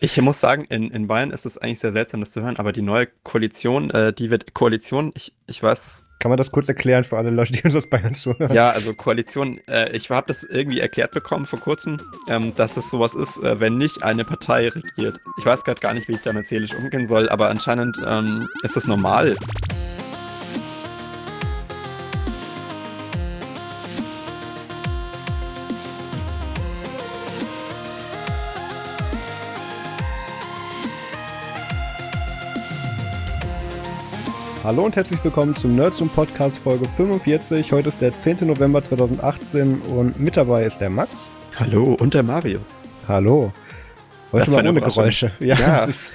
Ich muss sagen, in, in Bayern ist es eigentlich sehr seltsam, das zu hören, aber die neue Koalition, äh, die wird Koalition, ich, ich weiß. Kann man das kurz erklären für alle Leute, die uns aus Bayern zuhören? Ja, also Koalition, äh, ich habe das irgendwie erklärt bekommen vor kurzem, ähm, dass es sowas ist, äh, wenn nicht eine Partei regiert. Ich weiß gerade gar nicht, wie ich damit seelisch umgehen soll, aber anscheinend ähm, ist es normal. Hallo und herzlich willkommen zum Nerds und Podcast Folge 45. Heute ist der 10. November 2018 und mit dabei ist der Max. Hallo und der Marius. Hallo. Heute mal ohne Geräusche. Ja. ja. Ist,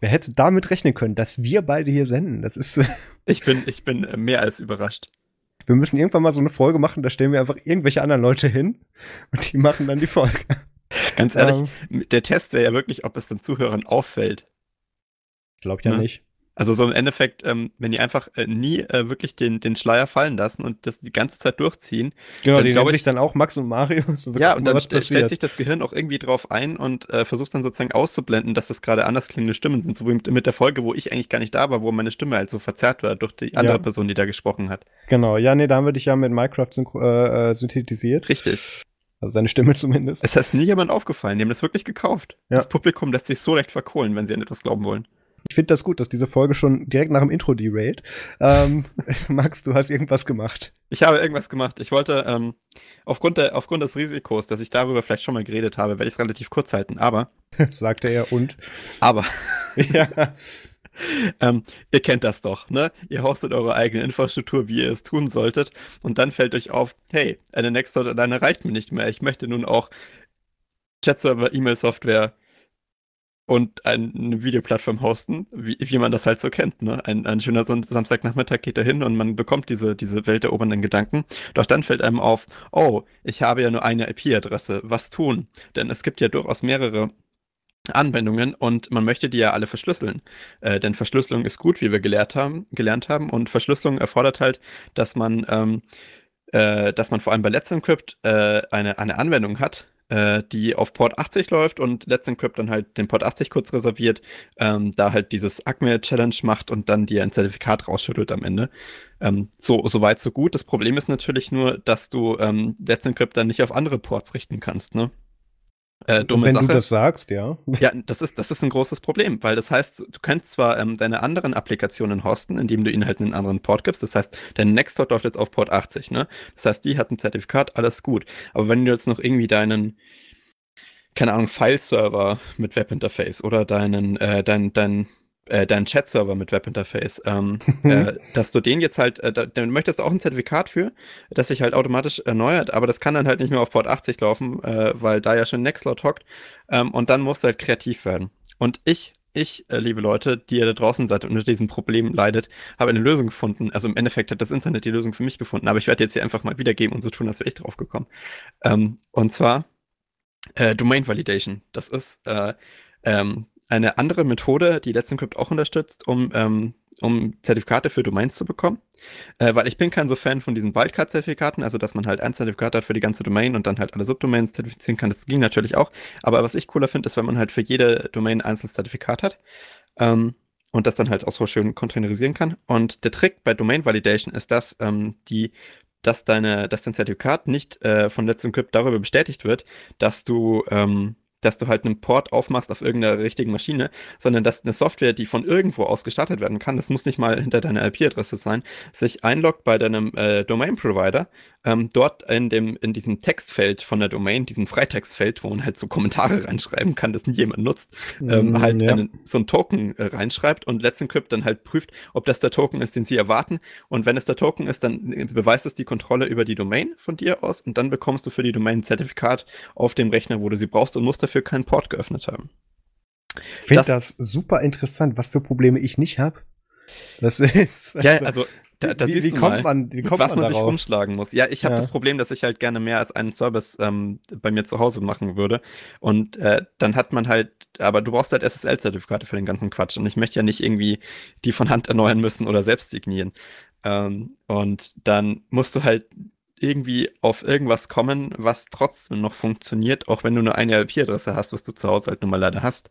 wer hätte damit rechnen können, dass wir beide hier senden? Das ist. ich bin, ich bin mehr als überrascht. Wir müssen irgendwann mal so eine Folge machen, da stellen wir einfach irgendwelche anderen Leute hin und die machen dann die Folge. Ganz ehrlich, ähm. der Test wäre ja wirklich, ob es den Zuhörern auffällt. Glaub ja ne? nicht. Also so im Endeffekt, ähm, wenn die einfach äh, nie äh, wirklich den, den Schleier fallen lassen und das die ganze Zeit durchziehen. Genau, dann, die nennen sich dann auch Max und Mario. So ja, und dann st stellt sich das Gehirn auch irgendwie drauf ein und äh, versucht dann sozusagen auszublenden, dass das gerade anders klingende Stimmen sind. So wie mit, mit, der Folge, wo ich eigentlich gar nicht da war, wo meine Stimme halt so verzerrt war durch die andere ja. Person, die da gesprochen hat. Genau, ja, nee, da haben wir dich ja mit Minecraft äh, äh, synthetisiert. Richtig. Also seine Stimme zumindest. Es ist nie jemand aufgefallen, die haben das wirklich gekauft. Ja. Das Publikum lässt sich so recht verkohlen, wenn sie an etwas glauben wollen. Ich finde das gut, dass diese Folge schon direkt nach dem Intro derailt. Ähm, Max, du hast irgendwas gemacht. Ich habe irgendwas gemacht. Ich wollte, ähm, aufgrund, der, aufgrund des Risikos, dass ich darüber vielleicht schon mal geredet habe, werde ich es relativ kurz halten, aber. Sagte er und. Aber. ja. ähm, ihr kennt das doch, ne? Ihr hostet eure eigene Infrastruktur, wie ihr es tun solltet, und dann fällt euch auf, hey, eine Nextcloud alleine reicht mir nicht mehr. Ich möchte nun auch Chat-Server, E-Mail-Software, und eine Videoplattform hosten, wie, wie man das halt so kennt. Ne? Ein, ein schöner Samstagnachmittag geht da hin und man bekommt diese, diese welterobernden Gedanken. Doch dann fällt einem auf, oh, ich habe ja nur eine IP-Adresse. Was tun? Denn es gibt ja durchaus mehrere Anwendungen und man möchte die ja alle verschlüsseln. Äh, denn Verschlüsselung ist gut, wie wir gelehrt haben, gelernt haben. Und Verschlüsselung erfordert halt, dass man, ähm, äh, dass man vor allem bei Let's Encrypt äh, eine, eine Anwendung hat, äh, die auf Port 80 läuft und Let's Encrypt dann halt den Port 80 kurz reserviert, ähm, da halt dieses Acme-Challenge macht und dann dir ein Zertifikat rausschüttelt am Ende. Ähm, so, so weit, so gut. Das Problem ist natürlich nur, dass du ähm, Let's Encrypt dann nicht auf andere Ports richten kannst, ne? Äh, dumme Wenn Sache. du das sagst, ja. Ja, das ist, das ist ein großes Problem, weil das heißt, du könntest zwar ähm, deine anderen Applikationen hosten, indem du ihnen halt einen anderen Port gibst. Das heißt, dein Nextcloud läuft jetzt auf Port 80, ne? Das heißt, die hat ein Zertifikat, alles gut. Aber wenn du jetzt noch irgendwie deinen, keine Ahnung, File-Server mit Webinterface oder deinen, äh, dein, dein äh, deinen Chat-Server mit Webinterface, ähm, mhm. äh, dass du den jetzt halt, äh, da, dann möchtest du auch ein Zertifikat für, das sich halt automatisch erneuert, aber das kann dann halt nicht mehr auf Port 80 laufen, äh, weil da ja schon Nextcloud hockt ähm, und dann musst du halt kreativ werden. Und ich ich, äh, liebe Leute, die ihr da draußen seid und unter diesem Problem leidet, habe eine Lösung gefunden. Also im Endeffekt hat das Internet die Lösung für mich gefunden, aber ich werde jetzt hier einfach mal wiedergeben und so tun, als wäre ich drauf gekommen. Ähm, und zwar äh, Domain Validation. Das ist äh, ähm, eine andere Methode, die Let's Encrypt auch unterstützt, um, ähm, um Zertifikate für Domains zu bekommen. Äh, weil ich bin kein so Fan von diesen Wildcard-Zertifikaten, also dass man halt ein Zertifikat hat für die ganze Domain und dann halt alle Subdomains zertifizieren kann. Das ging natürlich auch. Aber was ich cooler finde, ist, wenn man halt für jede Domain ein einzelnes Zertifikat hat. Ähm, und das dann halt auch so schön containerisieren kann. Und der Trick bei Domain Validation ist, dass ähm, die dass deine, dass dein Zertifikat nicht äh, von Let's Encrypt darüber bestätigt wird, dass du ähm, dass du halt einen Port aufmachst auf irgendeiner richtigen Maschine, sondern dass eine Software, die von irgendwo aus gestartet werden kann, das muss nicht mal hinter deiner IP-Adresse sein, sich einloggt bei deinem äh, Domain-Provider ähm, dort in, dem, in diesem Textfeld von der Domain, diesem Freitextfeld, wo man halt so Kommentare reinschreiben kann, das nie jemand nutzt, ähm, mm, halt ja. einen, so ein Token äh, reinschreibt und Let's Encrypt dann halt prüft, ob das der Token ist, den sie erwarten. Und wenn es der Token ist, dann beweist es die Kontrolle über die Domain von dir aus und dann bekommst du für die Domain ein Zertifikat auf dem Rechner, wo du sie brauchst und musst dafür keinen Port geöffnet haben. Ich finde das, das, super interessant, was für Probleme ich nicht habe. Das ist. Also, ja, also da, da wie, wie kommt man, wie kommt was man, man sich rumschlagen muss. Ja, ich habe ja. das Problem, dass ich halt gerne mehr als einen Service ähm, bei mir zu Hause machen würde. Und äh, dann hat man halt, aber du brauchst halt SSL-Zertifikate für den ganzen Quatsch. Und ich möchte ja nicht irgendwie die von Hand erneuern müssen oder selbst signieren. Ähm, und dann musst du halt irgendwie auf irgendwas kommen, was trotzdem noch funktioniert, auch wenn du nur eine IP-Adresse hast, was du zu Hause halt nun mal leider hast.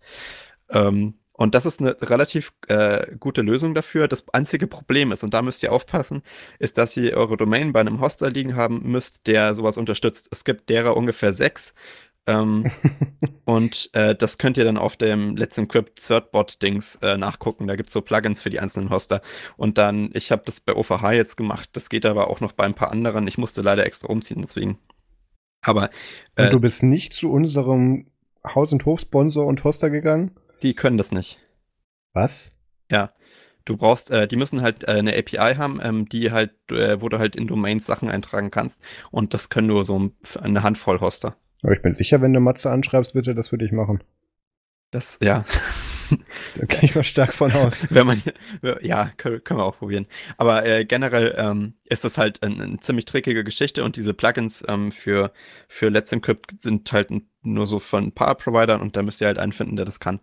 Ähm, und das ist eine relativ äh, gute Lösung dafür. Das einzige Problem ist, und da müsst ihr aufpassen, ist, dass ihr eure Domain bei einem Hoster liegen haben müsst, der sowas unterstützt. Es gibt derer ungefähr sechs. Ähm, und äh, das könnt ihr dann auf dem Let's Encrypt Thirdbot-Dings äh, nachgucken. Da gibt es so Plugins für die einzelnen Hoster. Und dann, ich habe das bei OVH jetzt gemacht. Das geht aber auch noch bei ein paar anderen. Ich musste leider extra umziehen, deswegen. Aber. Äh, und du bist nicht zu unserem Haus- und Hofsponsor und Hoster gegangen? Die können das nicht. Was? Ja. Du brauchst, äh, die müssen halt äh, eine API haben, ähm, die halt, äh, wo du halt in Domains Sachen eintragen kannst. Und das können nur so eine Handvoll Hoster. Aber ich bin sicher, wenn du Matze anschreibst, wird er das für dich machen. Das, ja. da gehe ich mal stark von aus. Wenn man, ja, können, können wir auch probieren. Aber äh, generell ähm, ist das halt eine ein ziemlich trickige Geschichte und diese Plugins ähm, für, für Let's Encrypt sind halt nur so von ein paar Providern und da müsst ihr halt einen finden, der das kann.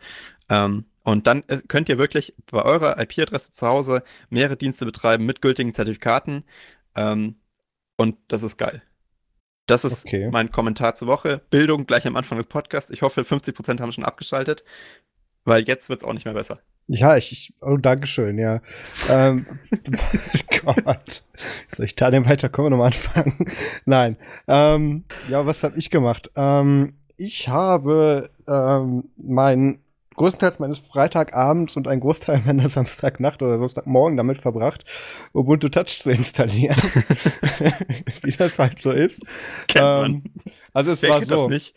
Ähm, und dann äh, könnt ihr wirklich bei eurer IP-Adresse zu Hause mehrere Dienste betreiben mit gültigen Zertifikaten. Ähm, und das ist geil. Das ist okay. mein Kommentar zur Woche. Bildung gleich am Anfang des Podcasts. Ich hoffe, 50% haben schon abgeschaltet, weil jetzt wird es auch nicht mehr besser. Ja, ich, ich oh, Dankeschön, ja. ähm, Gott. Soll ich da denn weiter? Können wir nochmal anfangen? Nein. Ähm, ja, was habe ich gemacht? Ähm, ich habe ähm, meinen größtenteils meines Freitagabends und ein Großteil meiner Samstagnacht oder Samstagmorgen damit verbracht, Ubuntu Touch zu installieren. Wie das halt so ist. Kennt ähm, also es Wer war so. Es,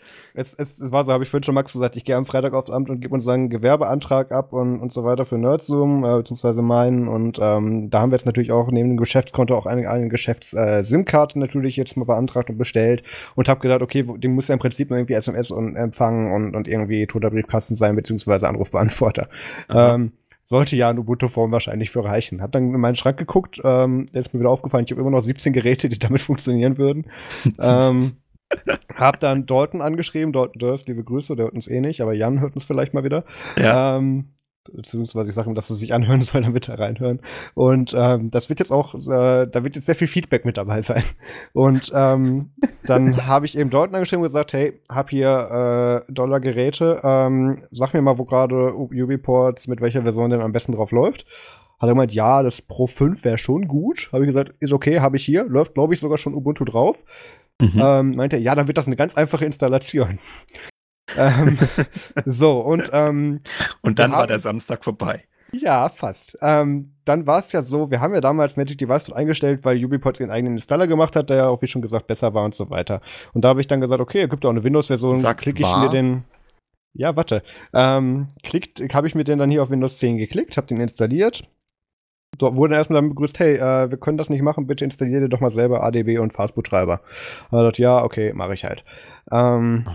es, es, war so, habe ich vorhin schon Max gesagt, ich gehe am Freitag aufs Amt und gebe unseren Gewerbeantrag ab und, und so weiter für Nerdzoom, äh, beziehungsweise meinen. Und ähm, da haben wir jetzt natürlich auch neben dem Geschäftskonto auch eine, eine Geschäfts-SIM-Karte äh, natürlich jetzt mal beantragt und bestellt und habe gedacht, okay, dem muss ja im Prinzip irgendwie SMS und empfangen und, und irgendwie toter Briefkasten sein, beziehungsweise Anrufbeantworter. Ähm, sollte ja eine Ubuntu-Form wahrscheinlich für reichen. Hab dann in meinen Schrank geguckt, ähm, der ist mir wieder aufgefallen, ich habe immer noch 17 Geräte, die damit funktionieren würden. ähm, hab dann Dalton angeschrieben, Dalton Durst, liebe Grüße, der hört uns eh nicht, aber Jan hört uns vielleicht mal wieder. Ja. Ähm, beziehungsweise ich sage ihm, dass er sich anhören soll, damit er reinhören. Und ähm, das wird jetzt auch, äh, da wird jetzt sehr viel Feedback mit dabei sein. Und ähm, dann habe ich eben Dalton angeschrieben und gesagt, hey, hab hier äh, Dollar-Geräte, ähm, sag mir mal, wo gerade UbiPorts mit welcher Version denn am besten drauf läuft. Hat er gemeint, ja, das Pro 5 wäre schon gut. Habe ich gesagt, ist okay, habe ich hier. Läuft, glaube ich, sogar schon Ubuntu drauf. Mhm. Ähm, meinte er, ja, dann wird das eine ganz einfache Installation. ähm, so, und ähm, Und dann war der Samstag vorbei. Ja, fast. Ähm, dann war es ja so, wir haben ja damals Magic Device dort eingestellt, weil UbiPods ihren eigenen Installer gemacht hat, der ja auch, wie schon gesagt, besser war und so weiter. Und da habe ich dann gesagt, okay, es gibt auch eine Windows-Version, klicke ich mir den. Ja, warte. Ähm, klickt, habe ich mir den dann hier auf Windows 10 geklickt, habe den installiert, Dort wurde erstmal dann begrüßt, hey, äh, wir können das nicht machen, bitte installier dir doch mal selber ADB und Fastboot-Treiber. Und dachte, ja, okay, mache ich halt. Ähm,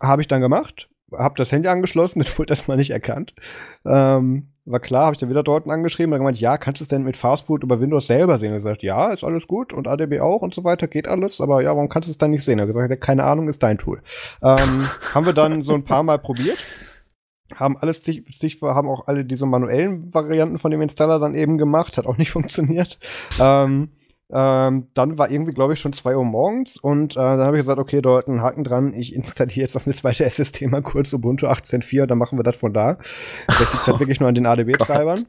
habe ich dann gemacht, habe das Handy angeschlossen, das wurde erstmal nicht erkannt. Ähm, war klar, habe ich dann wieder dort angeschrieben, dann gemeint, ja, kannst du es denn mit Fastboot über Windows selber sehen? Er gesagt, ja, ist alles gut und ADB auch und so weiter, geht alles, aber ja, warum kannst du es dann nicht sehen? Er gesagt, keine Ahnung, ist dein Tool. Ähm, haben wir dann so ein paar Mal probiert haben alles sich, sich haben auch alle diese manuellen Varianten von dem Installer dann eben gemacht, hat auch nicht funktioniert. Ähm, ähm, dann war irgendwie, glaube ich, schon 2 Uhr morgens und äh, dann habe ich gesagt, okay, dort einen Haken dran, ich installiere jetzt auf eine zweite SSD mal kurz Ubuntu 18.4, dann machen wir das von da. Das liegt halt wirklich nur an den ADB-Treibern.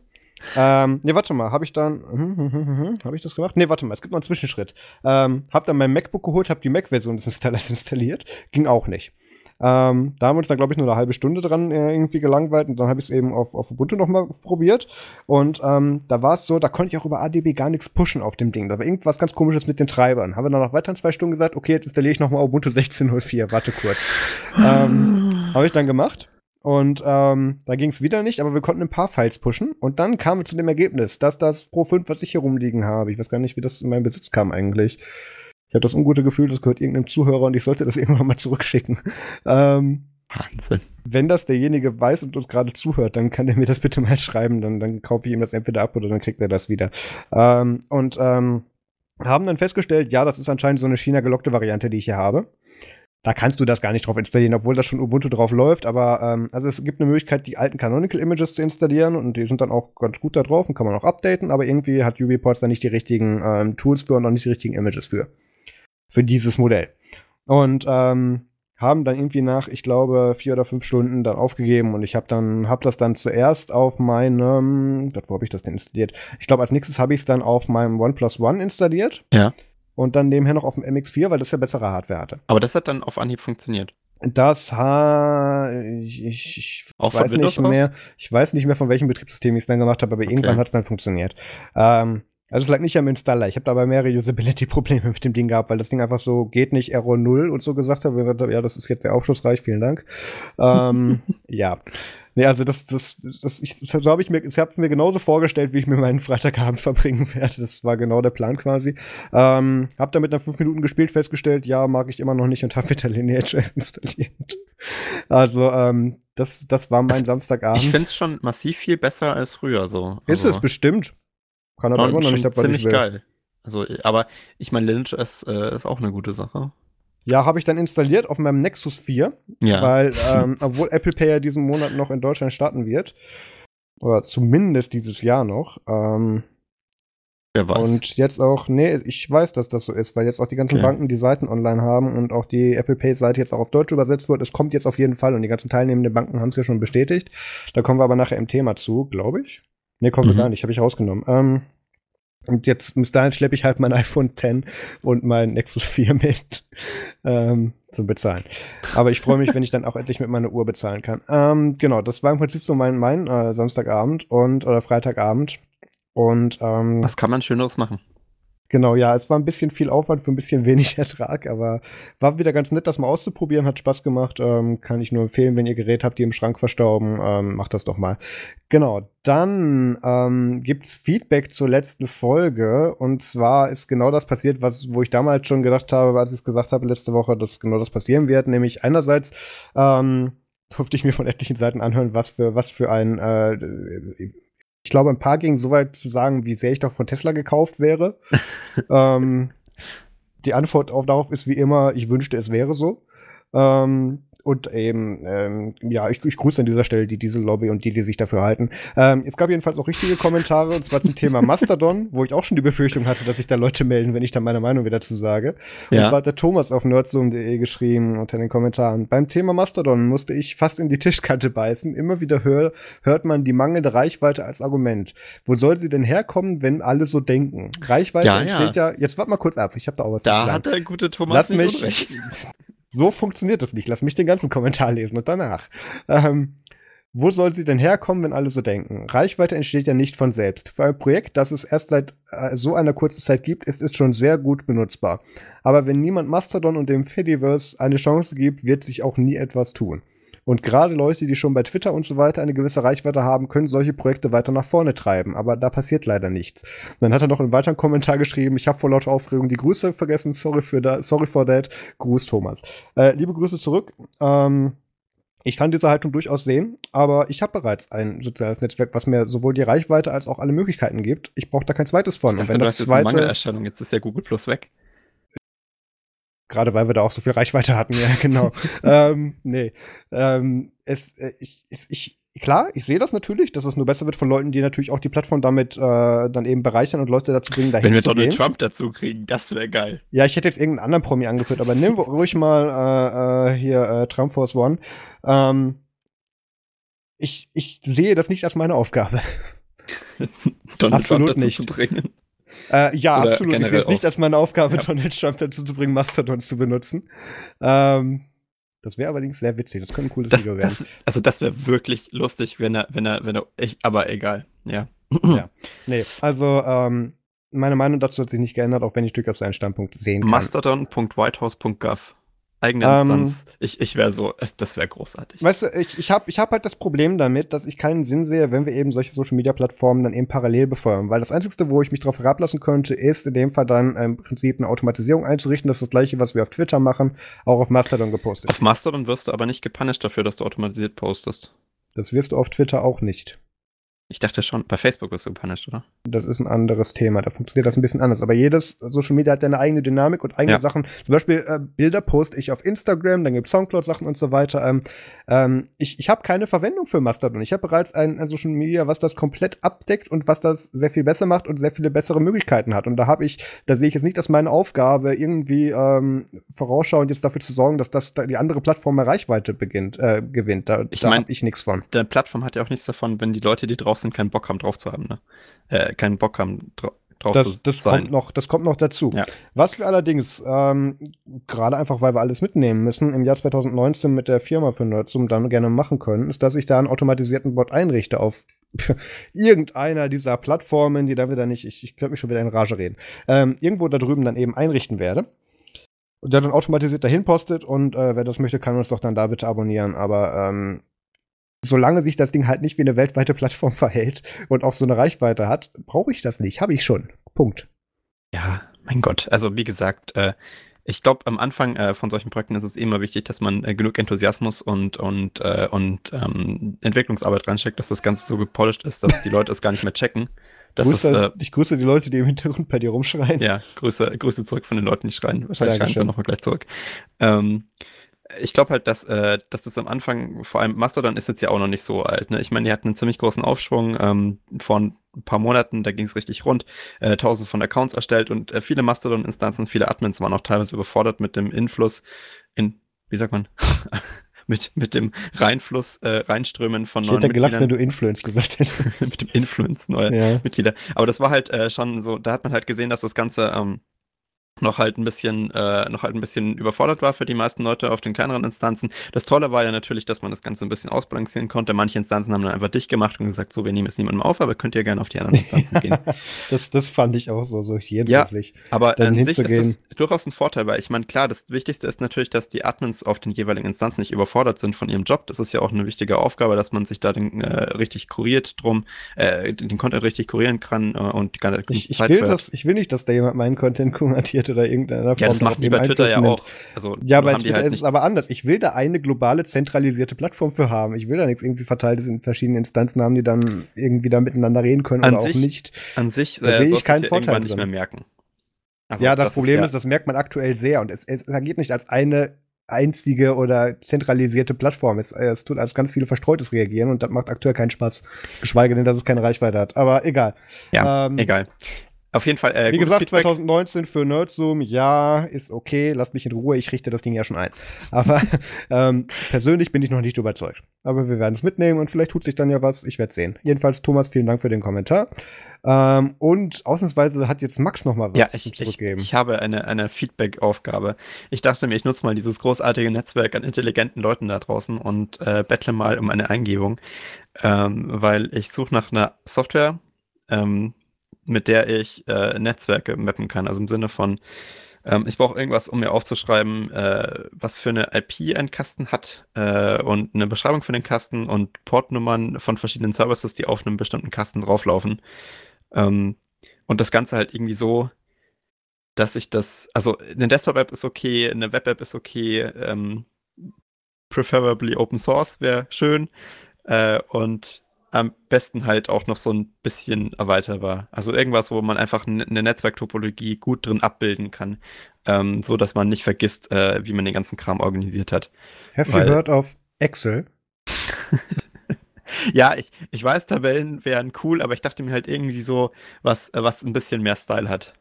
ähm, ne, warte mal, habe ich dann, hm, hm, hm, hm, habe ich das gemacht? Ne, warte mal, es gibt noch einen Zwischenschritt. Ähm, hab dann mein MacBook geholt, hab die Mac-Version des Installers installiert, ging auch nicht. Ähm, da haben wir uns dann, glaube ich, nur eine halbe Stunde dran äh, irgendwie gelangweilt und dann habe ich es eben auf, auf Ubuntu nochmal probiert. Und ähm, da war es so, da konnte ich auch über ADB gar nichts pushen auf dem Ding. Da war irgendwas ganz komisches mit den Treibern. Haben wir dann nach weiteren zwei Stunden gesagt, okay, jetzt installiere ich nochmal Ubuntu 16.04, warte kurz. ähm, habe ich dann gemacht. Und ähm, da ging es wieder nicht, aber wir konnten ein paar Files pushen. Und dann kam wir zu dem Ergebnis, dass das Pro 5, was ich hier rumliegen habe, ich weiß gar nicht, wie das in meinen Besitz kam eigentlich, ich habe das ungute Gefühl, das gehört irgendeinem Zuhörer und ich sollte das irgendwann mal zurückschicken. Ähm, Wahnsinn. Wenn das derjenige weiß und uns gerade zuhört, dann kann der mir das bitte mal schreiben. Dann, dann kaufe ich ihm das entweder ab oder dann kriegt er das wieder. Ähm, und ähm, haben dann festgestellt, ja, das ist anscheinend so eine China-gelockte Variante, die ich hier habe. Da kannst du das gar nicht drauf installieren, obwohl das schon Ubuntu drauf läuft. Aber ähm, also es gibt eine Möglichkeit, die alten Canonical Images zu installieren und die sind dann auch ganz gut da drauf und kann man auch updaten. Aber irgendwie hat UbiPorts da nicht die richtigen ähm, Tools für und auch nicht die richtigen Images für. Für dieses Modell. Und ähm, haben dann irgendwie nach, ich glaube, vier oder fünf Stunden dann aufgegeben und ich habe dann hab das dann zuerst auf meinem, wo habe ich das denn installiert? Ich glaube, als nächstes habe ich es dann auf meinem OnePlus One installiert. Ja. Und dann nebenher noch auf dem MX4, weil das ja bessere Hardware hatte. Aber das hat dann auf Anhieb funktioniert. Das ha ich, ich, ich Auch weiß nicht mehr. Ich weiß nicht mehr von welchem Betriebssystem ich es dann gemacht habe, aber okay. irgendwann hat es dann funktioniert. Ähm, also es lag nicht am Installer. Ich habe dabei mehrere Usability-Probleme mit dem Ding gehabt, weil das Ding einfach so geht nicht Error 0 und so gesagt hat. Ja, das ist jetzt sehr aufschlussreich, vielen Dank. ähm, ja. Nee, also das, das, das, ich, so habe ich mir, ich habe mir genauso vorgestellt, wie ich mir meinen Freitagabend verbringen werde. Das war genau der Plan quasi. Ähm, hab damit nach fünf Minuten gespielt, festgestellt, ja, mag ich immer noch nicht und habe wieder Lineage installiert. Also, ähm, das, das war mein also, Samstagabend. Ich finde es schon massiv viel besser als früher so. Ist also, es bestimmt. Kann aber immer noch nicht dabei Ziemlich geil. Also, aber ich meine, Lineage ist, äh, ist auch eine gute Sache. Ja, habe ich dann installiert auf meinem Nexus 4. Ja. Weil, ähm, obwohl Apple Pay ja diesen Monat noch in Deutschland starten wird, oder zumindest dieses Jahr noch, ähm, Wer weiß. Und jetzt auch, nee, ich weiß, dass das so ist, weil jetzt auch die ganzen okay. Banken die Seiten online haben und auch die Apple Pay-Seite jetzt auch auf Deutsch übersetzt wird. Es kommt jetzt auf jeden Fall und die ganzen teilnehmenden Banken haben es ja schon bestätigt. Da kommen wir aber nachher im Thema zu, glaube ich. Nee, kommen mhm. gar nicht, habe ich rausgenommen. Ähm, und jetzt bis dahin schleppe ich halt mein iPhone X und mein Nexus 4 mit ähm, zum Bezahlen. Aber ich freue mich, wenn ich dann auch endlich mit meiner Uhr bezahlen kann. Ähm, genau, das war im Prinzip so mein, mein äh, Samstagabend und oder Freitagabend. Und ähm, was kann man Schöneres machen? Genau, ja, es war ein bisschen viel Aufwand für ein bisschen wenig Ertrag, aber war wieder ganz nett, das mal auszuprobieren, hat Spaß gemacht. Ähm, kann ich nur empfehlen, wenn ihr Gerät habt, die im Schrank verstauben, ähm, macht das doch mal. Genau, dann ähm, gibt's Feedback zur letzten Folge und zwar ist genau das passiert, was wo ich damals schon gedacht habe, als ich es gesagt habe letzte Woche, dass genau das passieren wird, nämlich einerseits ähm, durfte ich mir von etlichen Seiten anhören, was für was für ein äh, ich glaube, ein paar gingen so weit zu sagen, wie sehr ich doch von Tesla gekauft wäre. ähm, die Antwort auf, darauf ist wie immer, ich wünschte, es wäre so. Ähm, und eben, ähm, ja, ich, ich grüße an dieser Stelle die Diesel-Lobby und die, die sich dafür halten. Ähm, es gab jedenfalls auch richtige Kommentare, und zwar zum Thema Mastodon, wo ich auch schon die Befürchtung hatte, dass sich da Leute melden, wenn ich dann meine Meinung wieder zu sage. Ja. Und hat der Thomas auf nerdzoom.de geschrieben unter den Kommentaren. Beim Thema Mastodon musste ich fast in die Tischkante beißen. Immer wieder hör, hört man die mangelnde Reichweite als Argument. Wo soll sie denn herkommen, wenn alle so denken? Reichweite ja, entsteht ja. ja jetzt warte mal kurz ab, ich habe da auch was da zu sagen. Da hat der gute Thomas Lass nicht mich, So funktioniert das nicht. Lass mich den ganzen Kommentar lesen und danach. Ähm, wo soll sie denn herkommen, wenn alle so denken? Reichweite entsteht ja nicht von selbst. Für ein Projekt, das es erst seit äh, so einer kurzen Zeit gibt, ist es schon sehr gut benutzbar. Aber wenn niemand Mastodon und dem Fediverse eine Chance gibt, wird sich auch nie etwas tun. Und gerade Leute, die schon bei Twitter und so weiter eine gewisse Reichweite haben, können solche Projekte weiter nach vorne treiben. Aber da passiert leider nichts. Und dann hat er noch einen weiteren Kommentar geschrieben, ich habe vor lauter Aufregung die Grüße vergessen, sorry, für da, sorry for that. Gruß Thomas. Äh, liebe Grüße zurück. Ähm, ich kann diese Haltung durchaus sehen, aber ich habe bereits ein soziales Netzwerk, was mir sowohl die Reichweite als auch alle Möglichkeiten gibt. Ich brauche da kein zweites von. Ich dachte, und wenn das zweite, Mangelerscheinung, jetzt ist ja Google Plus weg. Gerade weil wir da auch so viel Reichweite hatten, ja, genau. ähm, nee. Ähm, es, äh, ich, ich, klar, ich sehe das natürlich, dass es nur besser wird von Leuten, die natürlich auch die Plattform damit äh, dann eben bereichern und Leute dazu bringen, dahin Wenn wir Donald gehen. Trump dazu kriegen, das wäre geil. Ja, ich hätte jetzt irgendeinen anderen Promi angeführt, aber nimm ruhig mal äh, äh, hier äh, Trump Force One. Ähm, ich, ich sehe das nicht als meine Aufgabe. Donald Absolut Trump dazu nicht. zu bringen. Äh, ja, Oder absolut. Ich sehe es nicht als meine Aufgabe, ja. Donald Trump dazu zu bringen, Mastodons zu benutzen. Ähm, das wäre allerdings sehr witzig. Das könnte ein cooles das, Video werden. Das, also das wäre wirklich lustig, wenn er, wenn er, wenn er, echt, aber egal. Ja. ja. Nee, also ähm, meine Meinung dazu hat sich nicht geändert, auch wenn ich durchaus seinen Standpunkt sehen kann. Mastodon.whitehouse.gov eigene Instanz. Ähm, ich ich wäre so, das wäre großartig. Weißt du, ich, ich habe ich hab halt das Problem damit, dass ich keinen Sinn sehe, wenn wir eben solche Social-Media-Plattformen dann eben parallel befeuern. Weil das Einzige, wo ich mich drauf herablassen könnte, ist in dem Fall dann im Prinzip eine Automatisierung einzurichten. Das ist das gleiche, was wir auf Twitter machen, auch auf Mastodon gepostet. Auf Mastodon wirst du aber nicht gepunished dafür, dass du automatisiert postest. Das wirst du auf Twitter auch nicht. Ich dachte schon, bei Facebook ist so punished, oder? Das ist ein anderes Thema, da funktioniert das ein bisschen anders. Aber jedes Social Media hat ja eine eigene Dynamik und eigene ja. Sachen. Zum Beispiel äh, Bilder poste ich auf Instagram, dann gibt es Soundcloud-Sachen und so weiter. Ähm, ähm, ich ich habe keine Verwendung für Mastodon. Ich habe bereits ein, ein, Social Media, was das komplett abdeckt und was das sehr viel besser macht und sehr viele bessere Möglichkeiten hat. Und da habe ich, da sehe ich jetzt nicht, dass meine Aufgabe irgendwie ähm, vorausschauend jetzt dafür zu sorgen, dass das da die andere Plattform mehr Reichweite beginnt, äh, gewinnt. Da, ich da habe ich nichts von. Der Plattform hat ja auch nichts davon, wenn die Leute, die drauf sind, keinen Bock haben, drauf zu haben, ne? Äh, keinen Bock haben, drauf das, zu das sein. Kommt noch, das kommt noch dazu. Ja. Was wir allerdings, ähm, gerade einfach, weil wir alles mitnehmen müssen, im Jahr 2019 mit der Firma für Nerdsum dann gerne machen können, ist, dass ich da einen automatisierten Bot einrichte auf irgendeiner dieser Plattformen, die da wieder nicht, ich, ich könnte mich schon wieder in Rage reden, ähm, irgendwo da drüben dann eben einrichten werde. Und der dann automatisiert dahin postet und äh, wer das möchte, kann uns doch dann da bitte abonnieren. Aber ähm, solange sich das Ding halt nicht wie eine weltweite Plattform verhält und auch so eine Reichweite hat, brauche ich das nicht. Habe ich schon. Punkt. Ja, mein Gott. Also wie gesagt, äh, ich glaube, am Anfang äh, von solchen Projekten ist es immer wichtig, dass man äh, genug Enthusiasmus und, und, äh, und ähm, Entwicklungsarbeit reinsteckt, dass das Ganze so gepolished ist, dass die Leute es gar nicht mehr checken. Grüße, ist, äh, ich grüße die Leute, die im Hintergrund bei dir rumschreien. Ja, Grüße, Grüße zurück von den Leuten, die schreien. Wahrscheinlich schreien sie nochmal gleich zurück. Ähm, ich glaube halt, dass, äh, dass das am Anfang, vor allem Mastodon ist jetzt ja auch noch nicht so alt. Ne? Ich meine, die hatten einen ziemlich großen Aufschwung ähm, vor ein paar Monaten, da ging es richtig rund, äh, tausend von Accounts erstellt und äh, viele Mastodon-Instanzen, viele Admins waren auch teilweise überfordert mit dem Influss in, wie sagt man, mit, mit dem Reinfluss, äh, Reinströmen von ich neuen hätte gelacht, wenn du Influence gesagt hättest. mit dem Influence neuer ja. Mitglieder. Aber das war halt äh, schon so, da hat man halt gesehen, dass das Ganze ähm, noch halt ein bisschen äh, noch halt ein bisschen überfordert war für die meisten Leute auf den kleineren Instanzen. Das Tolle war ja natürlich, dass man das Ganze ein bisschen ausbalancieren konnte. Manche Instanzen haben dann einfach dicht gemacht und gesagt, so, wir nehmen es niemandem auf, aber könnt ihr gerne auf die anderen Instanzen gehen. das, das fand ich auch so, so jedenfalls. Ja, aber an sich ist es durchaus ein Vorteil, weil ich meine, klar, das Wichtigste ist natürlich, dass die Admins auf den jeweiligen Instanzen nicht überfordert sind von ihrem Job. Das ist ja auch eine wichtige Aufgabe, dass man sich da den, äh, richtig kuriert drum, äh, den Content richtig kurieren kann äh, und die ganze ich, Zeit ich will, das, ich will nicht, dass da jemand meinen Content kuratiert oder irgendeiner ja, das macht die bei Twitter ja auch. Also, ja, bei Twitter halt ist es aber anders. Ich will da eine globale, zentralisierte Plattform für haben. Ich will da nichts irgendwie verteiltes in verschiedenen Instanzen haben, die dann irgendwie da miteinander reden können an oder sich, auch nicht. An sich da äh, sehe ich keinen ja Vorteil nicht mehr merken. Also, ja, das, das Problem ist, ja ist, das merkt man aktuell sehr und es, es agiert nicht als eine einzige oder zentralisierte Plattform. Es, es tut als ganz viele Verstreutes reagieren und das macht aktuell keinen Spaß. Geschweige denn, dass es keine Reichweite hat. Aber egal. Ja, ähm, egal. Auf jeden Fall. Äh, Wie gesagt, Feedback. 2019 für Nerdzoom, ja, ist okay. Lasst mich in Ruhe, ich richte das Ding ja schon ein. Aber ähm, persönlich bin ich noch nicht überzeugt. Aber wir werden es mitnehmen und vielleicht tut sich dann ja was. Ich werde sehen. Jedenfalls, Thomas, vielen Dank für den Kommentar. Ähm, und ausnahmsweise hat jetzt Max noch mal was ja, ich, zurückgeben. Ich, ich habe eine, eine Feedback-Aufgabe. Ich dachte mir, ich nutze mal dieses großartige Netzwerk an intelligenten Leuten da draußen und äh, bettle mal um eine Eingebung, ähm, weil ich suche nach einer Software, ähm, mit der ich äh, Netzwerke mappen kann. Also im Sinne von, ähm, ich brauche irgendwas, um mir aufzuschreiben, äh, was für eine IP ein Kasten hat äh, und eine Beschreibung für den Kasten und Portnummern von verschiedenen Services, die auf einem bestimmten Kasten drauflaufen. Ähm, und das Ganze halt irgendwie so, dass ich das, also eine Desktop-App ist okay, eine Web-App ist okay, ähm, preferably Open Source wäre schön. Äh, und am besten halt auch noch so ein bisschen erweiterbar. Also irgendwas, wo man einfach eine Netzwerktopologie gut drin abbilden kann, ähm, so dass man nicht vergisst, äh, wie man den ganzen Kram organisiert hat. Have Weil, you heard of Excel? ja, ich, ich weiß, Tabellen wären cool, aber ich dachte mir halt irgendwie so, was, was ein bisschen mehr Style hat.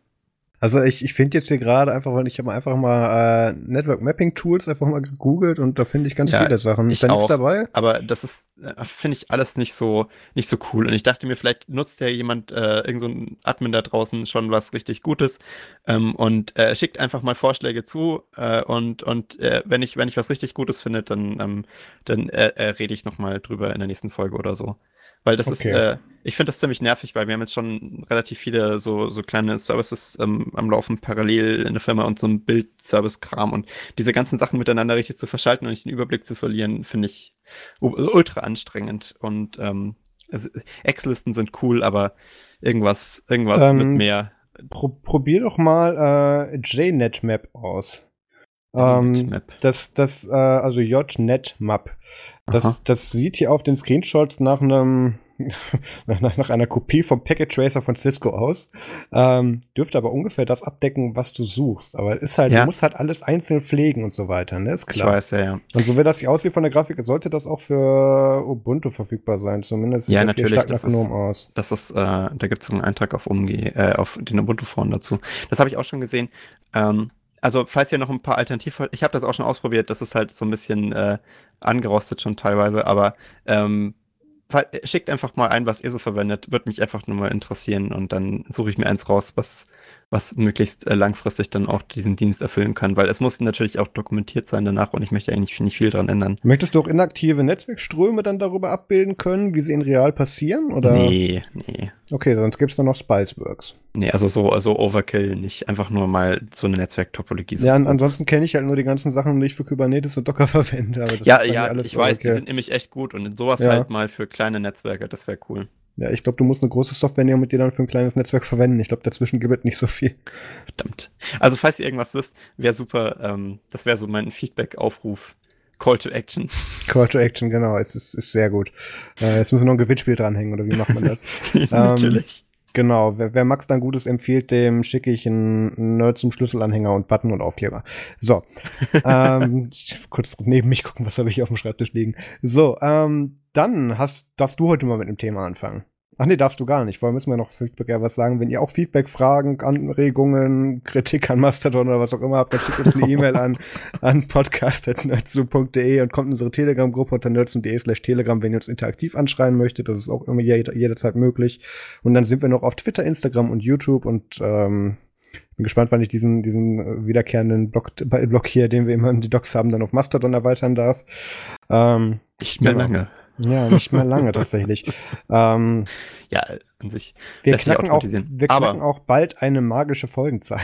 Also ich, ich finde jetzt hier gerade einfach, weil ich habe einfach mal äh, Network Mapping Tools einfach mal gegoogelt und da finde ich ganz ja, viele Sachen. Ist da nichts dabei? Aber das ist, äh, finde ich, alles nicht so, nicht so cool. Und ich dachte mir, vielleicht nutzt ja jemand, äh, irgend so ein Admin da draußen schon was richtig Gutes ähm, und äh, schickt einfach mal Vorschläge zu äh, und, und äh, wenn ich, wenn ich was richtig Gutes finde, dann, ähm, dann äh, rede ich nochmal drüber in der nächsten Folge oder so. Weil das okay. ist, ich finde das ziemlich nervig, weil wir haben jetzt schon relativ viele so, so kleine Services ähm, am Laufen parallel in der Firma und so ein Bild-Service-Kram und diese ganzen Sachen miteinander richtig zu verschalten und nicht den Überblick zu verlieren, finde ich ultra anstrengend. Und ähm, Excel-Listen sind cool, aber irgendwas, irgendwas ähm, mit mehr. Pro probier doch mal äh, JNetMap aus. Ähm, das, das, äh, also JNetMap. Das, das sieht hier auf den Screenshots nach einem nach, nach, einer Kopie vom Packet Tracer von Cisco aus. Ähm, dürfte aber ungefähr das abdecken, was du suchst. Aber ist halt, ja. du musst halt alles einzeln pflegen und so weiter, ne? Ist klar. Ich weiß, ja, ja. Und so wie das hier aussieht von der Grafik, sollte das auch für Ubuntu verfügbar sein. Zumindest ja, natürlich, stark das ist, aus. Das ist, äh, da gibt es so einen Eintrag auf, Umge äh, auf den Ubuntu-Foren dazu. Das habe ich auch schon gesehen. Ähm, also, falls ihr noch ein paar Alternativ, ich habe das auch schon ausprobiert, das ist halt so ein bisschen äh, angerostet schon teilweise, aber ähm, schickt einfach mal ein, was ihr so verwendet, würde mich einfach nur mal interessieren und dann suche ich mir eins raus, was was möglichst äh, langfristig dann auch diesen Dienst erfüllen kann, weil es muss natürlich auch dokumentiert sein danach und ich möchte eigentlich nicht viel dran ändern. Möchtest du auch inaktive Netzwerkströme dann darüber abbilden können, wie sie in real passieren? Oder? Nee, nee. Okay, sonst gibt es dann noch Spiceworks. Nee, also so also Overkill, nicht einfach nur mal so eine Netzwerktopologie. So ja, an, ansonsten kenne ich halt nur die ganzen Sachen, die ich für Kubernetes und Docker verwende. ja, ja, ich weiß, die sind nämlich echt gut und sowas ja. halt mal für kleine Netzwerke, das wäre cool. Ja, ich glaube, du musst eine große Software nehmen und die dann für ein kleines Netzwerk verwenden. Ich glaube, dazwischen gibt es nicht so viel. Verdammt. Also, falls ihr irgendwas wisst, wäre super. Ähm, das wäre so mein Feedback-Aufruf. Call to Action. Call to Action, genau. Es ist, ist sehr gut. Äh, jetzt müssen wir noch ein Gewinnspiel dranhängen, oder wie macht man das? Natürlich. Genau, wer, wer Max dann Gutes empfiehlt, dem schicke ich einen Nerd zum Schlüsselanhänger und Button und Aufkleber. So, ähm, kurz neben mich gucken, was habe ich hier auf dem Schreibtisch liegen. So, ähm, dann hast, darfst du heute mal mit einem Thema anfangen. Ach nee, darfst du gar nicht. Vorher müssen wir noch Feedback ja was sagen. Wenn ihr auch Feedback, Fragen, Anregungen, Kritik an Mastodon oder was auch immer habt, dann schickt uns eine E-Mail an, an podcast.nerdzoom.de und kommt in unsere Telegram-Gruppe unter nerdzoom.de slash telegram, wenn ihr uns interaktiv anschreien möchtet. Das ist auch immer jeder, jederzeit möglich. Und dann sind wir noch auf Twitter, Instagram und YouTube und ähm, bin gespannt, wann ich diesen, diesen wiederkehrenden Block, Block hier, den wir immer in die Docs haben, dann auf Mastodon erweitern darf. Ähm, Nicht mehr genau. lange. Ja, nicht mehr lange tatsächlich. Ähm, ja, an sich. Wir, knacken auch, wir knacken auch bald eine magische Folgenzahl.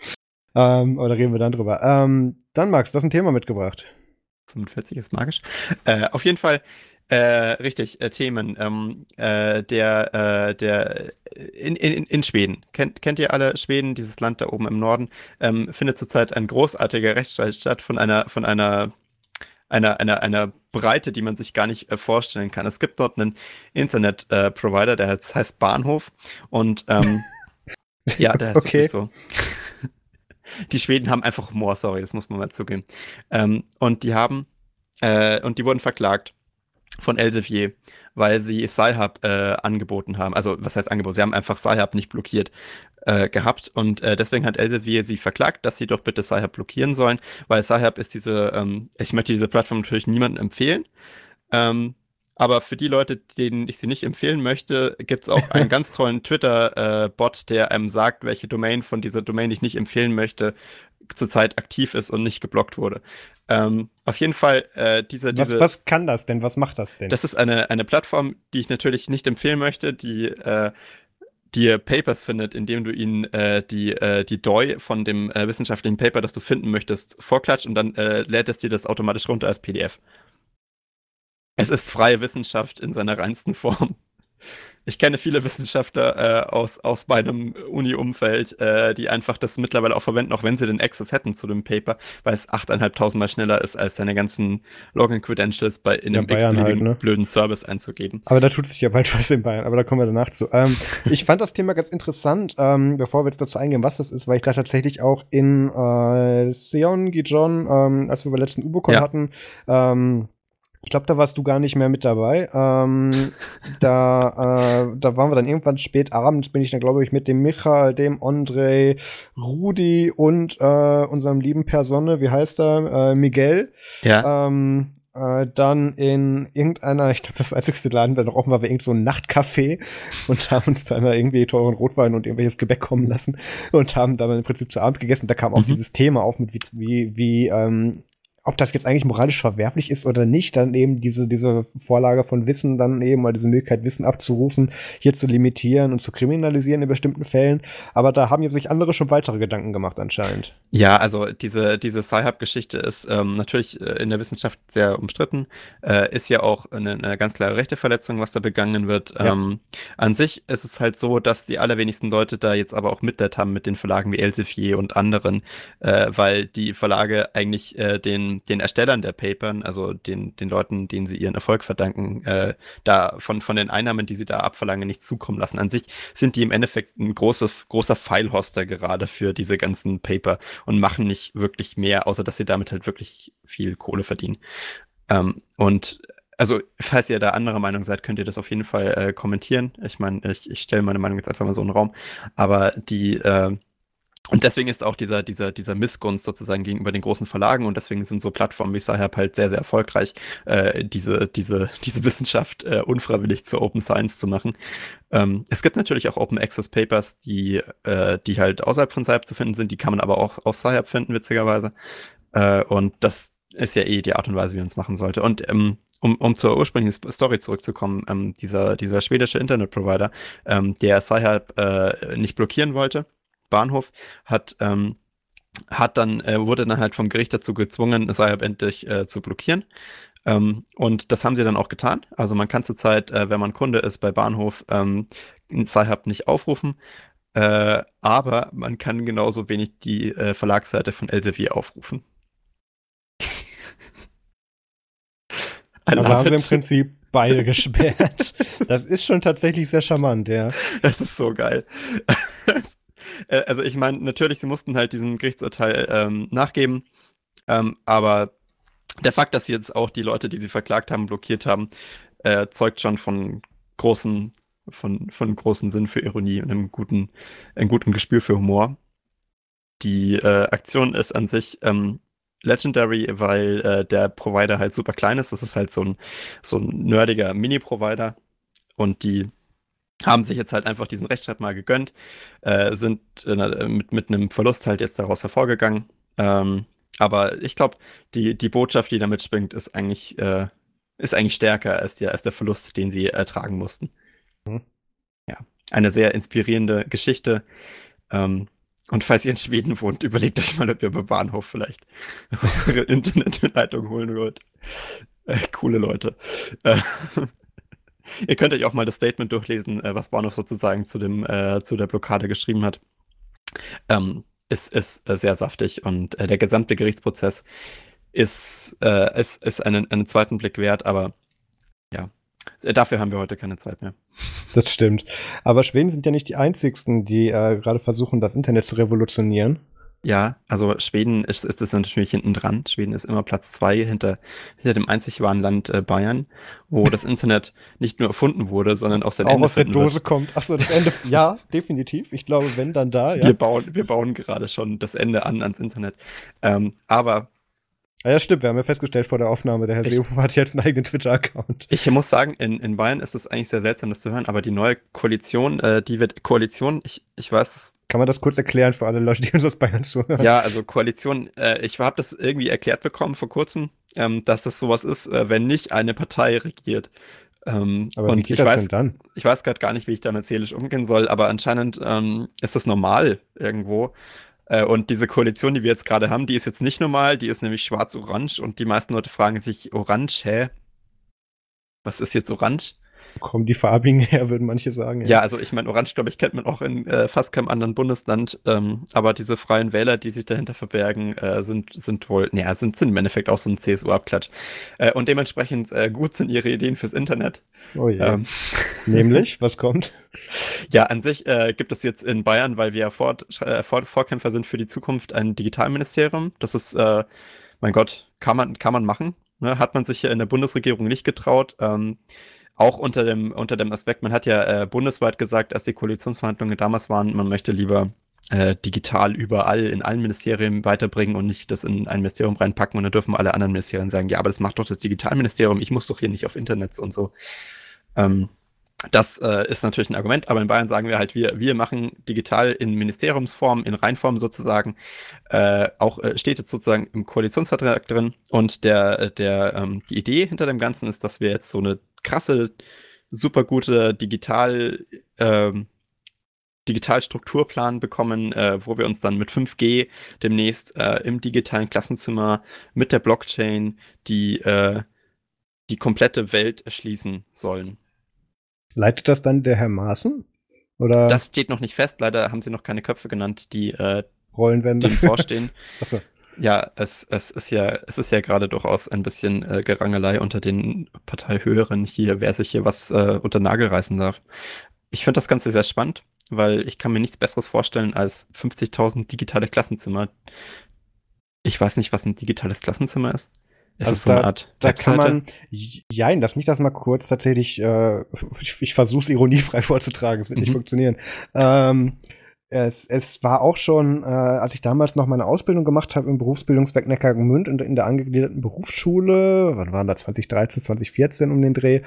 ähm, oder reden wir dann drüber. Ähm, dann, Max, du hast ein Thema mitgebracht. 45 ist magisch. Äh, auf jeden Fall, äh, richtig, äh, Themen. Ähm, äh, der, äh, der in, in, in Schweden. Kennt, kennt ihr alle Schweden, dieses Land da oben im Norden? Ähm, findet zurzeit ein großartiger Rechtsstreit statt von einer, von einer einer, einer, einer Breite, die man sich gar nicht äh, vorstellen kann. Es gibt dort einen Internet-Provider, äh, der heißt, heißt, Bahnhof und ähm, ja, der heißt okay. wirklich so. die Schweden haben einfach Humor, sorry, das muss man mal zugeben. Ähm, und die haben, äh, und die wurden verklagt von Elsevier, weil sie Sci-Hub äh, angeboten haben. Also, was heißt angeboten? Sie haben einfach Sci-Hub nicht blockiert äh, gehabt und äh, deswegen hat Elsevier sie verklagt, dass sie doch bitte Sci-Hub blockieren sollen, weil Sci-Hub ist diese, ähm, ich möchte diese Plattform natürlich niemandem empfehlen. Ähm, aber für die Leute, denen ich sie nicht empfehlen möchte, gibt es auch einen ganz tollen Twitter-Bot, äh, der einem sagt, welche Domain von dieser Domain ich nicht empfehlen möchte, zurzeit aktiv ist und nicht geblockt wurde. Ähm, auf jeden Fall, äh, diese, diese. Was, was kann das denn? Was macht das denn? Das ist eine, eine Plattform, die ich natürlich nicht empfehlen möchte, die äh, dir Papers findet, indem du ihnen äh, die, äh, die DOI von dem äh, wissenschaftlichen Paper, das du finden möchtest, vorklatscht und dann äh, lädt es dir das automatisch runter als PDF. Es ist freie Wissenschaft in seiner reinsten Form. Ich kenne viele Wissenschaftler äh, aus, aus meinem Uni-Umfeld, äh, die einfach das mittlerweile auch verwenden, auch wenn sie den Access hätten zu dem Paper, weil es 8.500 Mal schneller ist, als seine ganzen Login-Credentials bei in einem ja, halt, ne? blöden Service einzugeben. Aber da tut sich ja bald was in Bayern, aber da kommen wir danach zu. Ähm, ich fand das Thema ganz interessant, ähm, bevor wir jetzt dazu eingehen, was das ist, weil ich da tatsächlich auch in äh, Seon Gijon, ähm, als wir bei letzten Ubocon ja. hatten, ähm, ich glaube, da warst du gar nicht mehr mit dabei. Ähm, da, äh, da waren wir dann irgendwann spät abends, bin ich dann, glaube ich, mit dem Michael, dem André, Rudi und äh, unserem lieben Personne, wie heißt er? Äh, Miguel. Ja. Ähm, äh, dann in irgendeiner, ich glaube, das einzigste Laden, der noch offen war, war irgend so ein Nachtcafé und haben uns dann irgendwie teuren Rotwein und irgendwelches Gebäck kommen lassen und haben dann im Prinzip zu Abend gegessen. Da kam auch mhm. dieses Thema auf mit wie, wie, wie ähm, ob das jetzt eigentlich moralisch verwerflich ist oder nicht, dann eben diese, diese Vorlage von Wissen dann eben, oder diese Möglichkeit, Wissen abzurufen, hier zu limitieren und zu kriminalisieren in bestimmten Fällen. Aber da haben jetzt sich andere schon weitere Gedanken gemacht anscheinend. Ja, also diese, diese Sci-Hub-Geschichte ist ähm, natürlich äh, in der Wissenschaft sehr umstritten, äh, ist ja auch eine, eine, ganz klare Rechteverletzung, was da begangen wird. Ja. Ähm, an sich ist es halt so, dass die allerwenigsten Leute da jetzt aber auch Mitleid haben mit den Verlagen wie Elsevier und anderen, äh, weil die Verlage eigentlich äh, den den, den Erstellern der Papern, also den, den Leuten, denen sie ihren Erfolg verdanken, äh, da von, von den Einnahmen, die sie da abverlangen, nicht zukommen lassen. An sich sind die im Endeffekt ein großes, großer Filehoster gerade für diese ganzen Paper und machen nicht wirklich mehr, außer dass sie damit halt wirklich viel Kohle verdienen. Ähm, und also, falls ihr da anderer Meinung seid, könnt ihr das auf jeden Fall äh, kommentieren. Ich meine, ich, ich stelle meine Meinung jetzt einfach mal so in den Raum. Aber die, äh, und deswegen ist auch dieser, dieser, dieser Missgunst sozusagen gegenüber den großen Verlagen und deswegen sind so Plattformen wie Sci-Hub halt sehr, sehr erfolgreich, äh, diese, diese, diese Wissenschaft äh, unfreiwillig zur Open Science zu machen. Ähm, es gibt natürlich auch Open Access Papers, die, äh, die halt außerhalb von Sci-Hub zu finden sind, die kann man aber auch auf Sci-Hub finden, witzigerweise. Äh, und das ist ja eh die Art und Weise, wie man es machen sollte. Und ähm, um, um zur ursprünglichen Story zurückzukommen, ähm, dieser, dieser schwedische Internetprovider, ähm, der Sci-Hub äh, nicht blockieren wollte, Bahnhof, hat, ähm, hat dann, äh, wurde dann halt vom Gericht dazu gezwungen, Sci-Hub endlich äh, zu blockieren. Ähm, und das haben sie dann auch getan. Also man kann zurzeit, äh, wenn man Kunde ist bei Bahnhof, ähm, Sci-Hub nicht aufrufen. Äh, aber man kann genauso wenig die äh, Verlagsseite von Elsevier aufrufen. also haben sie im Prinzip beide gesperrt. das ist schon tatsächlich sehr charmant, ja. Das ist so geil. Äh, also ich meine, natürlich, sie mussten halt diesem Gerichtsurteil ähm, nachgeben, ähm, aber der Fakt, dass sie jetzt auch die Leute, die sie verklagt haben, blockiert haben, äh, zeugt schon von großen, von, von großem Sinn für Ironie und einem guten, einem guten Gespür für Humor. Die äh, Aktion ist an sich ähm, legendary, weil äh, der Provider halt super klein ist. Das ist halt so ein, so ein nerdiger Mini-Provider und die haben sich jetzt halt einfach diesen Rechtsstreit mal gegönnt, äh, sind äh, mit, mit einem Verlust halt jetzt daraus hervorgegangen. Ähm, aber ich glaube, die, die Botschaft, die damit springt, ist eigentlich, äh, ist eigentlich stärker als der, als der Verlust, den sie ertragen mussten. Mhm. Ja, eine sehr inspirierende Geschichte. Ähm, und falls ihr in Schweden wohnt, überlegt euch mal, ob ihr beim Bahnhof vielleicht eure Internetleitung holen wollt. Äh, coole Leute. Äh, Ihr könnt euch auch mal das Statement durchlesen, äh, was Bahnhof sozusagen zu, dem, äh, zu der Blockade geschrieben hat. Ähm, ist, ist äh, sehr saftig und äh, der gesamte Gerichtsprozess ist, äh, ist, ist einen, einen zweiten Blick wert, aber ja, dafür haben wir heute keine Zeit mehr. Das stimmt. Aber Schweden sind ja nicht die einzigsten, die äh, gerade versuchen, das Internet zu revolutionieren. Ja, also Schweden ist, ist es natürlich hinten dran. Schweden ist immer Platz zwei hinter, hinter dem einzig wahren Land äh, Bayern, wo das Internet nicht nur erfunden wurde, sondern auch sein auch Ende aus der Dose wird. kommt. Achso, das Ende. ja, definitiv. Ich glaube, wenn dann da. Ja. Wir bauen, wir bauen gerade schon das Ende an ans Internet. Ähm, aber ja, stimmt. Wir haben ja festgestellt vor der Aufnahme, der Herr Seehofer hat jetzt einen eigenen Twitter-Account. Ich muss sagen, in, in Bayern ist es eigentlich sehr seltsam, das zu hören, aber die neue Koalition, äh, die wird Koalition, ich, ich weiß, kann man das kurz erklären für alle Leute, die uns aus Bayern zuhören? Ja, also Koalition, äh, ich habe das irgendwie erklärt bekommen vor kurzem, ähm, dass das sowas ist, äh, wenn nicht eine Partei regiert. Ähm, aber und ich weiß, dann? ich weiß gerade gar nicht, wie ich damit seelisch umgehen soll, aber anscheinend ähm, ist das normal irgendwo. Äh, und diese Koalition, die wir jetzt gerade haben, die ist jetzt nicht normal, die ist nämlich schwarz-orange und die meisten Leute fragen sich, orange, hä? Was ist jetzt orange? Kommen die farbigen her, würden manche sagen. Ja, ja also ich meine, Orange, glaube ich, kennt man auch in äh, fast keinem anderen Bundesland. Ähm, aber diese freien Wähler, die sich dahinter verbergen, äh, sind, sind wohl, naja, sind, sind im Endeffekt auch so ein CSU-Abklatsch. Äh, und dementsprechend äh, gut sind ihre Ideen fürs Internet. Oh ja. Ähm. Nämlich, was kommt? Ja, an sich äh, gibt es jetzt in Bayern, weil wir ja Vor äh, Vor Vorkämpfer sind für die Zukunft, ein Digitalministerium. Das ist, mein Gott, kann man, kann man machen. Ne? Hat man sich ja in der Bundesregierung nicht getraut. Ähm, auch unter dem, unter dem Aspekt, man hat ja äh, bundesweit gesagt, als die Koalitionsverhandlungen damals waren, man möchte lieber äh, digital überall in allen Ministerien weiterbringen und nicht das in ein Ministerium reinpacken und dann dürfen alle anderen Ministerien sagen, ja, aber das macht doch das Digitalministerium, ich muss doch hier nicht auf Internets und so. Ähm, das äh, ist natürlich ein Argument, aber in Bayern sagen wir halt, wir, wir machen digital in Ministeriumsform, in Reinform sozusagen. Äh, auch äh, steht jetzt sozusagen im Koalitionsvertrag drin. Und der, der, ähm, die Idee hinter dem Ganzen ist, dass wir jetzt so eine krasse, super gute Digital, ähm, Digitalstrukturplan bekommen, äh, wo wir uns dann mit 5G demnächst äh, im digitalen Klassenzimmer mit der Blockchain die, äh, die komplette Welt erschließen sollen. Leitet das dann der Herr Maaßen? Oder? Das steht noch nicht fest. Leider haben sie noch keine Köpfe genannt, die äh, Rollen werden dem vorstehen. Achso. Ja, es, es ist ja, es ist ja gerade durchaus ein bisschen äh, Gerangelei unter den Parteihöheren hier, wer sich hier was äh, unter Nagel reißen darf. Ich finde das Ganze sehr spannend, weil ich kann mir nichts Besseres vorstellen als 50.000 digitale Klassenzimmer. Ich weiß nicht, was ein digitales Klassenzimmer ist. Ist also es so da, eine Art da Webseite? kann man, jein, lass mich das mal kurz tatsächlich, äh, ich, ich versuche es ironiefrei vorzutragen, es wird mhm. nicht funktionieren. Ähm, es, es war auch schon, äh, als ich damals noch meine Ausbildung gemacht habe im Berufsbildungswerk Neckargemünd und in der angegliederten Berufsschule, wann waren da 2013, 2014 um den Dreh,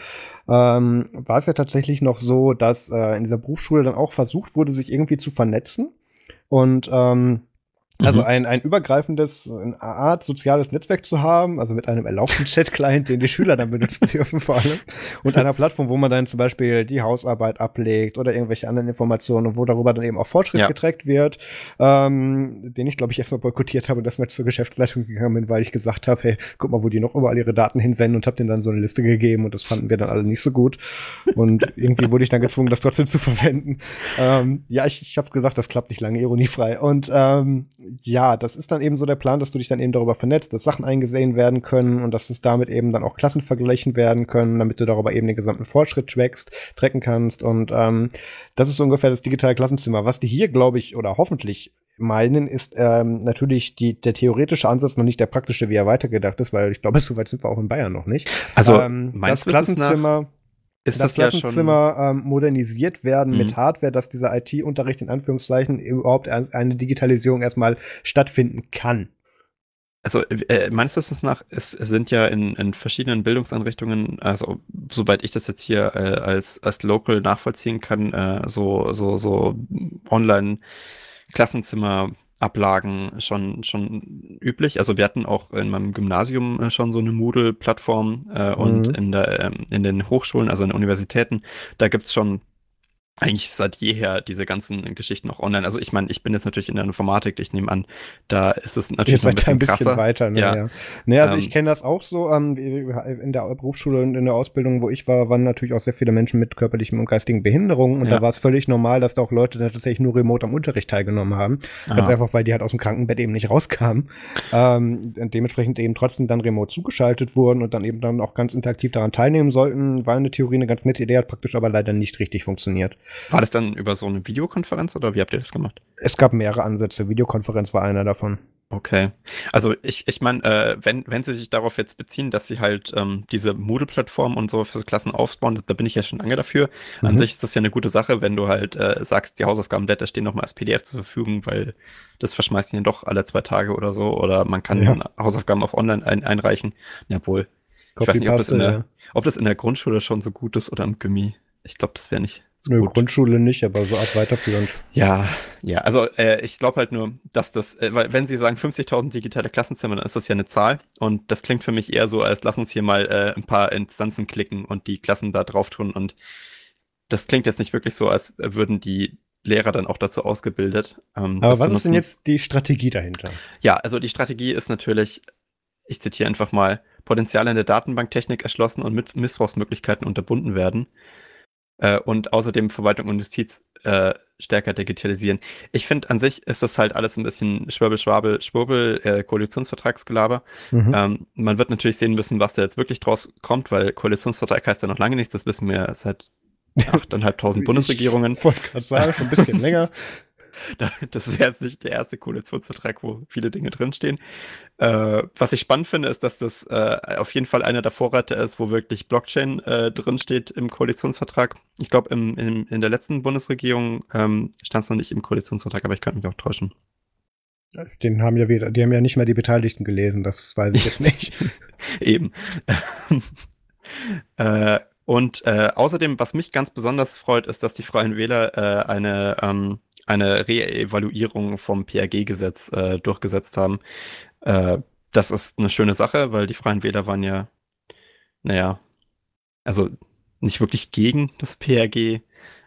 ähm, war es ja tatsächlich noch so, dass äh, in dieser Berufsschule dann auch versucht wurde, sich irgendwie zu vernetzen. Und ähm, also mhm. ein, ein übergreifendes, eine Art soziales Netzwerk zu haben, also mit einem erlaubten Chat-Client, den die Schüler dann benutzen dürfen vor allem, und einer Plattform, wo man dann zum Beispiel die Hausarbeit ablegt oder irgendwelche anderen Informationen und wo darüber dann eben auch Fortschritt ja. getrackt wird, ähm, den ich glaube ich erstmal boykottiert habe und das mal zur Geschäftsleitung gegangen bin, weil ich gesagt habe, hey, guck mal, wo die noch überall ihre Daten hinsenden und habe denen dann so eine Liste gegeben und das fanden wir dann alle nicht so gut und irgendwie wurde ich dann gezwungen, das trotzdem zu verwenden. Ähm, ja, ich, ich habe gesagt, das klappt nicht lange ironiefrei und ähm, ja, das ist dann eben so der Plan, dass du dich dann eben darüber vernetzt, dass Sachen eingesehen werden können und dass es damit eben dann auch Klassen vergleichen werden können, damit du darüber eben den gesamten Fortschritt trackst, tracken kannst. Und ähm, das ist ungefähr das digitale Klassenzimmer. Was die hier, glaube ich, oder hoffentlich meinen, ist ähm, natürlich die, der theoretische Ansatz noch nicht der praktische, wie er weitergedacht ist, weil ich glaube, so weit sind wir auch in Bayern noch nicht. Also ähm, das Klassenzimmer ist das, das Klassenzimmer ja ähm, modernisiert werden mhm. mit Hardware, dass dieser IT-Unterricht in Anführungszeichen überhaupt eine Digitalisierung erstmal stattfinden kann. Also äh, meines Wissens nach es, es sind ja in, in, verschiedenen Bildungseinrichtungen, also soweit ich das jetzt hier äh, als, als Local nachvollziehen kann, äh, so, so, so Online-Klassenzimmer Ablagen schon, schon üblich. Also wir hatten auch in meinem Gymnasium äh, schon so eine Moodle-Plattform äh, und mhm. in, der, ähm, in den Hochschulen, also in den Universitäten, da gibt es schon eigentlich seit jeher diese ganzen Geschichten auch online. Also ich meine, ich bin jetzt natürlich in der Informatik, ich nehme an, da ist es natürlich noch ein bisschen, ein bisschen krasser. weiter. Ne, ja. ja. Nee, also ähm, ich kenne das auch so. Ähm, in der Berufsschule und in der Ausbildung, wo ich war, waren natürlich auch sehr viele Menschen mit körperlichen und geistigen Behinderungen. Und ja. da war es völlig normal, dass da auch Leute da tatsächlich nur remote am Unterricht teilgenommen haben. Ganz einfach, weil die halt aus dem Krankenbett eben nicht rauskamen. Ähm, dementsprechend eben trotzdem dann remote zugeschaltet wurden und dann eben dann auch ganz interaktiv daran teilnehmen sollten. War eine Theorie eine ganz nette Idee, hat praktisch aber leider nicht richtig funktioniert. War das dann über so eine Videokonferenz oder wie habt ihr das gemacht? Es gab mehrere Ansätze. Videokonferenz war einer davon. Okay. Also ich, ich meine, äh, wenn, wenn sie sich darauf jetzt beziehen, dass sie halt ähm, diese Moodle-Plattform und so für Klassen aufbauen, da bin ich ja schon lange dafür. Mhm. An sich ist das ja eine gute Sache, wenn du halt äh, sagst, die Hausaufgabenblätter stehen nochmal als PDF zur Verfügung, weil das verschmeißt ja doch alle zwei Tage oder so. Oder man kann ja. Hausaufgaben auch online ein, einreichen. Jawohl. Ich weiß nicht, ob das, in der, ja. ob das in der Grundschule schon so gut ist oder im Gimmi. Ich glaube, das wäre nicht Nö, gut. Grundschule nicht, aber so ab weiterführend. Ja, ja, also äh, ich glaube halt nur, dass das, äh, weil wenn Sie sagen 50.000 digitale Klassenzimmer, dann ist das ja eine Zahl und das klingt für mich eher so, als lass uns hier mal äh, ein paar Instanzen klicken und die Klassen da drauf tun und das klingt jetzt nicht wirklich so, als würden die Lehrer dann auch dazu ausgebildet. Ähm, aber was ist denn jetzt die Strategie dahinter? Ja, also die Strategie ist natürlich, ich zitiere einfach mal, Potenziale in der Datenbanktechnik erschlossen und mit Missbrauchsmöglichkeiten unterbunden werden äh, und außerdem Verwaltung und Justiz äh, stärker digitalisieren. Ich finde an sich ist das halt alles ein bisschen Schwurbel, Schwabel, Schwurbel, äh, Koalitionsvertragsgelaber. Mhm. Ähm, man wird natürlich sehen müssen, was da jetzt wirklich draus kommt, weil Koalitionsvertrag heißt ja noch lange nichts, das wissen wir seit 8.500 Bundesregierungen. Ich wollte gerade sagen, schon ein bisschen länger. Das ist jetzt nicht der erste Koalitionsvertrag, wo viele Dinge drinstehen. Äh, was ich spannend finde, ist, dass das äh, auf jeden Fall einer der Vorreiter ist, wo wirklich Blockchain äh, drinsteht im Koalitionsvertrag. Ich glaube, in der letzten Bundesregierung ähm, stand es noch nicht im Koalitionsvertrag, aber ich könnte mich auch täuschen. Den haben ja wieder, die haben ja nicht mehr die Beteiligten gelesen, das weiß ich jetzt nicht. Eben. äh, und äh, außerdem, was mich ganz besonders freut, ist, dass die Freien Wähler äh, eine ähm, eine Re-Evaluierung vom PRG-Gesetz äh, durchgesetzt haben. Äh, das ist eine schöne Sache, weil die Freien Wähler waren ja, naja, also nicht wirklich gegen das PRG,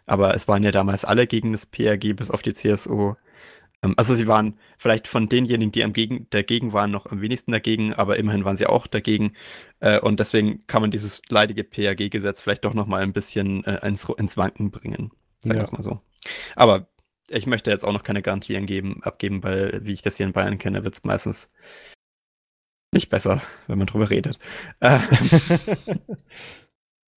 aber es waren ja damals alle gegen das PRG, bis auf die CSU. Ähm, also sie waren vielleicht von denjenigen, die am Gegen dagegen waren, noch am wenigsten dagegen, aber immerhin waren sie auch dagegen. Äh, und deswegen kann man dieses leidige PRG-Gesetz vielleicht doch noch mal ein bisschen äh, ins, ins Wanken bringen. Sagen wir ja. es mal so. Aber ich möchte jetzt auch noch keine Garantien geben, abgeben, weil, wie ich das hier in Bayern kenne, wird es meistens nicht besser, wenn man drüber redet. Äh,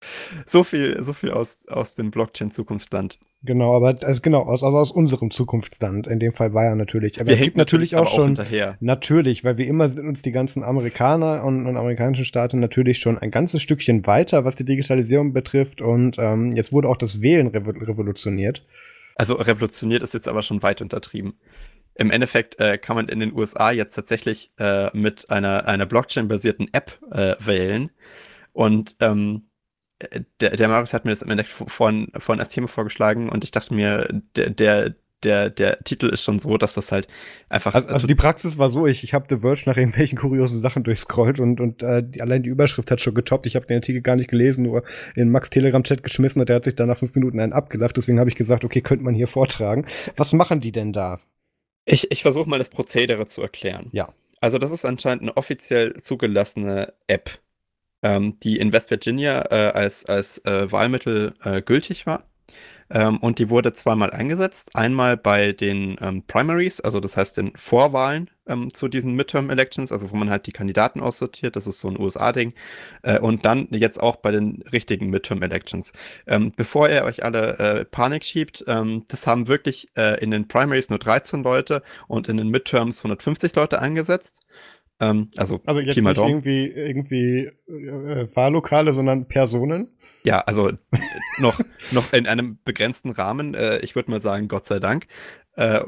so viel, so viel aus, aus dem Blockchain-Zukunftsland. Genau, aber also genau, aus, also aus unserem Zukunftsland. In dem Fall war ja natürlich. Aber wir es gibt natürlich auch schon. Auch natürlich, weil wir immer sind uns die ganzen Amerikaner und, und, amerikanischen Staaten natürlich schon ein ganzes Stückchen weiter, was die Digitalisierung betrifft. Und ähm, jetzt wurde auch das Wählen revolutioniert. Also revolutioniert ist jetzt aber schon weit untertrieben. Im Endeffekt äh, kann man in den USA jetzt tatsächlich äh, mit einer, einer Blockchain-basierten App äh, wählen. Und ähm, der, der Marius hat mir das im Endeffekt vorhin, vorhin als Thema vorgeschlagen und ich dachte mir, der, der, der, der Titel ist schon so, dass das halt einfach. Also, also die Praxis war so, ich, ich habe The Verge nach irgendwelchen kuriosen Sachen durchscrollt und, und äh, die, allein die Überschrift hat schon getoppt. Ich habe den Artikel gar nicht gelesen, nur in Max Telegram-Chat geschmissen und der hat sich dann nach fünf Minuten einen abgelacht. Deswegen habe ich gesagt, okay, könnte man hier vortragen. Was machen die denn da? Ich, ich versuche mal das Prozedere zu erklären. Ja. Also, das ist anscheinend eine offiziell zugelassene App ähm, die in West Virginia äh, als, als äh, Wahlmittel äh, gültig war. Ähm, und die wurde zweimal eingesetzt. Einmal bei den ähm, Primaries, also das heißt den Vorwahlen ähm, zu diesen Midterm-Elections, also wo man halt die Kandidaten aussortiert. Das ist so ein USA-Ding. Äh, und dann jetzt auch bei den richtigen Midterm-Elections. Ähm, bevor ihr euch alle äh, Panik schiebt, ähm, das haben wirklich äh, in den Primaries nur 13 Leute und in den Midterms 150 Leute eingesetzt. Ähm, also, also jetzt nicht irgendwie, irgendwie äh, Wahllokale, sondern Personen. Ja, also noch, noch in einem begrenzten Rahmen. Äh, ich würde mal sagen, Gott sei Dank. Äh,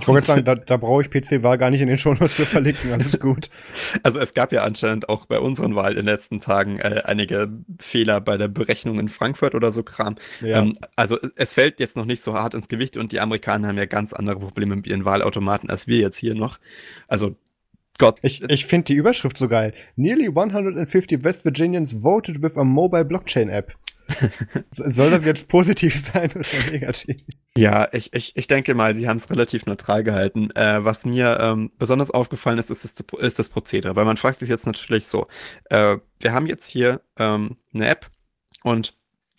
ich wollte sagen, da, da brauche ich PC-Wahl gar nicht in den Shownotes für verlinken, alles gut. Also es gab ja anscheinend auch bei unseren Wahlen in den letzten Tagen äh, einige Fehler bei der Berechnung in Frankfurt oder so Kram. Ja. Ähm, also es fällt jetzt noch nicht so hart ins Gewicht und die Amerikaner haben ja ganz andere Probleme mit ihren Wahlautomaten als wir jetzt hier noch. Also Gott. Ich, ich finde die Überschrift so geil. Nearly 150 West Virginians voted with a mobile blockchain app. Soll das jetzt positiv sein oder negativ? Ja, ich, ich, ich denke mal, sie haben es relativ neutral gehalten. Äh, was mir ähm, besonders aufgefallen ist, ist, ist, ist, das Prozedere, weil man fragt sich jetzt natürlich so, äh, wir haben jetzt hier ähm, eine App und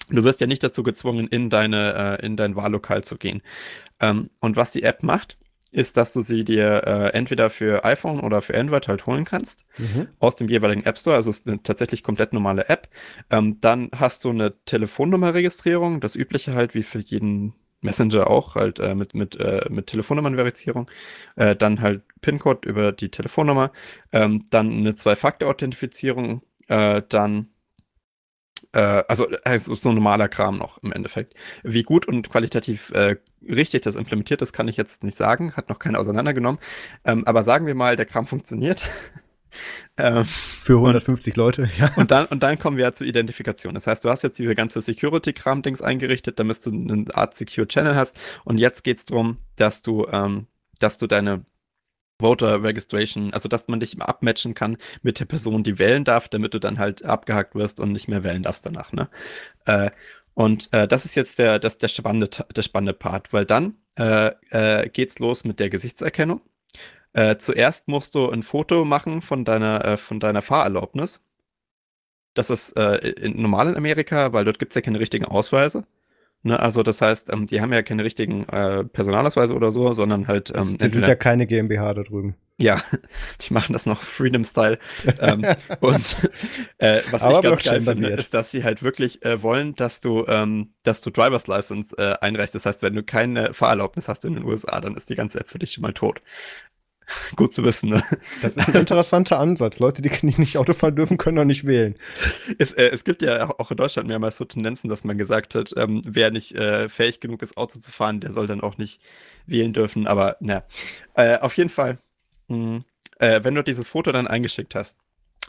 du wirst ja nicht dazu gezwungen, in, deine, äh, in dein Wahllokal zu gehen. Ähm, und was die App macht, ist, dass du sie dir äh, entweder für iPhone oder für Android halt holen kannst mhm. aus dem jeweiligen App Store. Also es ist eine tatsächlich komplett normale App. Ähm, dann hast du eine Telefonnummerregistrierung, das übliche halt wie für jeden Messenger auch halt äh, mit mit äh, mit Telefonnummernverifizierung. Äh, dann halt PIN-Code über die Telefonnummer. Ähm, dann eine Zwei-Faktor-Authentifizierung. Äh, dann äh, also, also so normaler Kram noch im Endeffekt. Wie gut und qualitativ äh, richtig das implementiert ist, kann ich jetzt nicht sagen, hat noch keiner auseinandergenommen. Ähm, aber sagen wir mal, der Kram funktioniert. ähm, Für 150 und, Leute, ja. Und dann, und dann kommen wir ja zur Identifikation. Das heißt, du hast jetzt diese ganze Security-Kram-Dings eingerichtet, damit du eine Art Secure Channel hast. Und jetzt geht es darum, dass du, ähm, dass du deine Voter Registration, also dass man dich abmatchen kann mit der Person, die wählen darf, damit du dann halt abgehakt wirst und nicht mehr wählen darfst danach. Ne? Äh, und äh, das ist jetzt der, das, der, spannende, der spannende Part, weil dann äh, äh, geht's los mit der Gesichtserkennung. Äh, zuerst musst du ein Foto machen von deiner, äh, von deiner Fahrerlaubnis. Das ist äh, normal in Amerika, weil dort gibt es ja keine richtigen Ausweise. Ne, also das heißt, ähm, die haben ja keine richtigen äh, Personalausweise oder so, sondern halt. Ähm, die sind ja keine GmbH da drüben. Ja, die machen das noch Freedom-Style. ähm, und äh, was Aber ich ganz geil finde, ist, dass sie halt wirklich äh, wollen, dass du, ähm, dass du Driver's License äh, einreichst. Das heißt, wenn du keine Fahrerlaubnis hast in den USA, dann ist die ganze App für dich schon mal tot. Gut zu wissen, ne? Das ist ein interessanter Ansatz. Leute, die nicht Auto fahren dürfen, können doch nicht wählen. Es, äh, es gibt ja auch in Deutschland mehrmals so Tendenzen, dass man gesagt hat, ähm, wer nicht äh, fähig genug ist, Auto zu fahren, der soll dann auch nicht wählen dürfen. Aber na, äh, auf jeden Fall, mh, hm, äh, wenn du dieses Foto dann eingeschickt hast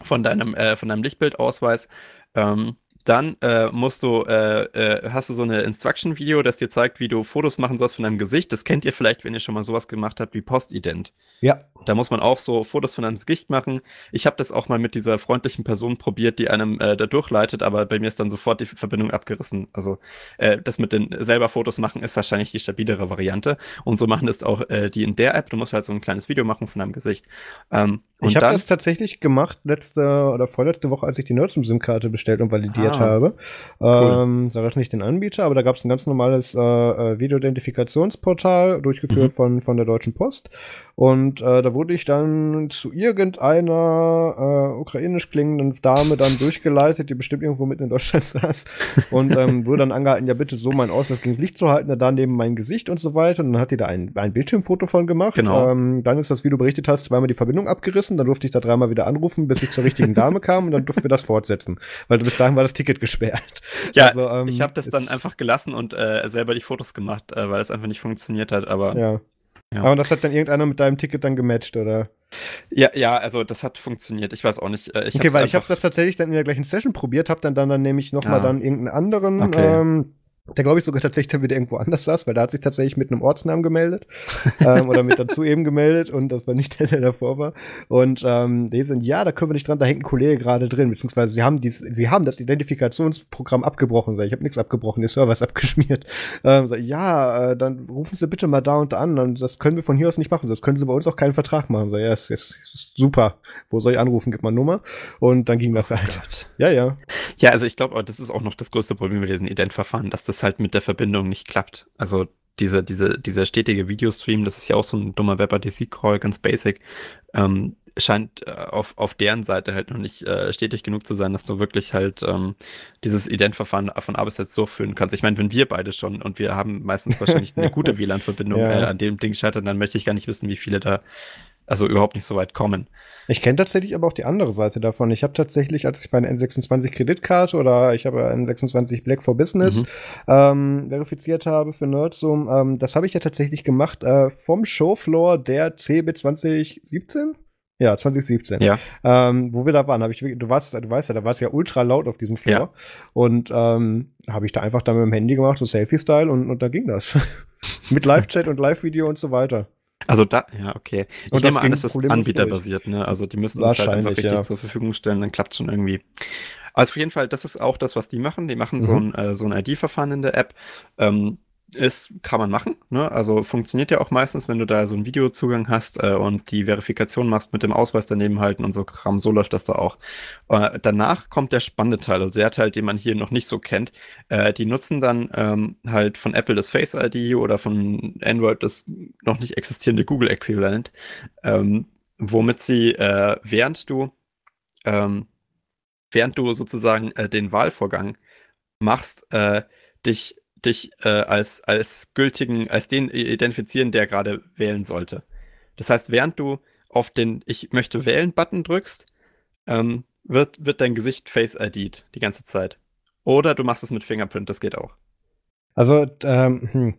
von deinem, äh, von deinem Lichtbildausweis, ähm, dann äh, musst du, äh, äh, hast du so eine Instruction-Video, das dir zeigt, wie du Fotos machen sollst von deinem Gesicht. Das kennt ihr vielleicht, wenn ihr schon mal sowas gemacht habt wie Postident. Ja. Da muss man auch so Fotos von deinem Gesicht machen. Ich habe das auch mal mit dieser freundlichen Person probiert, die einem äh, da durchleitet, aber bei mir ist dann sofort die Verbindung abgerissen. Also äh, das mit den selber Fotos machen ist wahrscheinlich die stabilere Variante. Und so machen das auch äh, die in der App. Du musst halt so ein kleines Video machen von deinem Gesicht. Ähm, ich habe das tatsächlich gemacht letzte oder vorletzte Woche, als ich die Nerdzoom-SIM-Karte bestellt und validiert ausprobiert ah, habe. Cool. Ähm, sag nicht den Anbieter, aber da gab es ein ganz normales äh, äh Videoidentifikationsportal, durchgeführt mhm. von, von der Deutschen Post. Und äh, da wurde ich dann zu irgendeiner äh, ukrainisch klingenden Dame dann durchgeleitet, die bestimmt irgendwo mitten in Deutschland saß. Und ähm, wurde dann angehalten, ja bitte so mein Ausweis gegen Licht zu halten, da neben mein Gesicht und so weiter. Und dann hat die da ein, ein Bildschirmfoto von gemacht. Genau. Ähm, dann ist das, wie du berichtet hast, zweimal die Verbindung abgerissen. Dann durfte ich da dreimal wieder anrufen, bis ich zur richtigen Dame kam. Und dann durften wir das fortsetzen. Weil bis dahin war das Ticket gesperrt. Ja, also, ähm, ich habe das dann einfach gelassen und äh, selber die Fotos gemacht, äh, weil es einfach nicht funktioniert hat. Aber ja. Ja. Aber das hat dann irgendeiner mit deinem Ticket dann gematcht, oder? Ja, ja, also das hat funktioniert. Ich weiß auch nicht. Äh, ich okay, weil ich habe das tatsächlich dann in der gleichen Session probiert, habe dann, dann dann nämlich noch ja. mal dann irgendeinen anderen okay. ähm, der glaube ich sogar tatsächlich dann wieder irgendwo anders saß, weil da hat sich tatsächlich mit einem Ortsnamen gemeldet ähm, oder mit dazu eben gemeldet und das war nicht der, der davor war. Und ähm, die sind, ja, da können wir nicht dran, da hängt ein Kollege gerade drin, beziehungsweise sie haben dies, sie haben das Identifikationsprogramm abgebrochen. Sag, ich habe nichts abgebrochen, der Server ist abgeschmiert. Ähm, sag, ja, äh, dann rufen Sie bitte mal da und da an. Und das können wir von hier aus nicht machen. Das können Sie bei uns auch keinen Vertrag machen. Sag, ja, ist, ist, ist super. Wo soll ich anrufen? Gib mal Nummer. Und dann ging das oh halt. Gott. Ja, ja. Ja, also ich glaube, das ist auch noch das größte Problem mit diesen Ident-Verfahren, dass das das halt mit der Verbindung nicht klappt. Also diese, diese, dieser stetige Videostream, das ist ja auch so ein dummer WebRTC-Call, ganz basic, ähm, scheint äh, auf, auf deren Seite halt noch nicht äh, stetig genug zu sein, dass du wirklich halt ähm, dieses Identverfahren von A bis Z durchführen kannst. Ich meine, wenn wir beide schon und wir haben meistens wahrscheinlich eine gute WLAN-Verbindung ja. äh, an dem Ding scheitern, dann möchte ich gar nicht wissen, wie viele da also überhaupt nicht so weit kommen. Ich kenne tatsächlich aber auch die andere Seite davon. Ich habe tatsächlich, als ich meine N26 Kreditkarte oder ich habe N26 Black for Business mhm. ähm, verifiziert habe für Nerdzoom, ähm, das habe ich ja tatsächlich gemacht äh, vom Showfloor der CB 2017. Ja, 2017. Ja. Ähm, wo wir da waren, habe ich, du weißt, du weißt ja, da war es ja ultra laut auf diesem Floor. Ja. Und ähm, habe ich da einfach da mit dem Handy gemacht, so Selfie-Style, und, und da ging das. mit Live-Chat und Live-Video und so weiter. Also da, ja, okay. Ich und nehme an, es ist anbieterbasiert, ne? Also die müssen das halt einfach richtig ja. zur Verfügung stellen, dann klappt schon irgendwie. Also auf jeden Fall, das ist auch das, was die machen. Die machen mhm. so ein, äh, so ein ID-Verfahren in der App. Ähm, ist, kann man machen. Ne? Also funktioniert ja auch meistens, wenn du da so einen Videozugang hast äh, und die Verifikation machst mit dem Ausweis daneben halten und so Kram, so läuft das da auch. Äh, danach kommt der spannende Teil, also der Teil, den man hier noch nicht so kennt. Äh, die nutzen dann ähm, halt von Apple das Face ID oder von Android das noch nicht existierende Google Äquivalent, ähm, womit sie, äh, während du, ähm, während du sozusagen äh, den Wahlvorgang machst, äh, dich dich äh, als, als gültigen, als den identifizieren, der gerade wählen sollte. Das heißt, während du auf den Ich möchte wählen-Button drückst, ähm, wird, wird dein Gesicht Face ID die ganze Zeit. Oder du machst es mit Fingerprint, das geht auch. Also, ähm, hm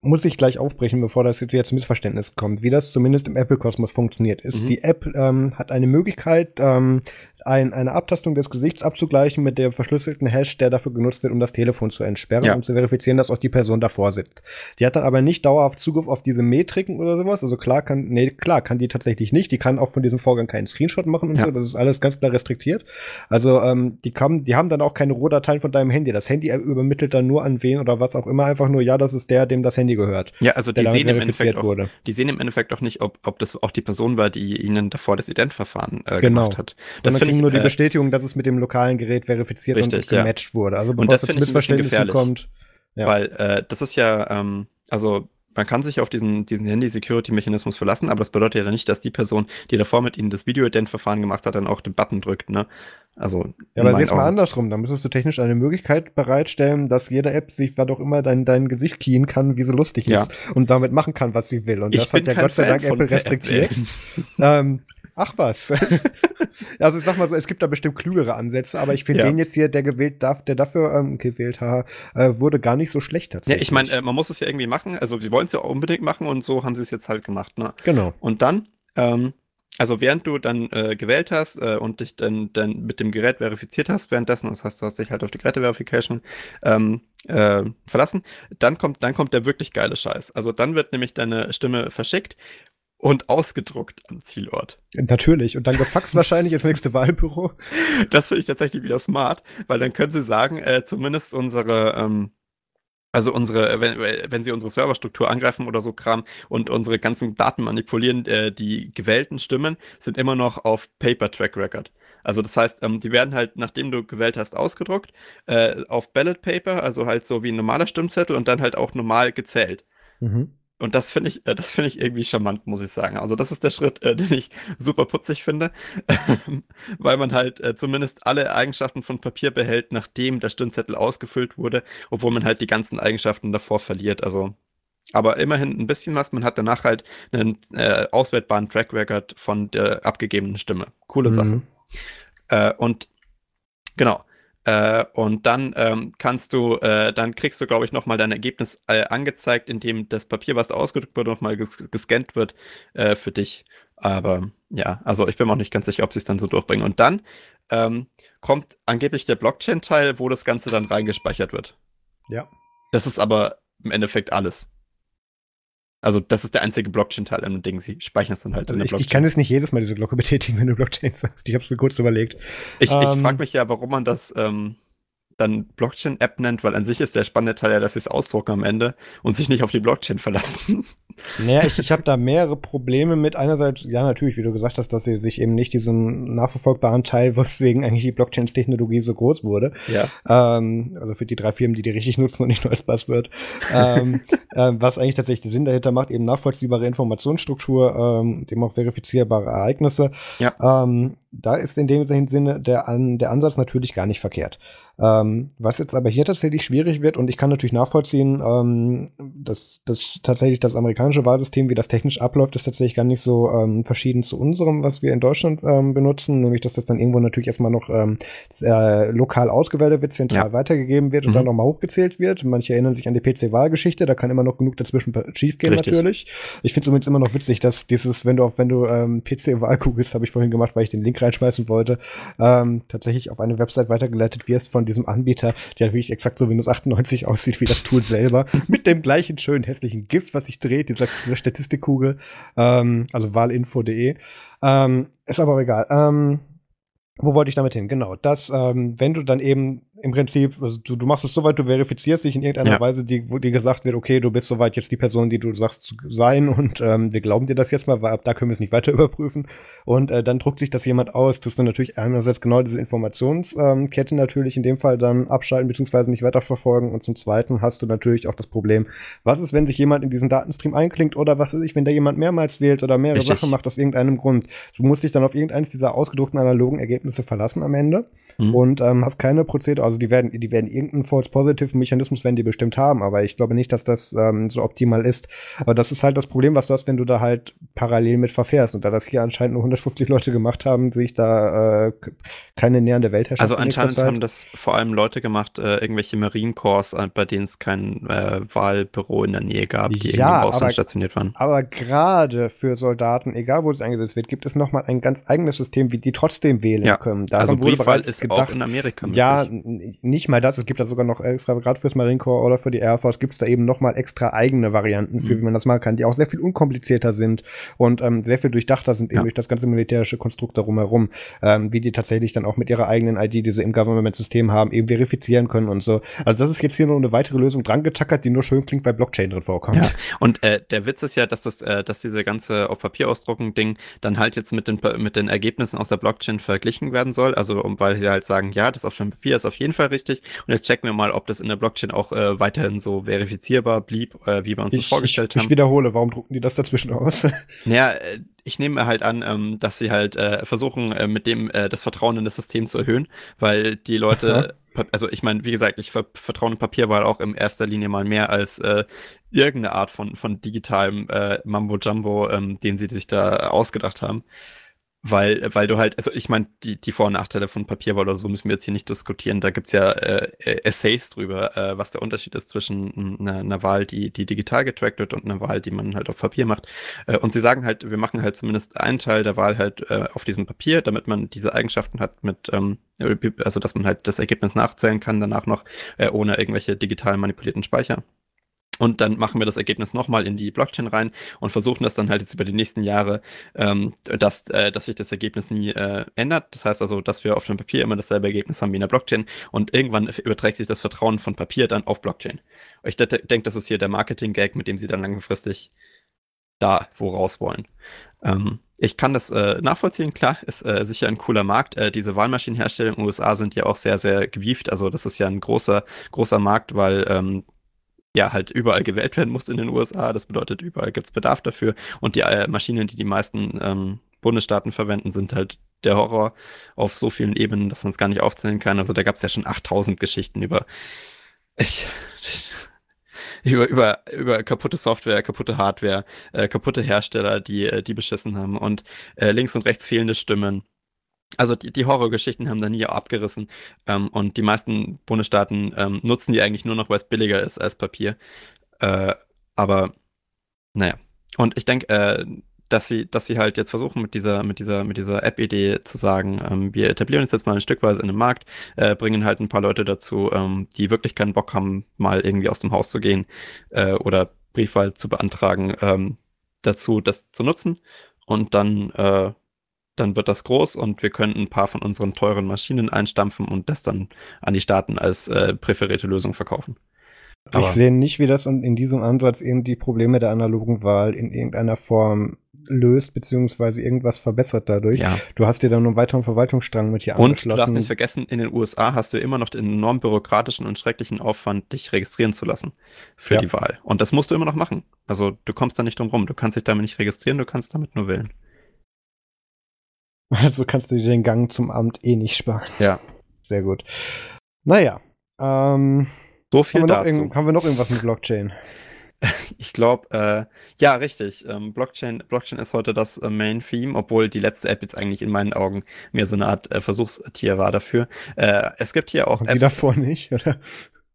muss ich gleich aufbrechen, bevor das jetzt wieder zu Missverständnis kommt. Wie das zumindest im Apple-Kosmos funktioniert, ist, mhm. die App ähm, hat eine Möglichkeit, ähm, ein, eine Abtastung des Gesichts abzugleichen mit dem verschlüsselten Hash, der dafür genutzt wird, um das Telefon zu entsperren ja. und zu verifizieren, dass auch die Person davor sitzt. Die hat dann aber nicht dauerhaft Zugriff auf diese Metriken oder sowas. Also klar kann, nee, klar kann die tatsächlich nicht. Die kann auch von diesem Vorgang keinen Screenshot machen und ja. so. Das ist alles ganz klar restriktiert. Also ähm, die, kann, die haben dann auch keine Rohdateien von deinem Handy. Das Handy übermittelt dann nur an wen oder was auch immer einfach nur, ja, das ist der, dem das Handy gehört. Ja, also die sehen, im Endeffekt auch, die sehen im Endeffekt auch nicht, ob, ob das auch die Person war, die ihnen davor das Identverfahren äh, genau. gemacht hat. Das finde ich nur die äh, Bestätigung, dass es mit dem lokalen Gerät verifiziert richtig, und gematcht ja. wurde. Also bevor und das es zu Missverständnissen kommt. Ja. Weil äh, das ist ja, ähm, also man kann sich auf diesen, diesen Handy-Security-Mechanismus verlassen, aber das bedeutet ja nicht, dass die Person, die davor mit ihnen das Video-Ident-Verfahren gemacht hat, dann auch den Button drückt, ne? Also. Ja, aber jetzt mal andersrum. Da müsstest du technisch eine Möglichkeit bereitstellen, dass jede App sich, was auch immer, dein, dein Gesicht keyien kann, wie sie lustig ja. ist und damit machen kann, was sie will. Und das hat ja Gott sei Dank Apple restriktiert. ähm, Ach was. also ich sag mal so, es gibt da bestimmt klügere Ansätze, aber ich finde ja. den jetzt hier, der gewählt darf, der dafür ähm, gewählt hat, äh, wurde gar nicht so schlecht tatsächlich. Ja, ich meine, äh, man muss es ja irgendwie machen. Also sie wollen es ja auch unbedingt machen und so haben sie es jetzt halt gemacht. Ne? Genau. Und dann, ähm, also während du dann äh, gewählt hast äh, und dich dann, dann mit dem Gerät verifiziert hast, währenddessen, das heißt, du hast dich halt auf die Geräte-Verification ähm, äh, verlassen, dann kommt, dann kommt der wirklich geile Scheiß. Also dann wird nämlich deine Stimme verschickt und ausgedruckt am Zielort. Natürlich. Und dann gefaxt wahrscheinlich ins nächste Wahlbüro. Das finde ich tatsächlich wieder smart, weil dann können sie sagen, äh, zumindest unsere, ähm, also unsere, wenn, wenn sie unsere Serverstruktur angreifen oder so Kram und unsere ganzen Daten manipulieren, äh, die gewählten Stimmen sind immer noch auf Paper Track Record. Also das heißt, ähm, die werden halt, nachdem du gewählt hast, ausgedruckt, äh, auf Ballot Paper, also halt so wie ein normaler Stimmzettel und dann halt auch normal gezählt. Mhm. Und das finde ich, äh, das finde ich irgendwie charmant, muss ich sagen. Also das ist der Schritt, äh, den ich super putzig finde, weil man halt äh, zumindest alle Eigenschaften von Papier behält, nachdem der Stimmzettel ausgefüllt wurde, obwohl man halt die ganzen Eigenschaften davor verliert. Also, aber immerhin ein bisschen was. Man hat danach halt einen äh, auswertbaren Track Record von der abgegebenen Stimme. Coole mhm. Sache. Äh, und genau. Äh, und dann ähm, kannst du, äh, dann kriegst du, glaube ich, nochmal dein Ergebnis äh, angezeigt, indem das Papier, was da ausgedrückt wird, nochmal ges gescannt wird äh, für dich. Aber ja, also ich bin mir auch nicht ganz sicher, ob sie es dann so durchbringen. Und dann ähm, kommt angeblich der Blockchain-Teil, wo das Ganze dann reingespeichert wird. Ja. Das ist aber im Endeffekt alles. Also das ist der einzige Blockchain-Teil im Ding. Sie speichern es dann halt also in der Blockchain. Ich kann jetzt nicht jedes Mal diese Glocke betätigen, wenn du Blockchain sagst. Ich habe es mir kurz überlegt. Ich, ähm, ich frage mich ja, warum man das ähm, dann Blockchain-App nennt, weil an sich ist der spannende Teil ja, dass sie es ausdrucken am Ende und sich nicht auf die Blockchain verlassen. Naja, ich, ich habe da mehrere Probleme mit. Einerseits, ja, natürlich, wie du gesagt hast, dass sie sich eben nicht diesen nachverfolgbaren Teil, weswegen eigentlich die Blockchain-Technologie so groß wurde. Ja. Ähm, also für die drei Firmen, die die richtig nutzen und nicht nur als Buzzword. ähm, äh, was eigentlich tatsächlich den Sinn dahinter macht, eben nachvollziehbare Informationsstruktur, ähm, eben auch verifizierbare Ereignisse. Ja. Ähm, da ist in dem Sinne der, der Ansatz natürlich gar nicht verkehrt. Ähm, was jetzt aber hier tatsächlich schwierig wird, und ich kann natürlich nachvollziehen, ähm, dass, dass tatsächlich das amerikanische Wahlsystem, wie das technisch abläuft, ist tatsächlich gar nicht so ähm, verschieden zu unserem, was wir in Deutschland ähm, benutzen, nämlich dass das dann irgendwo natürlich erstmal noch ähm, äh, lokal ausgewählt wird, zentral ja. weitergegeben wird und mhm. dann nochmal hochgezählt wird. Manche erinnern sich an die PC-Wahlgeschichte, da kann immer noch genug dazwischen schiefgehen Richtig. natürlich. Ich finde es übrigens immer noch witzig, dass dieses, wenn du auf, wenn du ähm, PC-Wahl googelst, habe ich vorhin gemacht, weil ich den Link reinschmeißen wollte, tatsächlich auf eine Website weitergeleitet wirst von diesem Anbieter, der wirklich exakt so Windows 98 aussieht wie das Tool selber, mit dem gleichen schönen hässlichen GIF, was sich dreht, dieser, dieser Statistikkugel, ähm, also wahlinfo.de. Ähm, ist aber egal. Ähm, wo wollte ich damit hin? Genau, dass, ähm, wenn du dann eben im Prinzip, also du, du machst es soweit, du verifizierst dich in irgendeiner ja. Weise, die, wo dir gesagt wird, okay, du bist soweit jetzt die Person, die du sagst zu sein und ähm, wir glauben dir das jetzt mal, weil ab da können wir es nicht weiter überprüfen. Und äh, dann druckt sich das jemand aus, tust du natürlich einerseits genau diese Informationskette ähm, natürlich in dem Fall dann abschalten beziehungsweise nicht weiterverfolgen und zum Zweiten hast du natürlich auch das Problem, was ist, wenn sich jemand in diesen Datenstream einklingt oder was weiß ich, wenn da jemand mehrmals wählt oder mehrere Richtig. Sachen macht aus irgendeinem Grund. Du musst dich dann auf irgendeines dieser ausgedruckten analogen Ergebnisse verlassen am Ende mhm. und ähm, hast keine Prozedere, also die werden, die werden irgendeinen False Positive Mechanismus werden die bestimmt haben, aber ich glaube nicht, dass das ähm, so optimal ist. Aber das ist halt das Problem, was du hast, wenn du da halt parallel mit verfährst. Und da das hier anscheinend nur 150 Leute gemacht haben, sehe ich da äh, keine nähernde Weltherrschaft. Also anscheinend haben das vor allem Leute gemacht, äh, irgendwelche Marine Corps, äh, bei denen es kein äh, Wahlbüro in der Nähe gab, die ja, irgendwie im Ausland stationiert waren. Aber gerade für Soldaten, egal wo es eingesetzt wird, gibt es nochmal ein ganz eigenes System, wie die trotzdem wählen ja. können. Daran also Briefwahl ist gedacht, auch in Amerika möglich. Ja, nicht mal das. Es gibt da sogar noch extra, gerade fürs Marine Corps oder für die Air Force, gibt es da eben noch mal extra eigene Varianten für, mhm. wie man das machen kann, die auch sehr viel unkomplizierter sind und ähm, sehr viel durchdachter sind, eben ja. durch das ganze militärische Konstrukt darum herum, ähm, wie die tatsächlich dann auch mit ihrer eigenen ID, die sie im Government-System haben, eben verifizieren können und so. Also das ist jetzt hier nur eine weitere Lösung dran getackert, die nur schön klingt, weil Blockchain drin vorkommt. Ja. Und äh, der Witz ist ja, dass das, äh, dass diese ganze auf Papier ausdrucken Ding dann halt jetzt mit den, mit den Ergebnissen aus der Blockchain verglichen werden soll. Also um, weil sie halt sagen, ja, das auf dem Papier ist auf jeden Fall richtig. Und jetzt checken wir mal, ob das in der Blockchain auch äh, weiterhin so verifizierbar blieb, äh, wie wir uns ich, das vorgestellt ich, haben. Ich wiederhole, warum drucken die das dazwischen aus? Naja, äh, ich nehme halt an, ähm, dass sie halt äh, versuchen, äh, mit dem äh, das Vertrauen in das System zu erhöhen, weil die Leute, also ich meine, wie gesagt, ich ver vertraue in Papierwahl auch in erster Linie mal mehr als irgendeine Art von, von digitalem äh, Mambo-Jumbo, ähm, den sie sich da ausgedacht haben. Weil, weil du halt, also ich meine, die, die Vor- und Nachteile von Papierwahl oder so müssen wir jetzt hier nicht diskutieren. Da gibt es ja äh, äh, Essays drüber, äh, was der Unterschied ist zwischen einer, einer, Wahl, die, die digital getrackt wird und einer Wahl, die man halt auf Papier macht. Äh, und sie sagen halt, wir machen halt zumindest einen Teil der Wahl halt äh, auf diesem Papier, damit man diese Eigenschaften hat mit, ähm, also dass man halt das Ergebnis nachzählen kann, danach noch äh, ohne irgendwelche digital manipulierten Speicher. Und dann machen wir das Ergebnis nochmal in die Blockchain rein und versuchen das dann halt jetzt über die nächsten Jahre, ähm, dass, äh, dass sich das Ergebnis nie äh, ändert. Das heißt also, dass wir auf dem Papier immer dasselbe Ergebnis haben wie in der Blockchain und irgendwann überträgt sich das Vertrauen von Papier dann auf Blockchain. Ich denke, das ist hier der Marketing-Gag, mit dem sie dann langfristig da wo raus wollen. Ähm, ich kann das äh, nachvollziehen, klar, ist äh, sicher ein cooler Markt. Äh, diese Wahlmaschinenhersteller in den USA sind ja auch sehr, sehr gewieft. Also das ist ja ein großer, großer Markt, weil ähm, ja halt überall gewählt werden muss in den USA. Das bedeutet, überall gibt es Bedarf dafür. Und die äh, Maschinen, die die meisten ähm, Bundesstaaten verwenden, sind halt der Horror auf so vielen Ebenen, dass man es gar nicht aufzählen kann. Also da gab es ja schon 8000 Geschichten über ich, über, über, über kaputte Software, kaputte Hardware, äh, kaputte Hersteller, die, äh, die beschissen haben und äh, links und rechts fehlende Stimmen. Also die, die Horrorgeschichten haben da nie abgerissen ähm, und die meisten Bundesstaaten ähm, nutzen die eigentlich nur noch, weil es billiger ist als Papier. Äh, aber naja. Und ich denke, äh, dass sie, dass sie halt jetzt versuchen, mit dieser, mit dieser, mit dieser App-Idee zu sagen, ähm, wir etablieren uns jetzt mal ein Stückweise in den Markt, äh, bringen halt ein paar Leute dazu, ähm, die wirklich keinen Bock haben, mal irgendwie aus dem Haus zu gehen äh, oder Briefwahl zu beantragen, ähm, dazu, das zu nutzen. Und dann, äh, dann wird das groß und wir können ein paar von unseren teuren Maschinen einstampfen und das dann an die Staaten als äh, präferierte Lösung verkaufen. Aber ich sehe nicht, wie das in diesem Ansatz eben die Probleme der analogen Wahl in irgendeiner Form löst, beziehungsweise irgendwas verbessert dadurch. Ja. Du hast dir dann einen weiteren Verwaltungsstrang mit hier und angeschlossen. Und du darfst nicht vergessen, in den USA hast du immer noch den enorm bürokratischen und schrecklichen Aufwand, dich registrieren zu lassen für ja. die Wahl. Und das musst du immer noch machen. Also du kommst da nicht drum rum. Du kannst dich damit nicht registrieren, du kannst damit nur wählen. Also kannst du dir den Gang zum Amt eh nicht sparen. Ja. Sehr gut. Naja, ähm, so viel haben dazu. Haben wir noch irgendwas mit Blockchain? Ich glaube, äh, ja, richtig. Ähm, Blockchain, Blockchain ist heute das äh, Main Theme, obwohl die letzte App jetzt eigentlich in meinen Augen mehr so eine Art äh, Versuchstier war dafür. Äh, es gibt hier auch Und Apps. Die davor nicht, oder?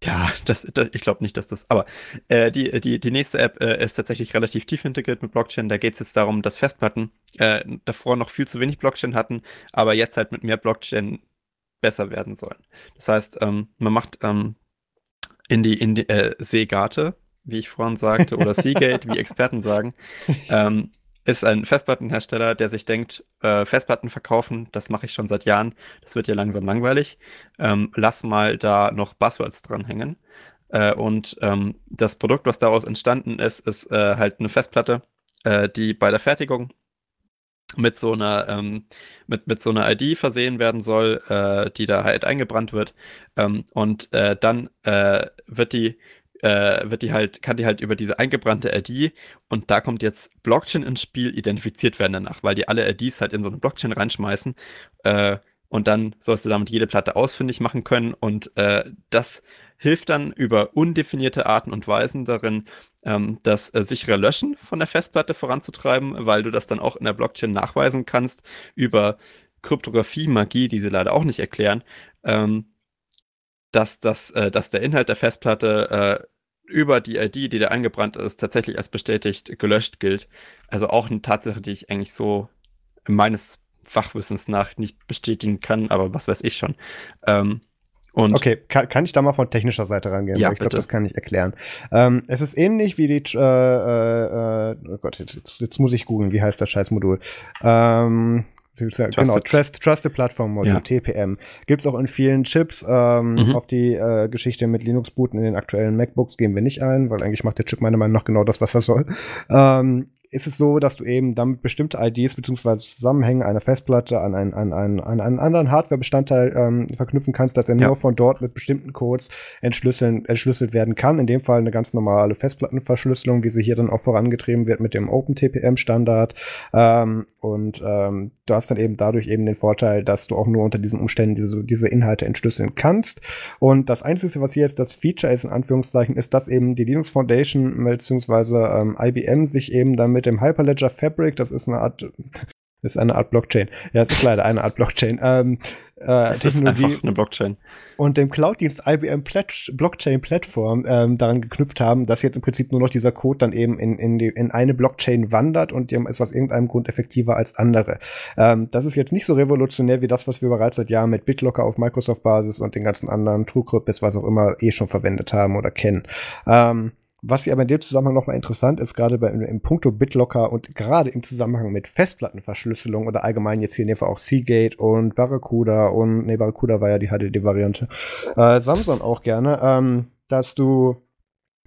Ja, das, das ich glaube nicht, dass das. Aber äh, die, die, die nächste App äh, ist tatsächlich relativ tief integriert mit Blockchain. Da geht es jetzt darum, dass Festplatten äh, davor noch viel zu wenig Blockchain hatten, aber jetzt halt mit mehr Blockchain besser werden sollen. Das heißt, ähm, man macht ähm, in die, in die äh, Seegate, wie ich vorhin sagte, oder Seagate, wie Experten sagen, ähm, ist ein Festplattenhersteller, der sich denkt, äh, Festplatten verkaufen, das mache ich schon seit Jahren, das wird ja langsam langweilig. Ähm, lass mal da noch Buzzwords dranhängen. Äh, und ähm, das Produkt, was daraus entstanden ist, ist äh, halt eine Festplatte, äh, die bei der Fertigung mit so einer ähm, mit, mit so einer ID versehen werden soll, äh, die da halt eingebrannt wird. Ähm, und äh, dann wird die äh, wird die halt, kann die halt über diese eingebrannte ID und da kommt jetzt Blockchain ins Spiel, identifiziert werden danach, weil die alle IDs halt in so eine Blockchain reinschmeißen. Äh, und dann sollst du damit jede Platte ausfindig machen können und äh, das hilft dann über undefinierte Arten und Weisen darin, ähm, das äh, sichere Löschen von der Festplatte voranzutreiben, weil du das dann auch in der Blockchain nachweisen kannst über Kryptographie, Magie, die sie leider auch nicht erklären, ähm, dass, das, äh, dass der Inhalt der Festplatte äh, über die ID, die da eingebrannt ist, tatsächlich als bestätigt gelöscht gilt. Also auch eine Tatsache, die ich eigentlich so meines Fachwissens nach nicht bestätigen kann, aber was weiß ich schon. Ähm, und okay, kann, kann ich da mal von technischer Seite rangehen? Ja, ich glaube, das kann ich erklären. Ähm, es ist ähnlich wie die, äh, äh, äh, oh Gott, jetzt, jetzt muss ich googeln, wie heißt das Scheißmodul? Ähm, Trusted. Genau, Trust, Trusted Platform Module, ja. TPM. Gibt es auch in vielen Chips. Ähm, mhm. Auf die äh, Geschichte mit Linux-Booten in den aktuellen MacBooks gehen wir nicht ein, weil eigentlich macht der Chip meiner Meinung nach genau das, was er soll. Ähm, ist es so, dass du eben damit bestimmte IDs bzw. Zusammenhänge einer Festplatte an einen, an einen, an einen anderen Hardware-Bestandteil ähm, verknüpfen kannst, dass er ja. nur von dort mit bestimmten Codes entschlüsseln, entschlüsselt werden kann. In dem Fall eine ganz normale Festplattenverschlüsselung, wie sie hier dann auch vorangetrieben wird mit dem OpenTPM-Standard. Ähm, und ähm, du hast dann eben dadurch eben den Vorteil, dass du auch nur unter diesen Umständen diese, diese Inhalte entschlüsseln kannst. Und das Einzige, was hier jetzt das Feature ist, in Anführungszeichen, ist, dass eben die Linux Foundation bzw. Ähm, IBM sich eben damit mit dem Hyperledger Fabric, das ist eine Art, ist eine Art Blockchain. Ja, es ist leider eine Art Blockchain. Ähm, äh, es ist einfach eine Blockchain. Und dem Cloud-Dienst IBM Plat Blockchain-Plattform ähm, daran geknüpft haben, dass jetzt im Prinzip nur noch dieser Code dann eben in, in, die, in eine Blockchain wandert und die ist aus irgendeinem Grund effektiver als andere. Ähm, das ist jetzt nicht so revolutionär wie das, was wir bereits seit Jahren mit BitLocker auf Microsoft-Basis und den ganzen anderen TrueCrypt, was auch immer, eh schon verwendet haben oder kennen. Ähm, was hier aber in dem Zusammenhang nochmal interessant ist, gerade bei, im Punkto BitLocker und gerade im Zusammenhang mit Festplattenverschlüsselung oder allgemein jetzt hier in dem Fall auch Seagate und Barracuda und, nee, Barracuda war ja die HDD-Variante, äh, Samsung auch gerne, ähm, dass du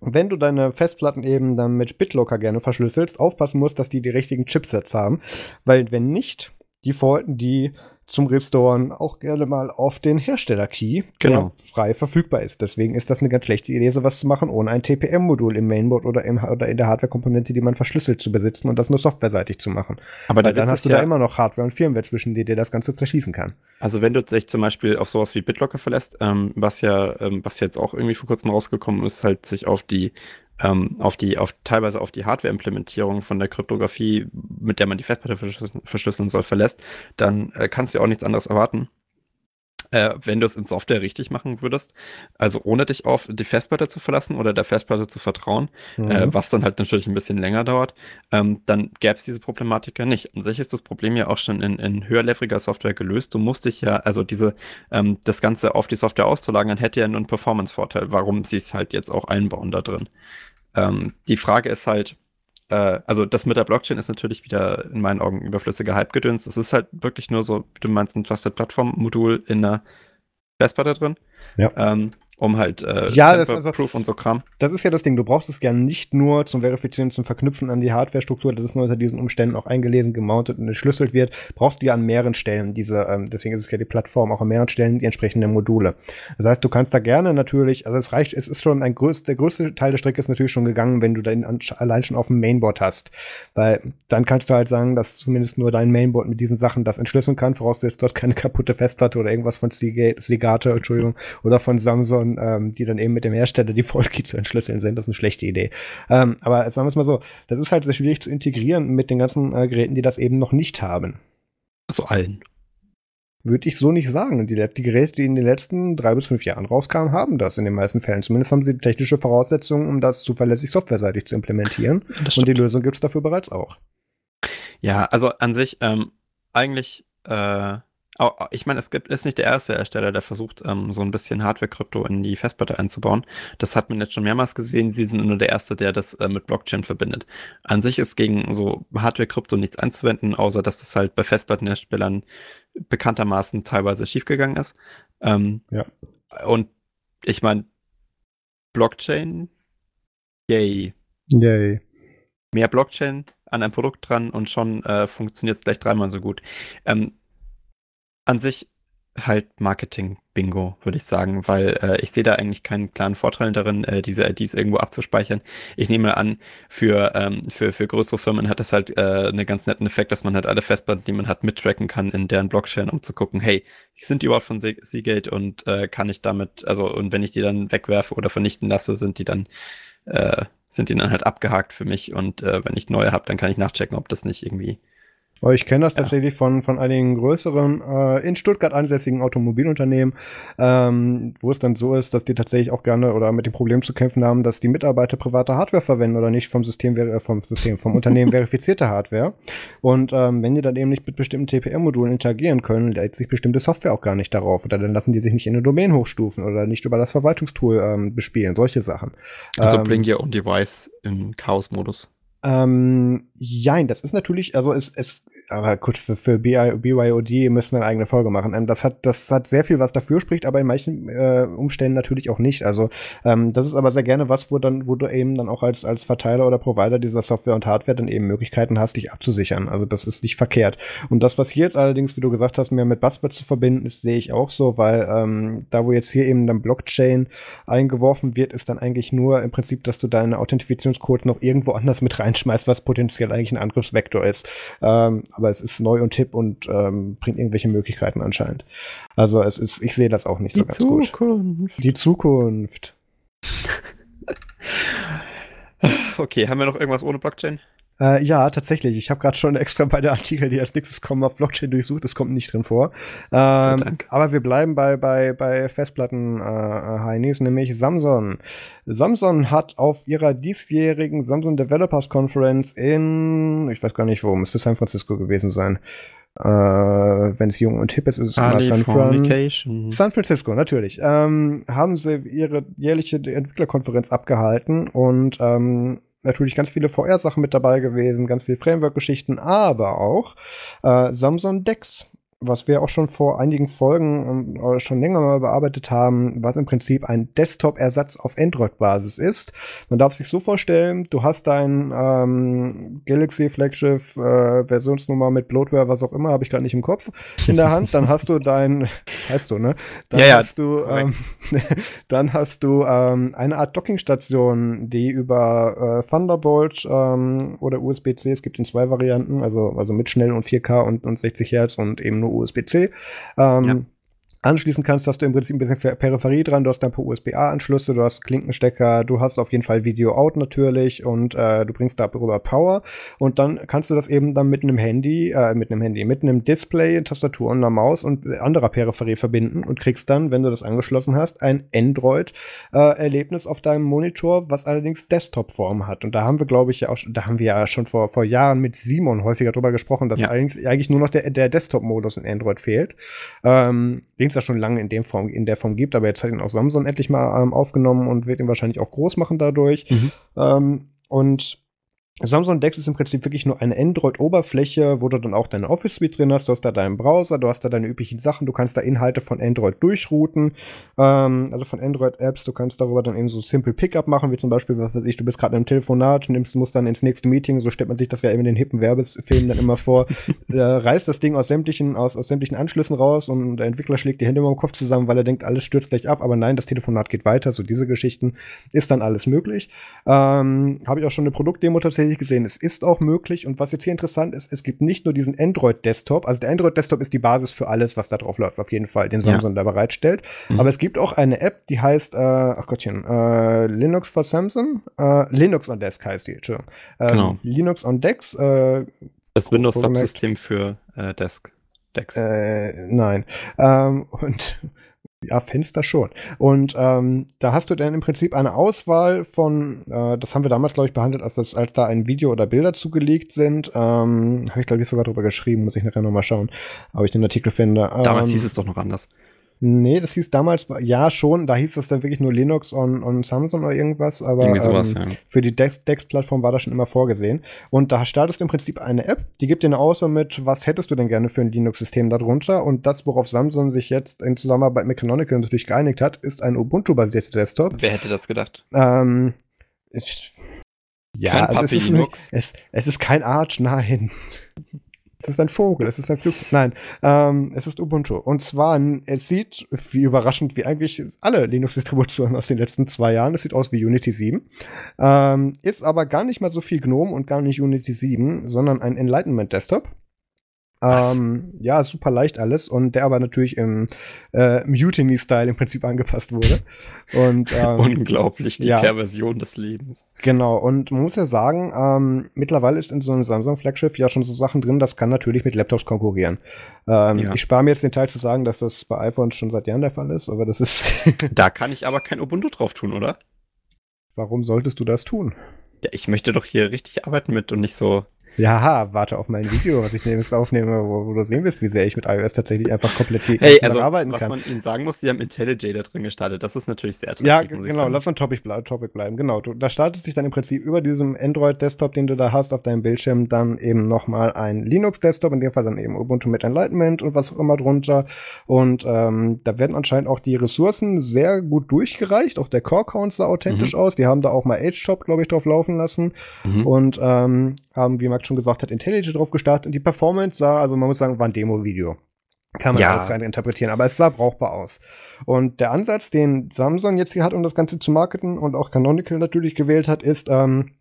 wenn du deine Festplatten eben dann mit BitLocker gerne verschlüsselst, aufpassen musst, dass die die richtigen Chipsets haben. Weil wenn nicht, die Defaulten die zum Restoren auch gerne mal auf den Hersteller-Key, genau. der frei verfügbar ist. Deswegen ist das eine ganz schlechte Idee, sowas zu machen, ohne ein TPM-Modul im Mainboard oder, im, oder in der Hardware-Komponente, die man verschlüsselt zu besitzen und das nur softwareseitig zu machen. Aber da dann hast du ja da immer noch Hardware und Firmware zwischen, die dir das Ganze zerschießen kann. Also wenn du dich zum Beispiel auf sowas wie BitLocker verlässt, ähm, was ja, ähm, was jetzt auch irgendwie vor kurzem rausgekommen ist, halt sich auf die ähm, auf die, auf teilweise auf die Hardware-Implementierung von der Kryptographie, mit der man die Festplatte verschlüsseln soll, verlässt, dann äh, kannst du auch nichts anderes erwarten. Äh, wenn du es in Software richtig machen würdest, also ohne dich auf die Festplatte zu verlassen oder der Festplatte zu vertrauen, äh, mhm. äh, was dann halt natürlich ein bisschen länger dauert, ähm, dann gäbe es diese Problematik ja nicht. An sich ist das Problem ja auch schon in, in höherleveliger Software gelöst. Du musst dich ja, also diese, ähm, das Ganze auf die Software auszulagern, hätte ja nur einen Performance-Vorteil. Warum sie es halt jetzt auch einbauen da drin? Ähm, die Frage ist halt, äh, also das mit der Blockchain ist natürlich wieder in meinen Augen überflüssiger Hype-Gedöns. Es ist halt wirklich nur so, du meinst ein Trusted Plattform-Modul in einer Festplatte drin. Ja. Ähm, um halt äh, ja, das, also, Proof und so Kram. Das ist ja das Ding. Du brauchst es gerne nicht nur zum Verifizieren, zum Verknüpfen an die Hardware-Struktur, das ist nur unter diesen Umständen auch eingelesen, gemountet und entschlüsselt wird. Brauchst du ja an mehreren Stellen diese, ähm, deswegen ist es ja die Plattform auch an mehreren Stellen die entsprechenden Module. Das heißt, du kannst da gerne natürlich, also es reicht, es ist schon ein größ, der größte Teil der Strecke ist natürlich schon gegangen, wenn du den allein schon auf dem Mainboard hast. Weil dann kannst du halt sagen, dass zumindest nur dein Mainboard mit diesen Sachen das entschlüsseln kann, vorausgesetzt du hast keine kaputte Festplatte oder irgendwas von Seagate, Entschuldigung, oder von Samsung, ähm, die dann eben mit dem Hersteller die Vollkey zu entschlüsseln sind. Das ist eine schlechte Idee. Ähm, aber sagen wir es mal so, das ist halt sehr schwierig zu integrieren mit den ganzen äh, Geräten, die das eben noch nicht haben. Also allen. Würde ich so nicht sagen. Die, die, Geräte, die in den letzten drei bis fünf Jahren rauskamen, haben das in den meisten Fällen. Zumindest haben sie die technische Voraussetzung, um das zuverlässig softwareseitig zu implementieren. Und die Lösung gibt es dafür bereits auch. Ja, also an sich ähm, eigentlich äh, ich meine, es gibt, ist nicht der erste Hersteller, der versucht, ähm, so ein bisschen Hardware-Krypto in die Festplatte einzubauen. Das hat man jetzt schon mehrmals gesehen. Sie sind nur der Erste, der das äh, mit Blockchain verbindet. An sich ist gegen so Hardware-Krypto nichts einzuwenden, außer dass das halt bei Festplattenherstellern bekanntermaßen teilweise schiefgegangen ist. Ähm, ja. Und ich meine, Blockchain, yay. Yay. Mehr Blockchain an einem Produkt dran und schon äh, funktioniert es gleich dreimal so gut. Ähm, an sich halt Marketing-Bingo, würde ich sagen, weil äh, ich sehe da eigentlich keinen klaren Vorteil darin, äh, diese IDs irgendwo abzuspeichern. Ich nehme an, für, ähm, für, für größere Firmen hat das halt äh, einen ganz netten Effekt, dass man halt alle Festplatten, die man hat, mittracken kann in deren Blockchain, um zu gucken, hey, sind die überhaupt von Seagate und äh, kann ich damit, also und wenn ich die dann wegwerfe oder vernichten lasse, sind die dann äh, sind die dann halt abgehakt für mich und äh, wenn ich neue habe, dann kann ich nachchecken, ob das nicht irgendwie aber ich kenne das ja. tatsächlich von, von einigen größeren, äh, in Stuttgart ansässigen Automobilunternehmen, ähm, wo es dann so ist, dass die tatsächlich auch gerne oder mit dem Problem zu kämpfen haben, dass die Mitarbeiter private Hardware verwenden oder nicht vom System, äh, vom System, vom Unternehmen verifizierte Hardware. Und ähm, wenn die dann eben nicht mit bestimmten TPM-Modulen interagieren können, lädt sich bestimmte Software auch gar nicht darauf. Oder dann lassen die sich nicht in eine Domain hochstufen oder nicht über das Verwaltungstool ähm, bespielen. Solche Sachen. Also ähm, bring your own device im Chaos-Modus. Ähm, jein, das ist natürlich, also es, es aber gut, für, für BYOD müssen wir eine eigene Folge machen. Ähm, das hat, das hat sehr viel, was dafür spricht, aber in manchen äh, Umständen natürlich auch nicht. Also ähm, das ist aber sehr gerne was, wo dann, wo du eben dann auch als, als Verteiler oder Provider dieser Software und Hardware dann eben Möglichkeiten hast, dich abzusichern. Also das ist nicht verkehrt. Und das, was hier jetzt allerdings, wie du gesagt hast, mehr mit Buzzword zu verbinden ist, sehe ich auch so, weil ähm, da, wo jetzt hier eben dann Blockchain eingeworfen wird, ist dann eigentlich nur im Prinzip, dass du deine Authentifizierungscode noch irgendwo anders mit reinschmeißt, was potenziell eigentlich ein Angriffsvektor ist. Ähm, aber es ist neu und hip und ähm, bringt irgendwelche Möglichkeiten anscheinend. Also es ist, ich sehe das auch nicht Die so ganz Zukunft. gut. Die Zukunft. okay, haben wir noch irgendwas ohne Blockchain? Äh, ja, tatsächlich. Ich habe gerade schon extra bei der Artikel, die als nächstes kommen, auf Blockchain durchsucht. Das kommt nicht drin vor. Ähm, aber wir bleiben bei, bei, bei Festplatten, äh, Heinis, nämlich Samsung. Samsung hat auf ihrer diesjährigen Samsung Developers Conference in, ich weiß gar nicht wo, müsste San Francisco gewesen sein. Äh, wenn es jung und hip ist, ist es San, Fran San Francisco, natürlich. Ähm, haben sie ihre jährliche Entwicklerkonferenz abgehalten und ähm, natürlich ganz viele VR-Sachen mit dabei gewesen, ganz viele Framework-Geschichten, aber auch äh, Samsung Dex was wir auch schon vor einigen Folgen und schon länger mal bearbeitet haben, was im Prinzip ein Desktop-Ersatz auf Android-Basis ist. Man darf sich so vorstellen, du hast dein ähm, Galaxy Flagship äh, Versionsnummer mit Bloatware, was auch immer, habe ich gerade nicht im Kopf, in der Hand. Dann hast du dein, heißt du, ne? Dann ja, hast du, ähm, dann hast du ähm, eine Art Dockingstation, die über äh, Thunderbolt ähm, oder USB-C, es gibt in zwei Varianten, also, also mit schnell und 4K und, und 60 Hertz und eben nur USB-C. Ähm, ja anschließen kannst, hast du im Prinzip ein bisschen Peripherie dran. Du hast ein paar USB-A-Anschlüsse, du hast Klinkenstecker, du hast auf jeden Fall Video-Out natürlich und äh, du bringst darüber Power. Und dann kannst du das eben dann mit einem Handy, äh, mit einem Handy, mit einem Display, Tastatur und einer Maus und anderer Peripherie verbinden und kriegst dann, wenn du das angeschlossen hast, ein Android-Erlebnis äh, auf deinem Monitor, was allerdings Desktop-Form hat. Und da haben wir, glaube ich, ja auch, da haben wir ja schon vor, vor Jahren mit Simon häufiger drüber gesprochen, dass ja. eigentlich, eigentlich nur noch der, der Desktop-Modus in Android fehlt. Ähm, ja schon lange in, dem Form, in der Form gibt, aber jetzt hat ihn auch Samsung endlich mal ähm, aufgenommen und wird ihn wahrscheinlich auch groß machen dadurch. Mhm. Ähm, und Samsung Dex ist im Prinzip wirklich nur eine Android-Oberfläche, wo du dann auch deine Office Suite drin hast. Du hast da deinen Browser, du hast da deine üblichen Sachen, du kannst da Inhalte von Android durchrouten, ähm, also von Android-Apps. Du kannst darüber dann eben so Simple Pickup machen, wie zum Beispiel, was weiß ich, du bist gerade in einem Telefonat, nimmst, musst dann ins nächste Meeting, so stellt man sich das ja eben in den hippen Werbefilmen dann immer vor, äh, reißt das Ding aus sämtlichen, aus, aus sämtlichen Anschlüssen raus und der Entwickler schlägt die Hände über den Kopf zusammen, weil er denkt, alles stürzt gleich ab, aber nein, das Telefonat geht weiter. So diese Geschichten ist dann alles möglich. Ähm, Habe ich auch schon eine Produktdemo tatsächlich gesehen. Es ist auch möglich. Und was jetzt hier interessant ist, es gibt nicht nur diesen Android-Desktop. Also der Android-Desktop ist die Basis für alles, was da drauf läuft, auf jeden Fall, den Samsung ja. da bereitstellt. Mhm. Aber es gibt auch eine App, die heißt, äh, ach Gottchen, äh, Linux for Samsung. Äh, Linux on Desk heißt die, Entschuldigung. Ähm, genau. Linux on Dex. Äh, das Windows-Subsystem für äh, Desk. Dex. Äh, nein. Ähm, und ja, Fenster schon. Und ähm, da hast du dann im Prinzip eine Auswahl von, äh, das haben wir damals, glaube ich, behandelt, als, das, als da ein Video oder Bilder zugelegt sind. Ähm, Habe ich, glaube ich, sogar drüber geschrieben, muss ich nachher nochmal schauen, ob ich den Artikel finde. Damals ähm, hieß es doch noch anders. Nee, das hieß damals, ja schon, da hieß es dann wirklich nur Linux und, und Samsung oder irgendwas, aber sowas, ähm, ja. für die Dex-Plattform war das schon immer vorgesehen. Und da startest du im Prinzip eine App, die gibt dir eine Auswahl mit, was hättest du denn gerne für ein Linux-System darunter? Und das, worauf Samsung sich jetzt in Zusammenarbeit mit Canonical natürlich geeinigt hat, ist ein Ubuntu-basierter Desktop. Wer hätte das gedacht? Ähm, ich, ja, kein also es, ist. Nicht, es, es ist kein Arch, nein. Es ist ein Vogel, es ist ein Flugzeug. Nein, ähm, es ist Ubuntu. Und zwar, es sieht, wie überraschend, wie eigentlich alle Linux-Distributionen aus den letzten zwei Jahren, es sieht aus wie Unity 7. Ähm, ist aber gar nicht mal so viel GNOME und gar nicht Unity 7, sondern ein Enlightenment Desktop. Ähm, ja, super leicht alles und der aber natürlich im äh, Mutiny-Style im Prinzip angepasst wurde. Und, ähm, Unglaublich, die ja, Version des Lebens. Genau, und man muss ja sagen, ähm, mittlerweile ist in so einem Samsung-Flaggschiff ja schon so Sachen drin, das kann natürlich mit Laptops konkurrieren. Ähm, ja. Ich spare mir jetzt den Teil zu sagen, dass das bei iPhones schon seit Jahren der Fall ist, aber das ist. da kann ich aber kein Ubuntu drauf tun, oder? Warum solltest du das tun? Ja, ich möchte doch hier richtig arbeiten mit und nicht so ja, warte auf mein Video, was ich demnächst aufnehme, wo, wo, du sehen wirst, wie sehr ich mit iOS tatsächlich einfach komplett hey, also, arbeiten was kann. Was man ihnen sagen muss, die haben IntelliJ da drin gestartet. Das ist natürlich sehr attraktiv. Ja, genau, lass uns Topic, ble Topic bleiben. Genau, du, da startet sich dann im Prinzip über diesem Android-Desktop, den du da hast auf deinem Bildschirm, dann eben nochmal ein Linux-Desktop, in dem Fall dann eben Ubuntu mit Enlightenment und was auch immer drunter. Und ähm, da werden anscheinend auch die Ressourcen sehr gut durchgereicht. Auch der Core-Count sah authentisch mhm. aus. Die haben da auch mal Age-Shop, glaube ich, drauf laufen lassen. Mhm. Und ähm, haben, wie Max schon gesagt hat, IntelliJ drauf gestartet und die Performance sah, also man muss sagen, war ein Demo-Video. Kann man ja. alles rein interpretieren, aber es sah brauchbar aus. Und der Ansatz, den Samsung jetzt hier hat, um das Ganze zu marketen und auch Canonical natürlich gewählt hat, ist, ähm,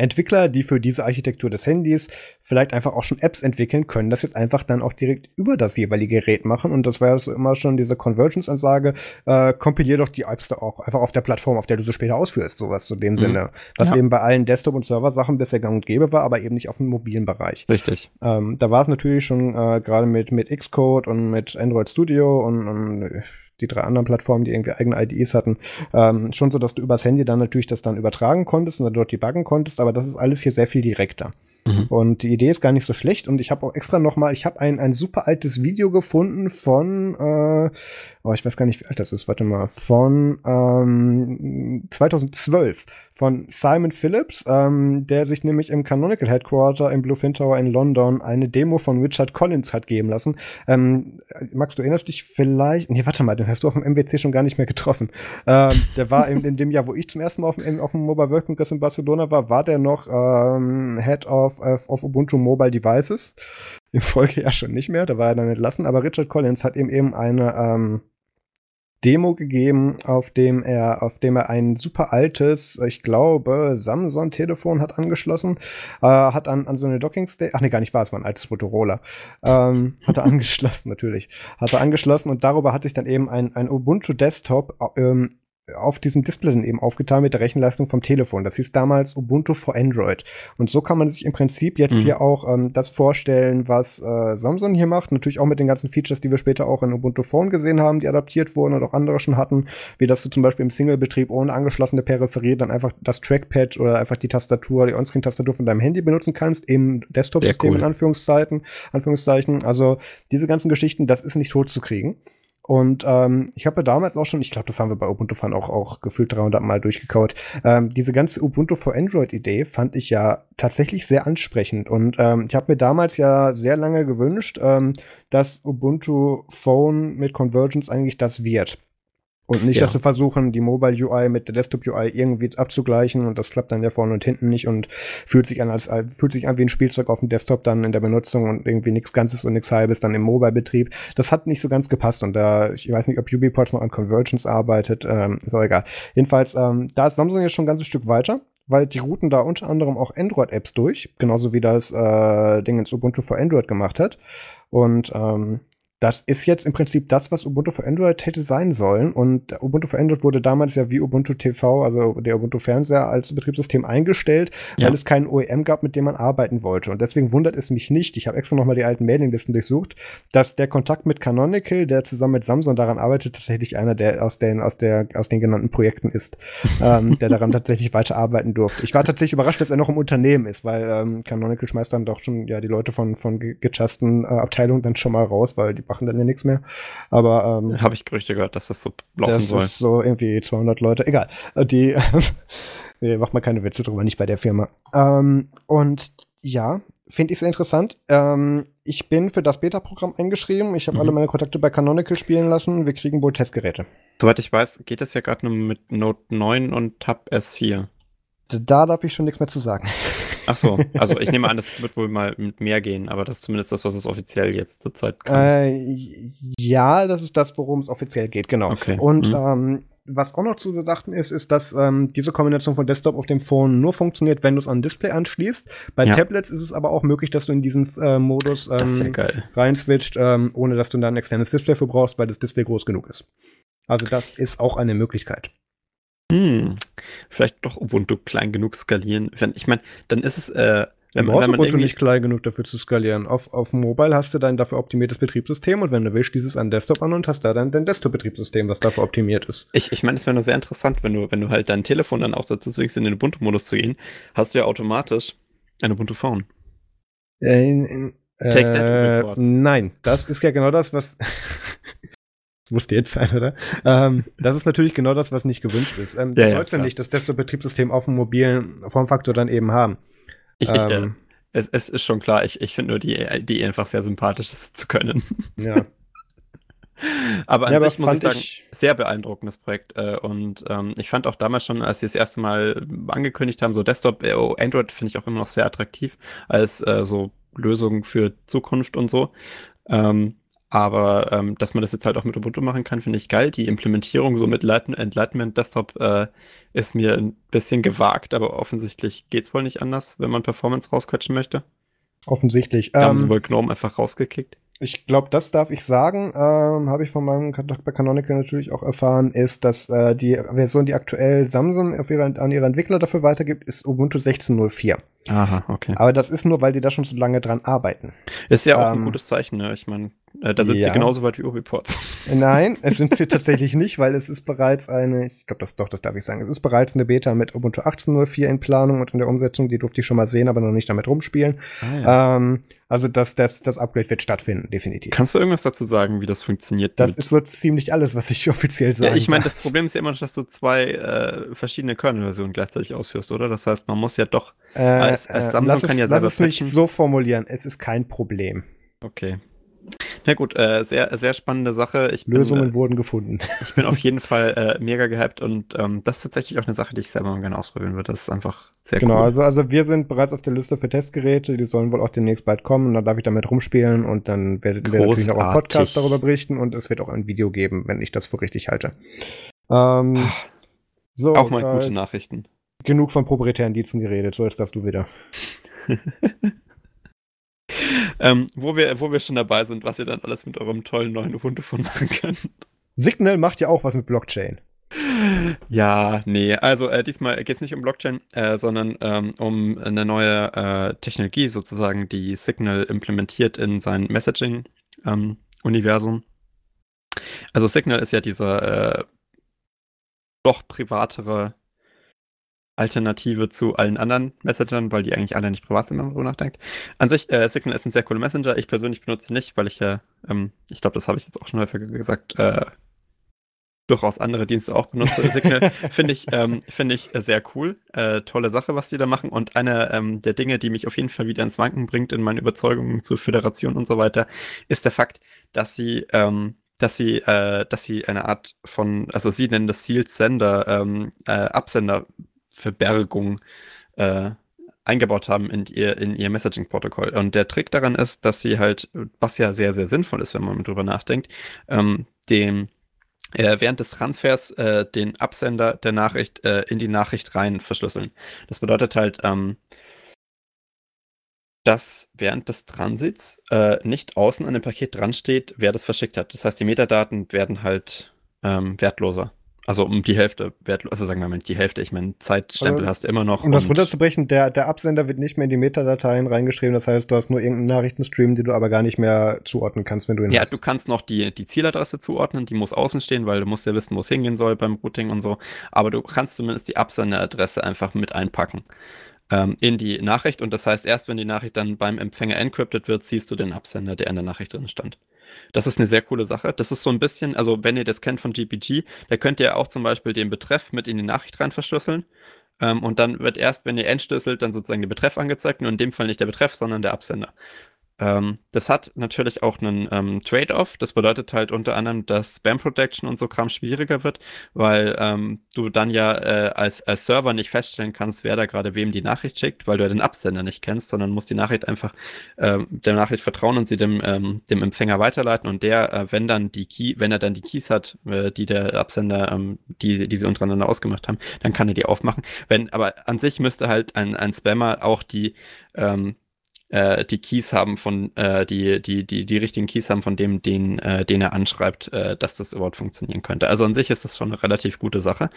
Entwickler, die für diese Architektur des Handys vielleicht einfach auch schon Apps entwickeln, können das jetzt einfach dann auch direkt über das jeweilige Gerät machen. Und das war ja so immer schon diese Convergence-Ansage, äh, kompilier doch die Apps da auch einfach auf der Plattform, auf der du sie später ausführst, sowas zu dem mhm. Sinne. Was ja. eben bei allen Desktop- und Server-Sachen bisher gang und gäbe war, aber eben nicht auf dem mobilen Bereich. Richtig. Ähm, da war es natürlich schon äh, gerade mit, mit Xcode und mit Android Studio und, und die drei anderen Plattformen, die irgendwie eigene IDEs hatten, ähm, schon so, dass du übers Handy dann natürlich das dann übertragen konntest und dann dort debuggen konntest, aber das ist alles hier sehr viel direkter. Mhm. Und die Idee ist gar nicht so schlecht. Und ich habe auch extra noch mal, ich habe ein, ein super altes Video gefunden von, äh, oh, ich weiß gar nicht, wie alt das ist, warte mal, von ähm, 2012 von Simon Phillips, ähm, der sich nämlich im Canonical Headquarter im Bluefin Tower in London eine Demo von Richard Collins hat geben lassen. Ähm, Max, du erinnerst dich vielleicht, nee, warte mal, den hast du auf dem MWC schon gar nicht mehr getroffen. Ähm, der war in, in dem Jahr, wo ich zum ersten Mal auf dem, auf dem Mobile World Congress in Barcelona war, war der noch ähm, Head of, of, Ubuntu Mobile Devices. Im Folgejahr schon nicht mehr, da war er dann entlassen, aber Richard Collins hat ihm eben eine, ähm, Demo gegeben, auf dem er, auf dem er ein super altes, ich glaube, Samsung-Telefon hat angeschlossen, äh, hat an, an so eine Docking Station, ach nee, gar nicht wahr, es war ein altes Motorola, ähm, hat er angeschlossen, natürlich, hat er angeschlossen und darüber hat sich dann eben ein, ein Ubuntu Desktop ähm, auf diesem Display dann eben aufgetan mit der Rechenleistung vom Telefon. Das hieß damals Ubuntu for Android. Und so kann man sich im Prinzip jetzt mhm. hier auch ähm, das vorstellen, was äh, Samsung hier macht. Natürlich auch mit den ganzen Features, die wir später auch in Ubuntu Phone gesehen haben, die adaptiert wurden und auch andere schon hatten, wie dass du zum Beispiel im Single-Betrieb ohne angeschlossene Peripherie dann einfach das Trackpad oder einfach die Tastatur, die Onscreen-Tastatur von deinem Handy benutzen kannst, im Desktop-System cool. in Anführungszeichen. Anführungszeichen. Also diese ganzen Geschichten, das ist nicht tot zu kriegen. Und ähm, ich habe ja damals auch schon, ich glaube, das haben wir bei Ubuntu Fun auch, auch gefühlt 300 Mal durchgekaut, ähm, diese ganze Ubuntu for Android-Idee fand ich ja tatsächlich sehr ansprechend. Und ähm, ich habe mir damals ja sehr lange gewünscht, ähm, dass Ubuntu Phone mit Convergence eigentlich das wird. Und nicht, ja. dass sie versuchen, die Mobile UI mit der Desktop UI irgendwie abzugleichen und das klappt dann ja vorne und hinten nicht und fühlt sich an als fühlt sich an wie ein Spielzeug auf dem Desktop dann in der Benutzung und irgendwie nichts Ganzes und nichts Halbes dann im Mobile-Betrieb. Das hat nicht so ganz gepasst und da, ich weiß nicht, ob UbiPorts noch an Convergence arbeitet, ähm, ist auch egal. Jedenfalls, ähm, da ist Samsung jetzt schon ein ganzes Stück weiter weil die routen da unter anderem auch Android-Apps durch, genauso wie das äh, Ding ins Ubuntu für Android gemacht hat. Und ähm, das ist jetzt im Prinzip das, was Ubuntu für Android hätte sein sollen. Und Ubuntu für Android wurde damals ja wie Ubuntu TV, also der Ubuntu Fernseher, als Betriebssystem eingestellt, ja. weil es keinen OEM gab, mit dem man arbeiten wollte. Und deswegen wundert es mich nicht, ich habe extra nochmal die alten Mailinglisten durchsucht, dass der Kontakt mit Canonical, der zusammen mit Samsung daran arbeitet, tatsächlich einer der aus den, aus der, aus den genannten Projekten ist, ähm, der daran tatsächlich weiterarbeiten durfte. Ich war tatsächlich überrascht, dass er noch im Unternehmen ist, weil ähm, Canonical schmeißt dann doch schon ja die Leute von, von gechasten äh, Abteilungen dann schon mal raus, weil die machen dann ja nichts mehr. Aber ähm, habe ich Gerüchte gehört, dass das so laufen das soll. Das ist so irgendwie 200 Leute. Egal. Äh, die nee, macht mal keine Witze drüber, nicht bei der Firma. Ähm, und ja, finde ich sehr interessant. Ähm, ich bin für das Beta-Programm eingeschrieben. Ich habe mhm. alle meine Kontakte bei Canonical spielen lassen. Wir kriegen wohl Testgeräte. Soweit ich weiß, geht es ja gerade nur mit Note 9 und Tab S4. Da darf ich schon nichts mehr zu sagen. Ach so, also ich nehme an, das wird wohl mal mit mehr gehen, aber das ist zumindest das, was es offiziell jetzt zurzeit kann. Äh, ja, das ist das, worum es offiziell geht, genau. Okay. Und mhm. ähm, was auch noch zu bedachten ist, ist, dass ähm, diese Kombination von Desktop auf dem Phone nur funktioniert, wenn du es an Display anschließt. Bei ja. Tablets ist es aber auch möglich, dass du in diesen äh, Modus ähm, ja rein switcht, ähm, ohne dass du dann ein externes Display für brauchst, weil das Display groß genug ist. Also das ist auch eine Möglichkeit. Hm, vielleicht doch Ubuntu klein genug skalieren. Wenn, ich meine, dann ist es, äh, wenn, man, wenn man Ubuntu nicht klein genug dafür zu skalieren. Auf, auf Mobile hast du dein dafür optimiertes Betriebssystem und wenn du willst, dieses an Desktop an und hast da dann dein Desktop-Betriebssystem, was dafür optimiert ist. Ich, ich meine, es wäre nur sehr interessant, wenn du, wenn du halt dein Telefon dann auch dazu zwingst, in den Ubuntu-Modus zu gehen, hast du ja automatisch ein Ubuntu-Phone. Äh, in, in, Take that, äh, Nein, das ist ja genau das, was musste jetzt sein, oder? Ähm, das ist natürlich genau das, was nicht gewünscht ist. Ähm, ja, du sollst ja, ja nicht das Desktop-Betriebssystem auf dem mobilen Formfaktor dann eben haben. Ich, ich, äh, ähm, es, es, ist schon klar, ich, ich finde nur die, die einfach sehr sympathisch ist zu können. Ja. aber an ja, sich aber muss ich sagen, ich sehr beeindruckendes Projekt. Äh, und ähm, ich fand auch damals schon, als sie das erste Mal angekündigt haben, so Desktop, äh, oh, Android finde ich auch immer noch sehr attraktiv als äh, so Lösung für Zukunft und so. Ähm, aber ähm, dass man das jetzt halt auch mit Ubuntu machen kann, finde ich geil. Die Implementierung so mit Light Enlightenment Desktop äh, ist mir ein bisschen gewagt, aber offensichtlich geht es wohl nicht anders, wenn man Performance rausquetschen möchte. Offensichtlich. Da ähm, haben sie ähm, wohl GNOME einfach rausgekickt. Ich glaube, das darf ich sagen, ähm, habe ich von meinem Kontakt bei Canonical natürlich auch erfahren, ist, dass äh, die Version, die aktuell Samsung auf ihre, an ihre Entwickler dafür weitergibt, ist Ubuntu 16.04. Aha, okay. Aber das ist nur, weil die da schon so lange dran arbeiten. Ist ja auch ähm, ein gutes Zeichen, ne? Ich meine, da sind ja. sie genauso weit wie UbiPorts. Nein, es sind sie tatsächlich nicht, weil es ist bereits eine, ich glaube, das doch, das darf ich sagen, es ist bereits eine Beta mit Ubuntu 18.04 in Planung und in der Umsetzung, die durfte ich schon mal sehen, aber noch nicht damit rumspielen. Ah, ja. ähm, also das, das, das Upgrade wird stattfinden, definitiv. Kannst du irgendwas dazu sagen, wie das funktioniert? Das ist so ziemlich alles, was ich offiziell sage. Ja, ich meine, das Problem ist ja immer noch, dass du zwei äh, verschiedene Kernel-Versionen gleichzeitig ausführst, oder? Das heißt, man muss ja doch äh, als, als Samsung äh, kann ja selber Lass es mich so formulieren, es ist kein Problem. Okay. Na gut, äh, sehr, sehr spannende Sache. Ich Lösungen bin, äh, wurden gefunden. Ich bin auf jeden Fall äh, mega gehypt und ähm, das ist tatsächlich auch eine Sache, die ich selber mal gerne ausprobieren würde. Das ist einfach sehr genau, cool. Genau, also, also wir sind bereits auf der Liste für Testgeräte. Die sollen wohl auch demnächst bald kommen. Und dann darf ich damit rumspielen und dann werdet ihr natürlich auch im Podcast darüber berichten und es wird auch ein Video geben, wenn ich das für richtig halte. Ähm, so, auch mal gute Nachrichten. Genug von proprietären Diensten geredet. So, jetzt darfst du wieder. ähm, wo, wir, wo wir schon dabei sind, was ihr dann alles mit eurem tollen neuen Ubuntu-Phone machen könnt. Signal macht ja auch was mit Blockchain. Ja, nee, also äh, diesmal geht es nicht um Blockchain, äh, sondern ähm, um eine neue äh, Technologie sozusagen, die Signal implementiert in sein Messaging-Universum. Ähm, also Signal ist ja dieser äh, doch privatere Alternative zu allen anderen Messengern, weil die eigentlich alle nicht privat sind, wenn man darüber nachdenkt. An sich, äh, Signal ist ein sehr cooler Messenger. Ich persönlich benutze nicht, weil ich ja, ähm, ich glaube, das habe ich jetzt auch schon häufiger gesagt, äh, durchaus andere Dienste auch benutze. Signal finde ich, ähm, finde ich sehr cool. Äh, tolle Sache, was die da machen. Und eine ähm, der Dinge, die mich auf jeden Fall wieder ins Wanken bringt in meinen Überzeugungen zur Föderation und so weiter, ist der Fakt, dass sie ähm, dass sie, äh, dass sie eine Art von, also sie nennen das Sealed Sender, ähm, äh, Absender Verbergung äh, eingebaut haben in ihr, in ihr Messaging-Protokoll. Und der Trick daran ist, dass sie halt, was ja sehr, sehr sinnvoll ist, wenn man drüber nachdenkt, ähm, dem äh, während des Transfers äh, den Absender der Nachricht äh, in die Nachricht rein verschlüsseln. Das bedeutet halt, ähm, dass während des Transits äh, nicht außen an dem Paket dran steht, wer das verschickt hat. Das heißt, die Metadaten werden halt ähm, wertloser. Also um die Hälfte wertlos, also sagen wir mal die Hälfte, ich meine, Zeitstempel also, hast du immer noch. Um das runterzubrechen, der, der Absender wird nicht mehr in die Metadateien reingeschrieben, das heißt, du hast nur irgendeinen Nachrichtenstream, den du aber gar nicht mehr zuordnen kannst, wenn du ihn ja, hast. Ja, du kannst noch die, die Zieladresse zuordnen, die muss außen stehen, weil du musst ja wissen, wo es hingehen soll beim Routing und so. Aber du kannst zumindest die Absenderadresse einfach mit einpacken ähm, in die Nachricht und das heißt, erst wenn die Nachricht dann beim Empfänger encrypted wird, siehst du den Absender, der in der Nachricht drin stand. Das ist eine sehr coole Sache. Das ist so ein bisschen, also wenn ihr das kennt von GPG, da könnt ihr auch zum Beispiel den Betreff mit in die Nachricht rein verschlüsseln. Ähm, und dann wird erst, wenn ihr entschlüsselt, dann sozusagen der Betreff angezeigt. Nur in dem Fall nicht der Betreff, sondern der Absender. Ähm, das hat natürlich auch einen ähm, Trade-off. Das bedeutet halt unter anderem, dass Spam Protection und so Kram schwieriger wird, weil ähm, du dann ja äh, als, als Server nicht feststellen kannst, wer da gerade wem die Nachricht schickt, weil du ja den Absender nicht kennst, sondern musst die Nachricht einfach ähm, der Nachricht vertrauen und sie dem, ähm, dem Empfänger weiterleiten und der, äh, wenn dann die Key, wenn er dann die Keys hat, äh, die der Absender, ähm, die, die sie untereinander ausgemacht haben, dann kann er die aufmachen. Wenn, aber an sich müsste halt ein, ein Spammer auch die ähm, äh, die Keys haben von, äh, die, die, die, die richtigen Keys haben von dem, den, äh, den er anschreibt, äh, dass das überhaupt funktionieren könnte. Also an sich ist das schon eine relativ gute Sache,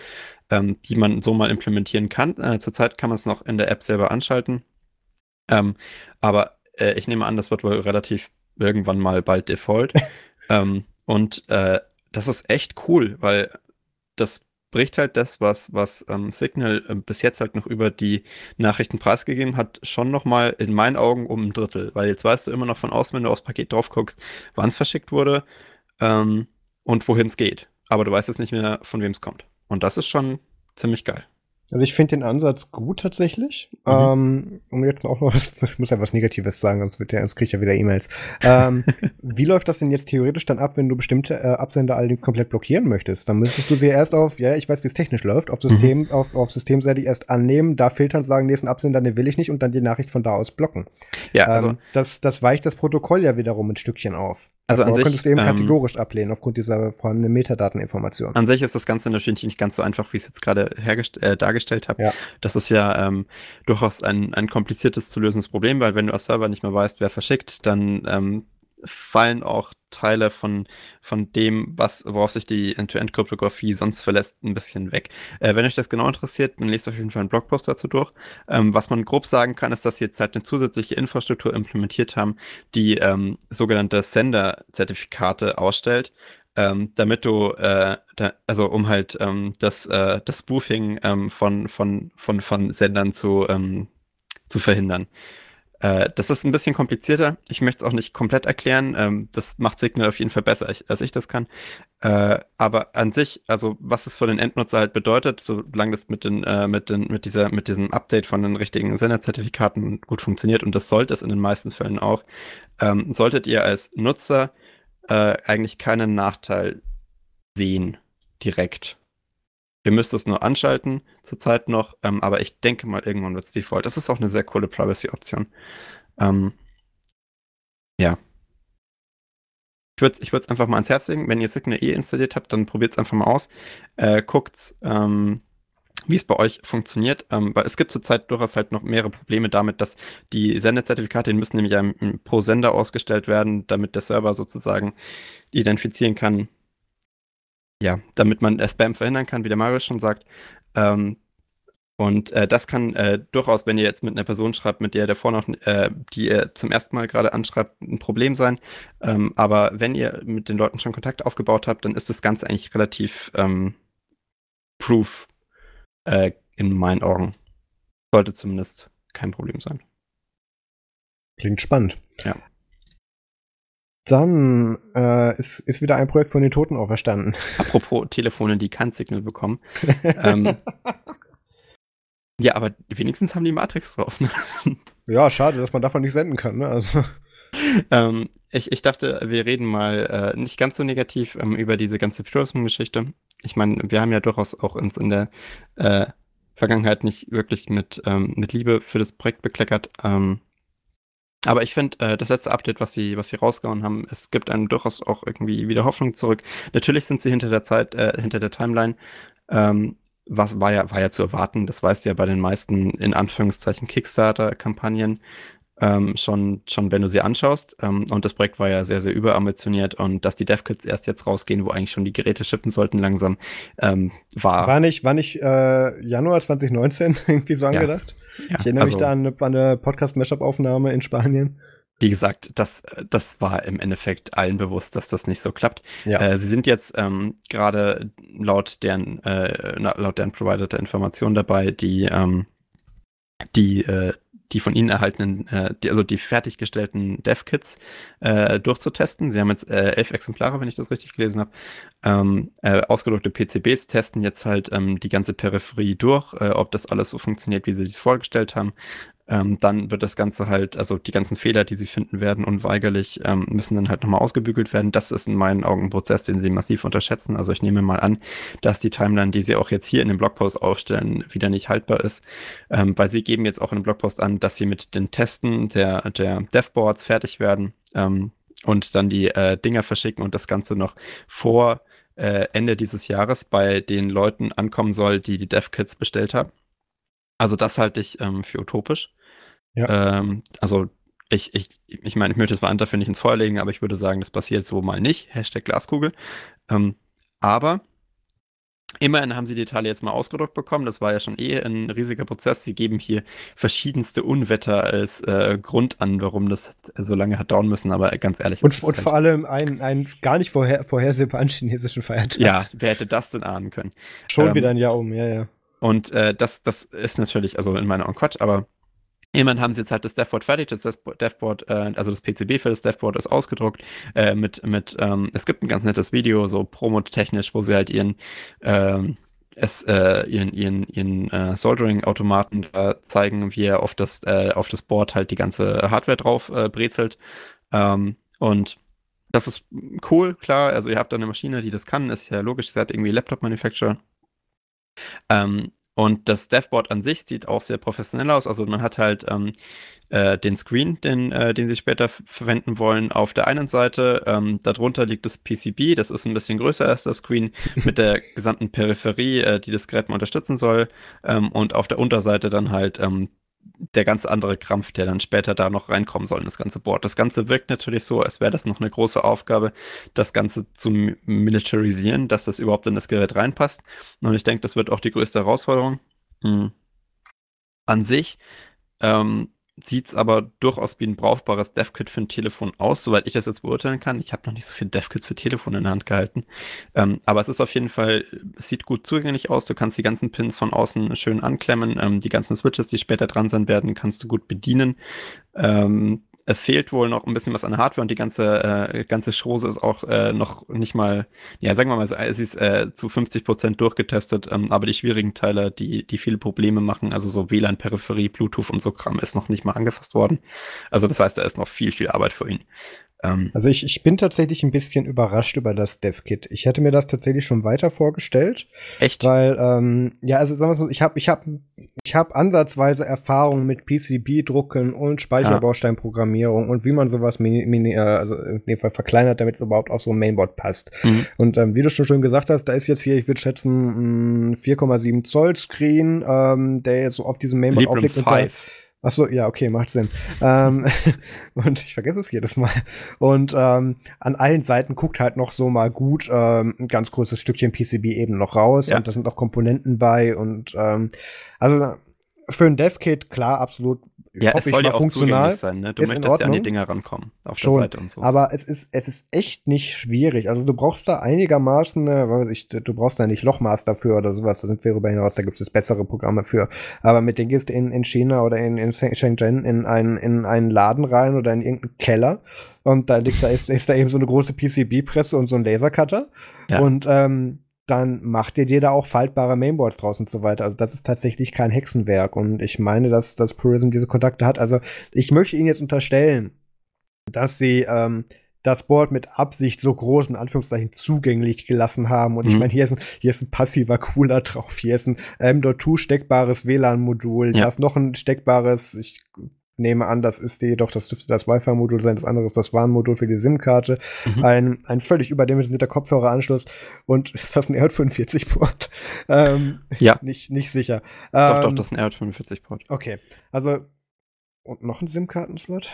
ähm, die man so mal implementieren kann. Äh, zurzeit kann man es noch in der App selber anschalten. Ähm, aber äh, ich nehme an, das wird wohl relativ irgendwann mal bald Default. ähm, und das ist echt cool, weil das bricht halt das, was, was ähm, Signal äh, bis jetzt halt noch über die Nachrichten preisgegeben hat, schon nochmal in meinen Augen um ein Drittel. Weil jetzt weißt du immer noch von außen, wenn du aufs Paket drauf guckst, wann es verschickt wurde ähm, und wohin es geht. Aber du weißt jetzt nicht mehr, von wem es kommt. Und das ist schon ziemlich geil. Also ich finde den Ansatz gut tatsächlich. Mhm. Ähm, um jetzt auch noch was, ich muss ja was Negatives sagen, sonst, wird ja, sonst kriege ich ja wieder E-Mails. Ähm, wie läuft das denn jetzt theoretisch dann ab, wenn du bestimmte äh, Absender all komplett blockieren möchtest? Dann müsstest du sie erst auf, ja, ich weiß, wie es technisch läuft, auf System, mhm. auf, auf Systemseite erst annehmen, da filtern, sagen, nächsten Absender, den will ich nicht und dann die Nachricht von da aus blocken. Ja, also ähm, das, das weicht das Protokoll ja wiederum ein Stückchen auf. Also an sich, könntest du eben ähm, kategorisch ablehnen aufgrund dieser vorhandenen Metadateninformation. An sich ist das Ganze natürlich nicht ganz so einfach, wie ich es jetzt gerade äh, dargestellt habe. Ja. Das ist ja ähm, durchaus ein, ein kompliziertes zu lösendes Problem, weil wenn du als Server nicht mehr weißt, wer verschickt, dann ähm, fallen auch Teile von, von dem, was, worauf sich die End-to-End-Kryptographie sonst verlässt, ein bisschen weg. Äh, wenn euch das genau interessiert, dann lest auf jeden Fall einen Blogpost dazu durch. Ähm, was man grob sagen kann, ist, dass sie jetzt halt eine zusätzliche Infrastruktur implementiert haben, die ähm, sogenannte Sender-Zertifikate ausstellt. Ähm, damit du, äh, da, also um halt ähm, das, äh, das Spoofing ähm, von, von, von, von Sendern zu, ähm, zu verhindern. Äh, das ist ein bisschen komplizierter. Ich möchte es auch nicht komplett erklären. Ähm, das macht Signal auf jeden Fall besser, als ich das kann. Äh, aber an sich, also was es für den Endnutzer halt bedeutet, solange das mit, den, äh, mit, den, mit, dieser, mit diesem Update von den richtigen Senderzertifikaten gut funktioniert, und das sollte es in den meisten Fällen auch, ähm, solltet ihr als Nutzer äh, eigentlich keinen Nachteil sehen direkt. Ihr müsst es nur anschalten, zurzeit noch, ähm, aber ich denke mal, irgendwann wird es Default. Das ist auch eine sehr coole Privacy-Option. Ähm, ja. Ich würde es ich einfach mal ans Herz legen. Wenn ihr Signal eh installiert habt, dann probiert es einfach mal aus. Äh, guckt, ähm, wie es bei euch funktioniert. Ähm, weil es gibt zurzeit durchaus halt noch mehrere Probleme damit, dass die Sendezertifikate, die müssen nämlich pro Sender ausgestellt werden, damit der Server sozusagen identifizieren kann, ja, damit man Spam verhindern kann, wie der Mario schon sagt. Ähm, und äh, das kann äh, durchaus, wenn ihr jetzt mit einer Person schreibt, mit der ihr davor noch, äh, die ihr zum ersten Mal gerade anschreibt, ein Problem sein. Ähm, aber wenn ihr mit den Leuten schon Kontakt aufgebaut habt, dann ist das Ganze eigentlich relativ ähm, proof äh, in meinen Augen. Sollte zumindest kein Problem sein. Klingt spannend. Ja. Dann äh, ist, ist wieder ein Projekt von den Toten auferstanden. Apropos Telefone, die kein Signal bekommen. ähm, ja, aber wenigstens haben die Matrix drauf. Ne? Ja, schade, dass man davon nicht senden kann. Ne? Also. Ähm, ich, ich dachte, wir reden mal äh, nicht ganz so negativ ähm, über diese ganze Purism-Geschichte. Ich meine, wir haben ja durchaus auch uns in der äh, Vergangenheit nicht wirklich mit, ähm, mit Liebe für das Projekt bekleckert. Ähm, aber ich finde, äh, das letzte Update, was sie, was sie rausgehauen haben, es gibt einem durchaus auch irgendwie wieder Hoffnung zurück. Natürlich sind sie hinter der Zeit, äh, hinter der Timeline. Ähm, was war ja, war ja zu erwarten. Das weißt du ja bei den meisten, in Anführungszeichen, Kickstarter-Kampagnen ähm, schon, schon, wenn du sie anschaust. Ähm, und das Projekt war ja sehr, sehr überambitioniert. Und dass die DevKits erst jetzt rausgehen, wo eigentlich schon die Geräte shippen sollten langsam, ähm, war. War nicht, war nicht äh, Januar 2019 irgendwie so angedacht? Ja. Ich erinnere also, mich da an eine, eine Podcast-Mashup-Aufnahme in Spanien. Wie gesagt, das, das war im Endeffekt allen bewusst, dass das nicht so klappt. Ja. Äh, sie sind jetzt ähm, gerade laut deren, äh, laut deren Provider der Information dabei, die, ähm, die, äh, die von ihnen erhaltenen, äh, die, also die fertiggestellten Dev-Kits äh, durchzutesten. Sie haben jetzt äh, elf Exemplare, wenn ich das richtig gelesen habe. Ähm, äh, ausgedruckte PCBs testen jetzt halt ähm, die ganze Peripherie durch, äh, ob das alles so funktioniert, wie sie sich vorgestellt haben. Ähm, dann wird das Ganze halt, also die ganzen Fehler, die sie finden werden, unweigerlich, ähm, müssen dann halt nochmal ausgebügelt werden. Das ist in meinen Augen ein Prozess, den sie massiv unterschätzen. Also ich nehme mal an, dass die Timeline, die sie auch jetzt hier in dem Blogpost aufstellen, wieder nicht haltbar ist, ähm, weil sie geben jetzt auch in dem Blogpost an, dass sie mit den Testen der, der Devboards fertig werden ähm, und dann die äh, Dinger verschicken und das Ganze noch vor äh, Ende dieses Jahres bei den Leuten ankommen soll, die die DevKits bestellt haben. Also das halte ich ähm, für utopisch. Ja. Ähm, also ich, ich, ich meine, ich möchte das dafür nicht ins Feuer legen, aber ich würde sagen, das passiert so mal nicht. Hashtag Glaskugel. Ähm, aber immerhin haben sie die Teile jetzt mal ausgedruckt bekommen. Das war ja schon eh ein riesiger Prozess. Sie geben hier verschiedenste Unwetter als äh, Grund an, warum das so lange hat dauern müssen. Aber ganz ehrlich. Und, und halt vor allem ein, ein gar nicht vorher, vorhersehbaren chinesischen Feiertag. Ja, wer hätte das denn ahnen können? Schon ähm, wieder ein Jahr um, ja, ja. Und äh, das, das ist natürlich, also in meiner Augen Quatsch, aber Immerhin haben sie jetzt halt das Devboard fertig, das Devboard, äh, also das PCB für das Devboard ist ausgedruckt. Äh, mit, mit, ähm, es gibt ein ganz nettes Video, so promotechnisch, wo sie halt ihren, ähm, es, äh, ihren, ihren, ihren äh, Soldering-Automaten äh, zeigen, wie er auf das, äh, auf das Board halt die ganze Hardware drauf äh, brezelt. Ähm, und das ist cool, klar. Also ihr habt da eine Maschine, die das kann, ist ja logisch, ihr seid irgendwie Laptop-Manufacturer. Ähm, und das Devboard an sich sieht auch sehr professionell aus. Also man hat halt ähm, äh, den Screen, den, äh, den sie später verwenden wollen, auf der einen Seite. Ähm, darunter liegt das PCB, das ist ein bisschen größer als das Screen, mit der gesamten Peripherie, äh, die das Gerät mal unterstützen soll. Ähm, und auf der Unterseite dann halt ähm, der ganz andere Krampf, der dann später da noch reinkommen soll in das ganze Board. Das Ganze wirkt natürlich so, als wäre das noch eine große Aufgabe, das Ganze zu militarisieren, dass das überhaupt in das Gerät reinpasst. Und ich denke, das wird auch die größte Herausforderung. Hm. An sich ähm, sieht es aber durchaus wie ein brauchbares DevKit für ein Telefon aus, soweit ich das jetzt beurteilen kann. Ich habe noch nicht so viel DevKits für Telefone in der Hand gehalten. Ähm, aber es ist auf jeden Fall, sieht gut zugänglich aus. Du kannst die ganzen Pins von außen schön anklemmen. Ähm, die ganzen Switches, die später dran sein werden, kannst du gut bedienen. Ähm, es fehlt wohl noch ein bisschen was an Hardware und die ganze, äh, ganze Chose ist auch äh, noch nicht mal, ja, sagen wir mal, es ist äh, zu 50 Prozent durchgetestet, ähm, aber die schwierigen Teile, die, die viele Probleme machen, also so WLAN-Peripherie, Bluetooth und so Kram, ist noch nicht mal angefasst worden. Also das heißt, da ist noch viel, viel Arbeit für ihn. Ähm, also ich, ich bin tatsächlich ein bisschen überrascht über das DevKit. Ich hätte mir das tatsächlich schon weiter vorgestellt. Echt? Weil, ähm, ja, also sagen wir mal, ich habe ich hab, ich hab ansatzweise Erfahrung mit PCB-Drucken und Speicherbausteinprogrammierung und wie man sowas mini, mini, äh, also in dem Fall verkleinert, damit es überhaupt auf so ein Mainboard passt. Mhm. Und ähm, wie du schon schön gesagt hast, da ist jetzt hier, ich würde schätzen, 4,7 Zoll Screen, ähm, der jetzt so auf diesem Mainboard Librem aufliegt. 5. Ach so, ja, okay, macht Sinn. ähm, und ich vergesse es jedes Mal. Und ähm, an allen Seiten guckt halt noch so mal gut ähm, ein ganz großes Stückchen PCB eben noch raus. Ja. Und da sind auch Komponenten bei. Und ähm, also für ein DevKit, klar, absolut ja, es soll ja auch zugänglich sein, ne? Du möchtest ja an die Dinger rankommen, auf Schon, der Seite und so. Aber es ist, es ist echt nicht schwierig. Also du brauchst da einigermaßen, äh, ich, du brauchst da nicht Lochmaster für oder sowas, da sind wir darüber hinaus, da gibt es bessere Programme für. Aber mit denen gehst du in, in China oder in, in Shenzhen in einen, in einen Laden rein oder in irgendeinen Keller und da liegt da ist, ist da eben so eine große PCB-Presse und so ein Lasercutter. Ja. Und ähm, dann macht ihr dir da auch faltbare Mainboards draus und so weiter. Also das ist tatsächlich kein Hexenwerk und ich meine, dass, dass Purism diese Kontakte hat. Also ich möchte Ihnen jetzt unterstellen, dass sie ähm, das Board mit Absicht so groß in Anführungszeichen zugänglich gelassen haben. Und mhm. ich meine, hier ist, ein, hier ist ein passiver Cooler drauf, hier ist ein M.2 steckbares WLAN-Modul, ja. da ist noch ein steckbares, ich nehme an, das ist die, doch, das dürfte das Wi-Fi-Modul sein, das andere ist das WAN-Modul für die SIM-Karte. Mhm. Ein, ein völlig überdimensionierter Kopfhöreranschluss und ist das ein R45-Port? Ähm, ja. Nicht, nicht sicher. Doch, ähm, doch, das ist ein R45-Port. Okay. Also, und noch ein SIM-Kartenslot?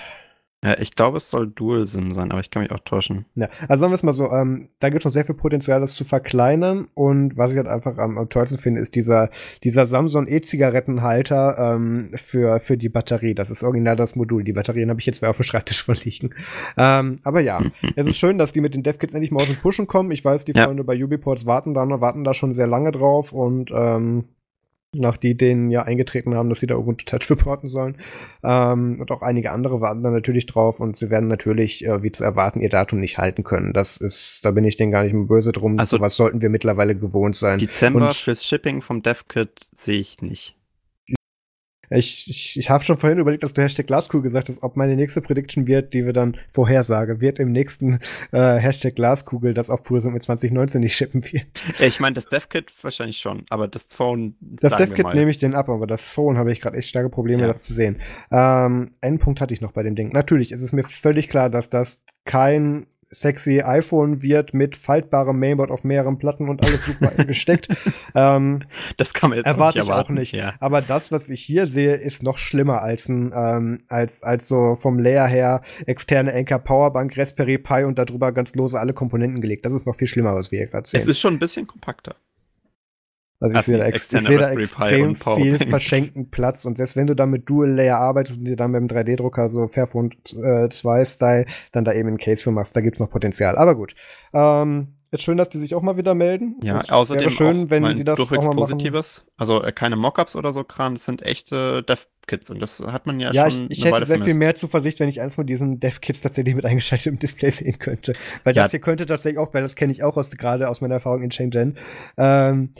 Ja, ich glaube, es soll Dual-SIM sein, aber ich kann mich auch täuschen. Ja, also sagen wir es mal so, ähm, da gibt es noch sehr viel Potenzial, das zu verkleinern. Und was ich halt einfach am, am tollsten finde, ist dieser, dieser Samsung E-Zigarettenhalter ähm, für, für die Batterie. Das ist original das Modul. Die Batterien habe ich jetzt mehr auf dem Schreibtisch verliehen. Ähm, aber ja, es ist schön, dass die mit den DevKits endlich mal aus dem Pushen kommen. Ich weiß, die ja. Freunde bei Ubiports warten da, warten da schon sehr lange drauf und ähm, nach die denen ja eingetreten haben, dass sie da Ubuntu Touch reporten sollen. Ähm, und auch einige andere warten da natürlich drauf und sie werden natürlich, äh, wie zu erwarten, ihr Datum nicht halten können. Das ist, da bin ich denen gar nicht mehr böse drum. Also was sollten wir mittlerweile gewohnt sein. Dezember und, fürs Shipping vom DevKit sehe ich nicht. Ich, ich, ich habe schon vorhin überlegt, dass du Hashtag Glaskugel gesagt hast, ob meine nächste Prediction wird, die wir dann vorhersage, wird im nächsten äh, Hashtag Glaskugel, das auch Pursum mit 2019 nicht shippen wird. Ich meine, das DevKit wahrscheinlich schon, aber das Phone. Das DevKit nehme ich den ab, aber das Phone habe ich gerade echt starke Probleme, ja. das zu sehen. Ähm, Endpunkt hatte ich noch bei dem Ding. Natürlich ist es mir völlig klar, dass das kein sexy iPhone wird mit faltbarem Mainboard auf mehreren Platten und alles super gesteckt. ähm, das kann man jetzt erwarte nicht ich auch nicht. Ja. Aber das, was ich hier sehe, ist noch schlimmer als ein ähm, als als so vom Layer her externe Anker Powerbank Raspberry Pi und darüber ganz lose alle Komponenten gelegt. Das ist noch viel schlimmer, was wir hier gerade sehen. Es ist schon ein bisschen kompakter. Also ich sehe da, ex ich seh da extrem viel verschenkten Platz und selbst wenn du da mit Dual Layer arbeitest und dir dann mit dem 3D-Drucker so Fairphone äh, 2 Style dann da eben einen Case für machst, da gibt's noch Potenzial. Aber gut. Ähm, ist schön, dass die sich auch mal wieder melden. Ja, das außerdem schön, auch wenn die das durchwegs auch mal Positives. Machen. Also äh, keine Mockups oder so Kram, das sind echte Dev-Kits und das hat man ja, ja schon. Ja, ich, ich hätte Weile sehr vermisst. viel mehr Zuversicht, wenn ich eins von diesen Dev-Kits tatsächlich mit eingeschaltetem Display sehen könnte. Weil ja. das hier könnte tatsächlich auch, weil das kenne ich auch aus gerade aus meiner Erfahrung in Shenzhen. Ähm,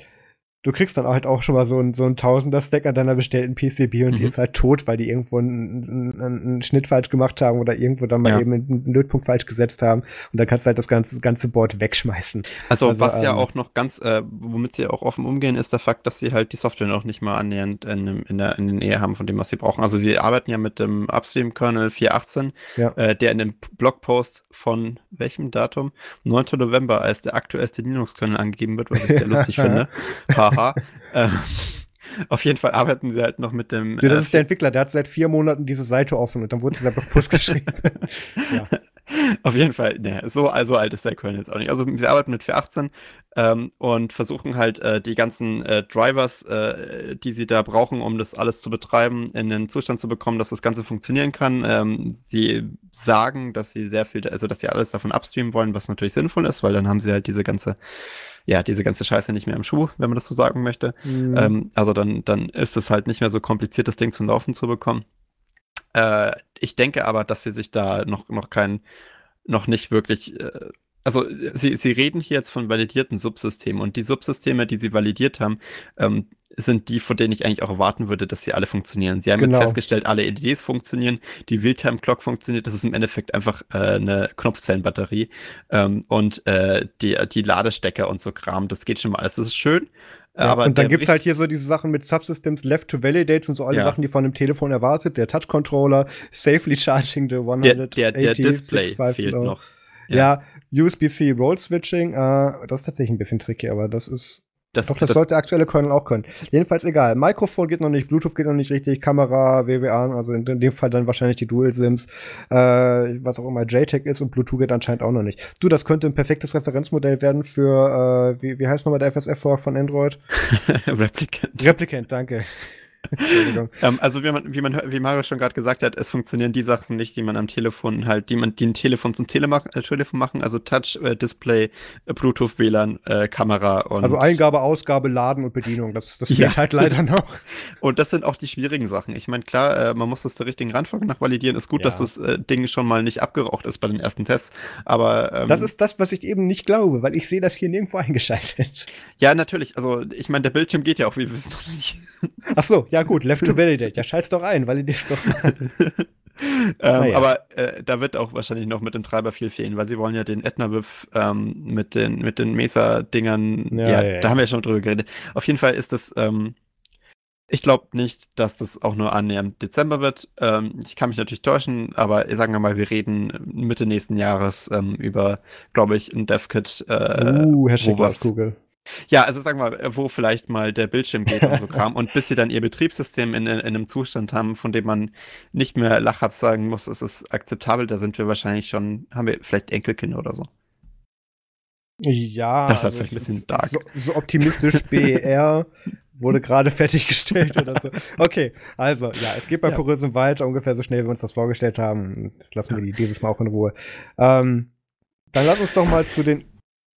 du kriegst dann halt auch schon mal so ein, so ein Tausender-Stack an deiner bestellten PCB und mhm. die ist halt tot, weil die irgendwo einen, einen, einen, Schnitt falsch gemacht haben oder irgendwo dann mal ja. eben einen Lötpunkt falsch gesetzt haben und dann kannst du halt das ganze, ganze Board wegschmeißen. Also, also was ähm, ja auch noch ganz, äh, womit sie auch offen umgehen, ist der Fakt, dass sie halt die Software noch nicht mal annähernd in, in, der, in der Nähe haben von dem, was sie brauchen. Also sie arbeiten ja mit dem Upstream-Kernel 4.18, ja. äh, der in dem Blogpost von welchem Datum? 9. November als der aktuellste Linux-Kernel angegeben wird, was ich sehr lustig finde. haha. Ähm, Auf jeden Fall arbeiten sie halt noch mit dem. Ja, das äh, ist der Entwickler, der hat seit vier Monaten diese Seite offen und dann wurde dieser Blogpost geschrieben. ja. Auf jeden Fall, ne, so also alt ist der Köln jetzt auch nicht. Also sie arbeiten mit 418 ähm, und versuchen halt äh, die ganzen äh, Drivers, äh, die sie da brauchen, um das alles zu betreiben, in den Zustand zu bekommen, dass das Ganze funktionieren kann. Ähm, sie sagen, dass sie sehr viel, also dass sie alles davon upstreamen wollen, was natürlich sinnvoll ist, weil dann haben sie halt diese ganze ja, diese ganze Scheiße nicht mehr im Schuh, wenn man das so sagen möchte. Mhm. Ähm, also dann, dann ist es halt nicht mehr so kompliziert, das Ding zum Laufen zu bekommen. Äh, ich denke aber, dass sie sich da noch, noch kein, noch nicht wirklich, äh, also sie, sie reden hier jetzt von validierten Subsystemen und die Subsysteme, die sie validiert haben, ähm, sind die, von denen ich eigentlich auch erwarten würde, dass sie alle funktionieren. Sie haben genau. jetzt festgestellt, alle LEDs funktionieren, die Realtime Clock funktioniert, das ist im Endeffekt einfach äh, eine Knopfzellenbatterie ähm, und äh, die, die Ladestecker und so Kram, das geht schon mal alles, das ist schön. Ja, aber und dann gibt es halt hier so diese Sachen mit Subsystems Left to Validates und so alle ja. Sachen, die von dem Telefon erwartet. Der Touch Controller, Safely Charging the 180 Der, der, der Display fehlt noch. Ja, ja USB-C Roll Switching, äh, das ist tatsächlich ein bisschen tricky, aber das ist das, Doch, das, das sollte der aktuelle Kernel auch können. Jedenfalls egal. Mikrofon geht noch nicht, Bluetooth geht noch nicht richtig, Kamera, WWA, also in, in dem Fall dann wahrscheinlich die Dual SIMs, äh, was auch immer JTAG ist und Bluetooth geht anscheinend auch noch nicht. Du, das könnte ein perfektes Referenzmodell werden für, äh, wie, wie heißt nochmal der FSF-Fork von Android? Replicant. Replicant, danke. Entschuldigung. ähm, also wie man, wie man, wie Mario schon gerade gesagt hat, es funktionieren die Sachen nicht, die man am Telefon halt, die man, die ein Telefon zum Telemach äh, Telefon machen, also Touch, äh, Display, äh, Bluetooth, WLAN, äh, Kamera und. Also Eingabe, Ausgabe, Laden und Bedienung. Das, das fehlt ja. halt leider noch. und das sind auch die schwierigen Sachen. Ich meine, klar, äh, man muss das der richtigen Reihenfolge nach validieren. Ist gut, ja. dass das äh, Ding schon mal nicht abgeraucht ist bei den ersten Tests. Aber ähm, das ist das, was ich eben nicht glaube, weil ich sehe das hier nirgendwo eingeschaltet. Ja, natürlich. Also ich meine, der Bildschirm geht ja auch, wie wir wissen noch nicht. Ach so, ja gut, Left to Validate. Ja, schalt's doch ein, validier's doch ähm, ja. Aber äh, da wird auch wahrscheinlich noch mit dem Treiber viel fehlen, weil sie wollen ja den Etna-Wiff ähm, mit den, mit den Mesa-Dingern, ja, ja, ja, da haben wir ja schon drüber geredet. Auf jeden Fall ist das, ähm, ich glaube nicht, dass das auch nur annähernd Dezember wird. Ähm, ich kann mich natürlich täuschen, aber sagen wir mal, wir reden Mitte nächsten Jahres ähm, über, glaube ich, ein DevKit. Äh, uh, Hashtag Glaskugel. Ja, also sagen wir mal, wo vielleicht mal der Bildschirm geht und so Kram. Und bis sie dann ihr Betriebssystem in, in, einem Zustand haben, von dem man nicht mehr lachhaft sagen muss, es ist akzeptabel, da sind wir wahrscheinlich schon, haben wir vielleicht Enkelkinder oder so. Ja, das war also vielleicht ein bisschen dark. So, so optimistisch BR wurde gerade fertiggestellt oder so. Okay, also ja, es geht bei ja. Purism weiter, ungefähr so schnell, wie wir uns das vorgestellt haben. Das lassen wir die dieses Mal auch in Ruhe. Ähm, dann lass uns doch mal zu den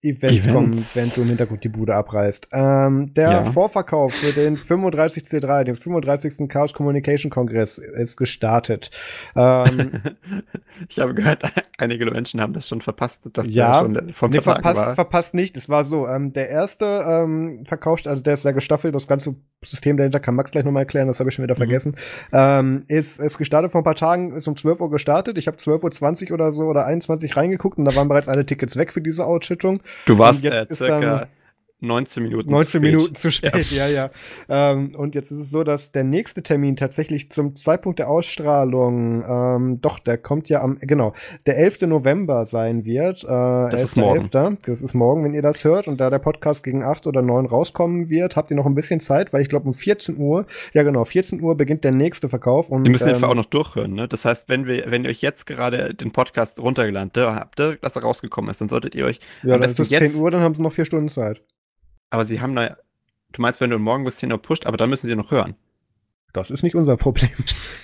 Events, Events. kommen, wenn du im Hintergrund die Bude abreißt. Ähm, der ja. Vorverkauf für den 35C3, den 35. Chaos Communication Kongress, ist gestartet. Ähm, ich habe gehört, einige Menschen haben das schon verpasst, dass ja, der schon vom nee, verpasst, war. verpasst nicht. Es war so, ähm, der erste ähm, verkauft, also der ist sehr gestaffelt, das ganze System dahinter kann Max gleich nochmal erklären, das habe ich schon wieder mhm. vergessen. Ähm, ist, ist gestartet vor ein paar Tagen, ist um 12 Uhr gestartet. Ich habe 12.20 Uhr oder so oder 21 reingeguckt und da waren bereits alle Tickets weg für diese Ausschüttung. Du warst äh, circa 19 Minuten 19 zu spät. Minuten zu spät, ja, ja. ja. Ähm, und jetzt ist es so, dass der nächste Termin tatsächlich zum Zeitpunkt der Ausstrahlung, ähm, doch, der kommt ja am, genau, der 11. November sein wird. Äh, das ist morgen. 11. Das ist morgen, wenn ihr das hört. Und da der Podcast gegen 8 oder 9 rauskommen wird, habt ihr noch ein bisschen Zeit, weil ich glaube um 14 Uhr, ja genau, 14 Uhr beginnt der nächste Verkauf. Und, wir müssen ähm, den auch noch durchhören, ne? Das heißt, wenn wir, wenn ihr euch jetzt gerade den Podcast runtergeladen habt, dass er rausgekommen ist, dann solltet ihr euch ja, am besten ist jetzt 10 Uhr, dann haben sie noch vier Stunden Zeit. Aber sie haben da. Du meinst, wenn du morgen bis 10 Uhr pusht, aber dann müssen sie noch hören. Das ist nicht unser Problem.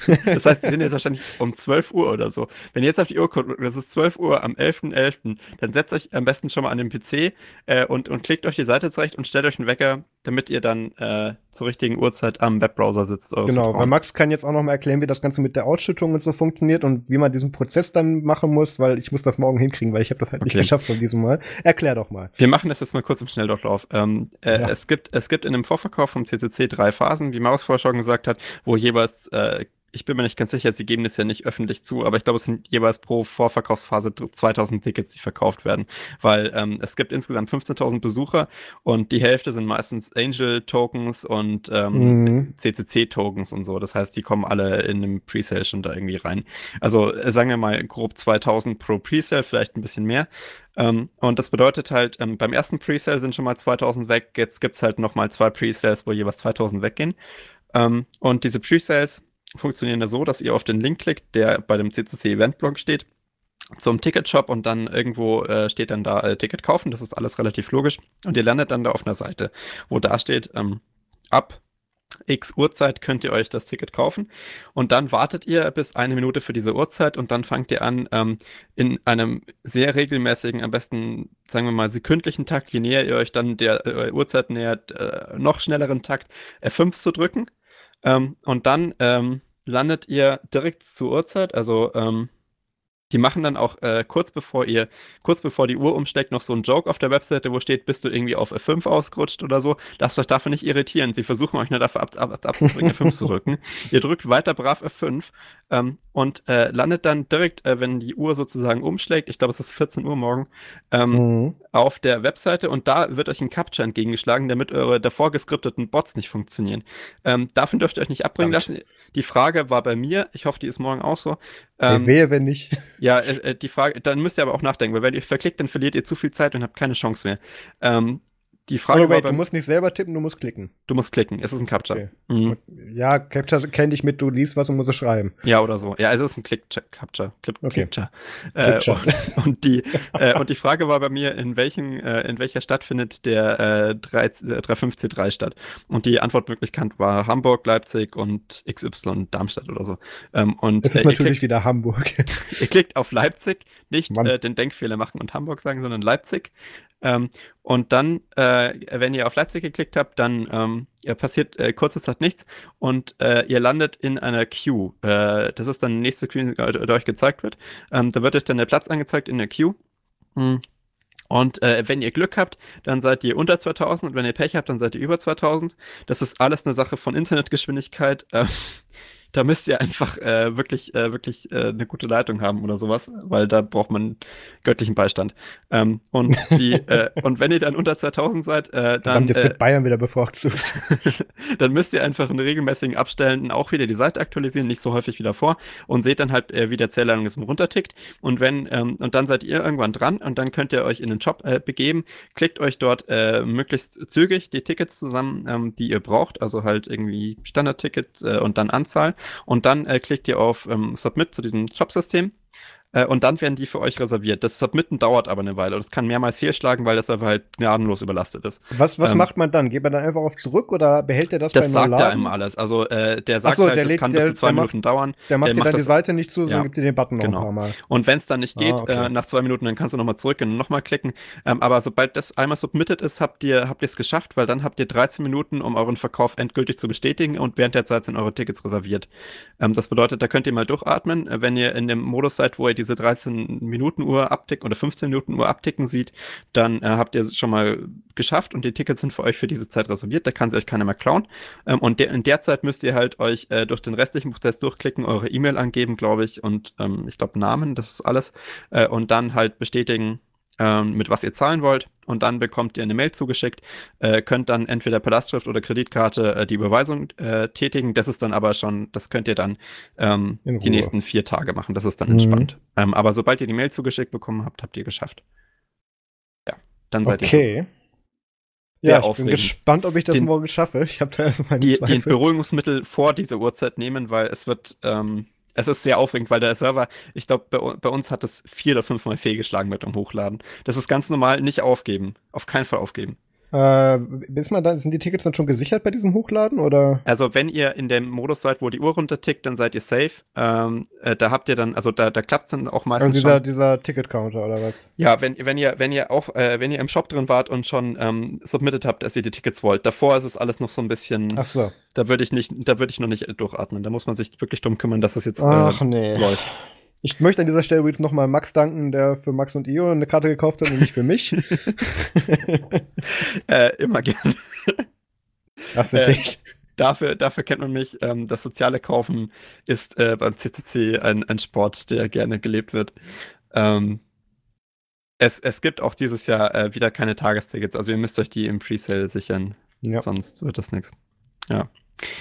das heißt, sie sind jetzt wahrscheinlich um 12 Uhr oder so. Wenn ihr jetzt auf die Uhr guckt, das ist 12 Uhr am 11.11., .11., dann setzt euch am besten schon mal an den PC äh, und, und klickt euch die Seite zurecht und stellt euch einen Wecker, damit ihr dann äh, zur richtigen Uhrzeit am Webbrowser sitzt. Genau, Vertrauens. weil Max kann jetzt auch noch mal erklären, wie das Ganze mit der Ausschüttung und so funktioniert und wie man diesen Prozess dann machen muss, weil ich muss das morgen hinkriegen, weil ich habe das halt okay. nicht geschafft von diesem Mal. Erklär doch mal. Wir machen das jetzt mal kurz im Schnelldurchlauf. Ähm, äh, ja. es, gibt, es gibt in dem Vorverkauf vom CCC drei Phasen, wie Maus vorher schon gesagt hat, wo jeweils äh, ich bin mir nicht ganz sicher, sie geben das ja nicht öffentlich zu, aber ich glaube, es sind jeweils pro Vorverkaufsphase 2000 Tickets, die verkauft werden, weil ähm, es gibt insgesamt 15.000 Besucher und die Hälfte sind meistens Angel-Tokens und ähm, mhm. CCC-Tokens und so. Das heißt, die kommen alle in einem Presale schon da irgendwie rein. Also äh, sagen wir mal grob 2000 pro Presale, vielleicht ein bisschen mehr. Ähm, und das bedeutet halt, ähm, beim ersten Presale sind schon mal 2000 weg, jetzt gibt es halt nochmal zwei Presales, wo jeweils 2000 weggehen. Ähm, und diese Presales funktionieren so, dass ihr auf den Link klickt, der bei dem CCC Event Blog steht, zum Ticketshop und dann irgendwo äh, steht dann da äh, Ticket kaufen. Das ist alles relativ logisch. Und ihr landet dann da auf einer Seite, wo da steht, ähm, ab X Uhrzeit könnt ihr euch das Ticket kaufen und dann wartet ihr bis eine Minute für diese Uhrzeit und dann fangt ihr an, ähm, in einem sehr regelmäßigen, am besten, sagen wir mal, sekündlichen Takt, je näher ihr euch dann der äh, Uhrzeit nähert, äh, noch schnelleren Takt F5 zu drücken ähm, und dann ähm, landet ihr direkt zur Uhrzeit, also ähm, die machen dann auch äh, kurz bevor ihr, kurz bevor die Uhr umsteckt, noch so einen Joke auf der Webseite, wo steht, bist du irgendwie auf F5 ausgerutscht oder so. Lasst euch dafür nicht irritieren. Sie versuchen euch nur dafür ab, ab, abzubringen, F5 zu drücken. Ihr drückt weiter brav F5 ähm, und äh, landet dann direkt, äh, wenn die Uhr sozusagen umschlägt, ich glaube, es ist 14 Uhr morgen, ähm, mhm. auf der Webseite und da wird euch ein Capture entgegengeschlagen, damit eure davor geskripteten Bots nicht funktionieren. Ähm, davon dürft ihr euch nicht abbringen Damit. lassen. Die Frage war bei mir, ich hoffe, die ist morgen auch so. Ähm, ich wehe, wenn nicht. Ja, äh, äh, die Frage, dann müsst ihr aber auch nachdenken, weil wenn ihr verklickt, dann verliert ihr zu viel Zeit und habt keine Chance mehr. Ähm, die Frage aber wait, war, du musst nicht selber tippen, du musst klicken. Du musst klicken, es ist ein Captcha. Okay. Mhm. Ja, Captcha kenne ich mit, du liest was und musst es schreiben. Ja, oder so. Ja, es ist ein Click-Captcha. Clip okay. Clipcha. Äh, und, und, die, äh, und die Frage war bei mir, in, welchen, äh, in welcher Stadt findet der äh, 35C3 statt? Und die Antwortmöglichkeit war Hamburg, Leipzig und XY Darmstadt oder so. Ähm, und, es ist äh, natürlich klickt, wieder Hamburg. ihr klickt auf Leipzig, nicht äh, den Denkfehler machen und Hamburg sagen, sondern Leipzig. Ähm, und dann, äh, wenn ihr auf Leipzig geklickt habt, dann ähm, passiert äh, kurze Zeit nichts und äh, ihr landet in einer Queue. Äh, das ist dann der nächste Screen, der euch gezeigt wird. Ähm, da wird euch dann der Platz angezeigt in der Queue. Hm. Und äh, wenn ihr Glück habt, dann seid ihr unter 2000 und wenn ihr Pech habt, dann seid ihr über 2000. Das ist alles eine Sache von Internetgeschwindigkeit. Äh, da müsst ihr einfach äh, wirklich, äh, wirklich äh, eine gute Leitung haben oder sowas, weil da braucht man göttlichen Beistand. Ähm, und, die, äh, und wenn ihr dann unter 2000 seid, äh, dann. jetzt wird äh, Bayern wieder bevorzugt. dann müsst ihr einfach in regelmäßigen Abständen auch wieder die Seite aktualisieren, nicht so häufig wie davor und seht dann halt, äh, wie der Zählleitungsm runtertickt. Und wenn, ähm, und dann seid ihr irgendwann dran und dann könnt ihr euch in den Shop äh, begeben, klickt euch dort äh, möglichst zügig die Tickets zusammen, ähm, die ihr braucht, also halt irgendwie Standardticket äh, und dann Anzahl und dann äh, klickt ihr auf ähm, Submit zu diesem Shop-System äh, und dann werden die für euch reserviert. Das Submitten dauert aber eine Weile. Das kann mehrmals fehlschlagen, weil das einfach halt gnadenlos überlastet ist. Was, was ähm, macht man dann? Geht man dann einfach auf zurück oder behält er das Das sagt er einem alles. Also äh, der sagt so, halt, das kann der, bis zu zwei Minuten macht, dauern. Der macht der dir dann das, die Seite nicht zu, sondern ja, gibt dir den Button genau. noch ein paar Mal. Und wenn es dann nicht geht, ah, okay. äh, nach zwei Minuten, dann kannst du nochmal zurück und nochmal klicken. Ähm, aber sobald das einmal submitted ist, habt ihr habt ihr es geschafft, weil dann habt ihr 13 Minuten, um euren Verkauf endgültig zu bestätigen und während der Zeit sind eure Tickets reserviert. Ähm, das bedeutet, da könnt ihr mal durchatmen, äh, wenn ihr in dem Modus seid, wo ihr diese 13 Minutenuhr abticken oder 15 Minuten Uhr abticken sieht, dann äh, habt ihr schon mal geschafft und die Tickets sind für euch für diese Zeit reserviert. Da kann sie euch keiner mehr klauen. Ähm, und de in der Zeit müsst ihr halt euch äh, durch den restlichen Prozess durchklicken, eure E-Mail angeben, glaube ich, und ähm, ich glaube Namen, das ist alles. Äh, und dann halt bestätigen, mit was ihr zahlen wollt. Und dann bekommt ihr eine Mail zugeschickt, äh, könnt dann entweder per Lastschrift oder Kreditkarte äh, die Überweisung äh, tätigen. Das ist dann aber schon, das könnt ihr dann ähm, die nächsten vier Tage machen. Das ist dann mhm. entspannt. Ähm, aber sobald ihr die Mail zugeschickt bekommen habt, habt ihr geschafft. Ja, dann seid okay. ihr. Ja, ich bin gespannt, ob ich das den, morgen schaffe. Ich habe da erstmal die, die Beruhigungsmittel vor dieser Uhrzeit nehmen, weil es wird ähm, es ist sehr aufregend, weil der Server, ich glaube, bei, bei, uns hat es vier oder fünfmal fehlgeschlagen mit dem Hochladen. Das ist ganz normal, nicht aufgeben. Auf keinen Fall aufgeben. Äh, ist man dann, sind die Tickets dann schon gesichert bei diesem Hochladen oder? Also wenn ihr in dem Modus seid, wo die Uhr runtertickt, dann seid ihr safe. Ähm, äh, da habt ihr dann, also da, da klappt es dann auch meistens. Also dieser, schon. dieser Ticket-Counter oder was? Ja, wenn, wenn ihr, wenn ihr auch, äh, wenn ihr im Shop drin wart und schon ähm, submitted habt, dass ihr die Tickets wollt. Davor ist es alles noch so ein bisschen. Ach so. Da würde ich nicht, da würde ich noch nicht durchatmen. Da muss man sich wirklich drum kümmern, dass es jetzt Ach, äh, nee. läuft. Ich möchte an dieser Stelle übrigens nochmal Max danken, der für Max und Io eine Karte gekauft hat und nicht für mich. äh, immer gerne. Das ist äh, dafür, dafür kennt man mich. Ähm, das soziale Kaufen ist äh, beim CCC ein, ein Sport, der gerne gelebt wird. Ähm, es, es gibt auch dieses Jahr äh, wieder keine Tagestickets, also ihr müsst euch die im Presale sichern. Ja. Sonst wird das nichts. Ja.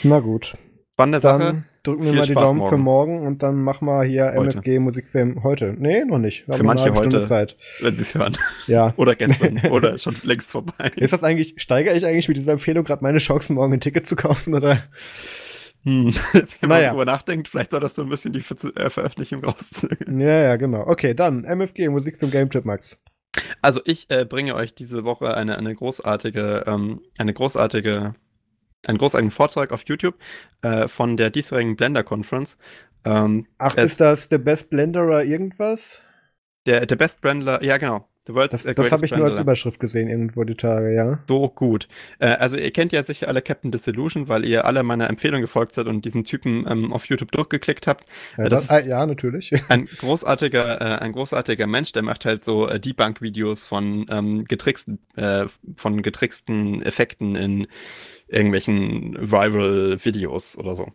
Na gut. Spannende dann Sache. Drücken wir mal die Daumen morgen. für morgen und dann machen wir hier heute. MFG Musikfilm heute. Nee, noch nicht. für manche heute, Zeit. wenn sie es hören. Ja. oder gestern oder schon längst vorbei. Ist das eigentlich, steigere ich eigentlich mit dieser Empfehlung gerade meine Chancen, morgen ein Ticket zu kaufen oder? Hm. Wenn naja. man darüber nachdenkt, vielleicht solltest du ein bisschen die Ver äh, Veröffentlichung rauszögern. Ja, ja, genau. Okay, dann MFG, Musik zum Game Trip, Max. Also ich äh, bringe euch diese Woche eine, eine großartige, ähm, eine großartige, einen großartigen Vortrag auf YouTube äh, von der diesjährigen Blender Conference. Ähm, Ach, ist das der Best Blenderer irgendwas? Der, der Best Blender, ja genau. The World's das das habe ich nur als Überschrift gesehen irgendwo die Tage, ja. So gut. Äh, also ihr kennt ja sicher alle Captain Disillusion, weil ihr alle meiner Empfehlung gefolgt seid und diesen Typen ähm, auf YouTube durchgeklickt habt. Ja, äh, das, das ist ja natürlich. Ein großartiger, äh, ein großartiger Mensch, der macht halt so äh, Debunk-Videos von ähm, getricksten, äh, von getricksten Effekten in irgendwelchen Viral-Videos oder so.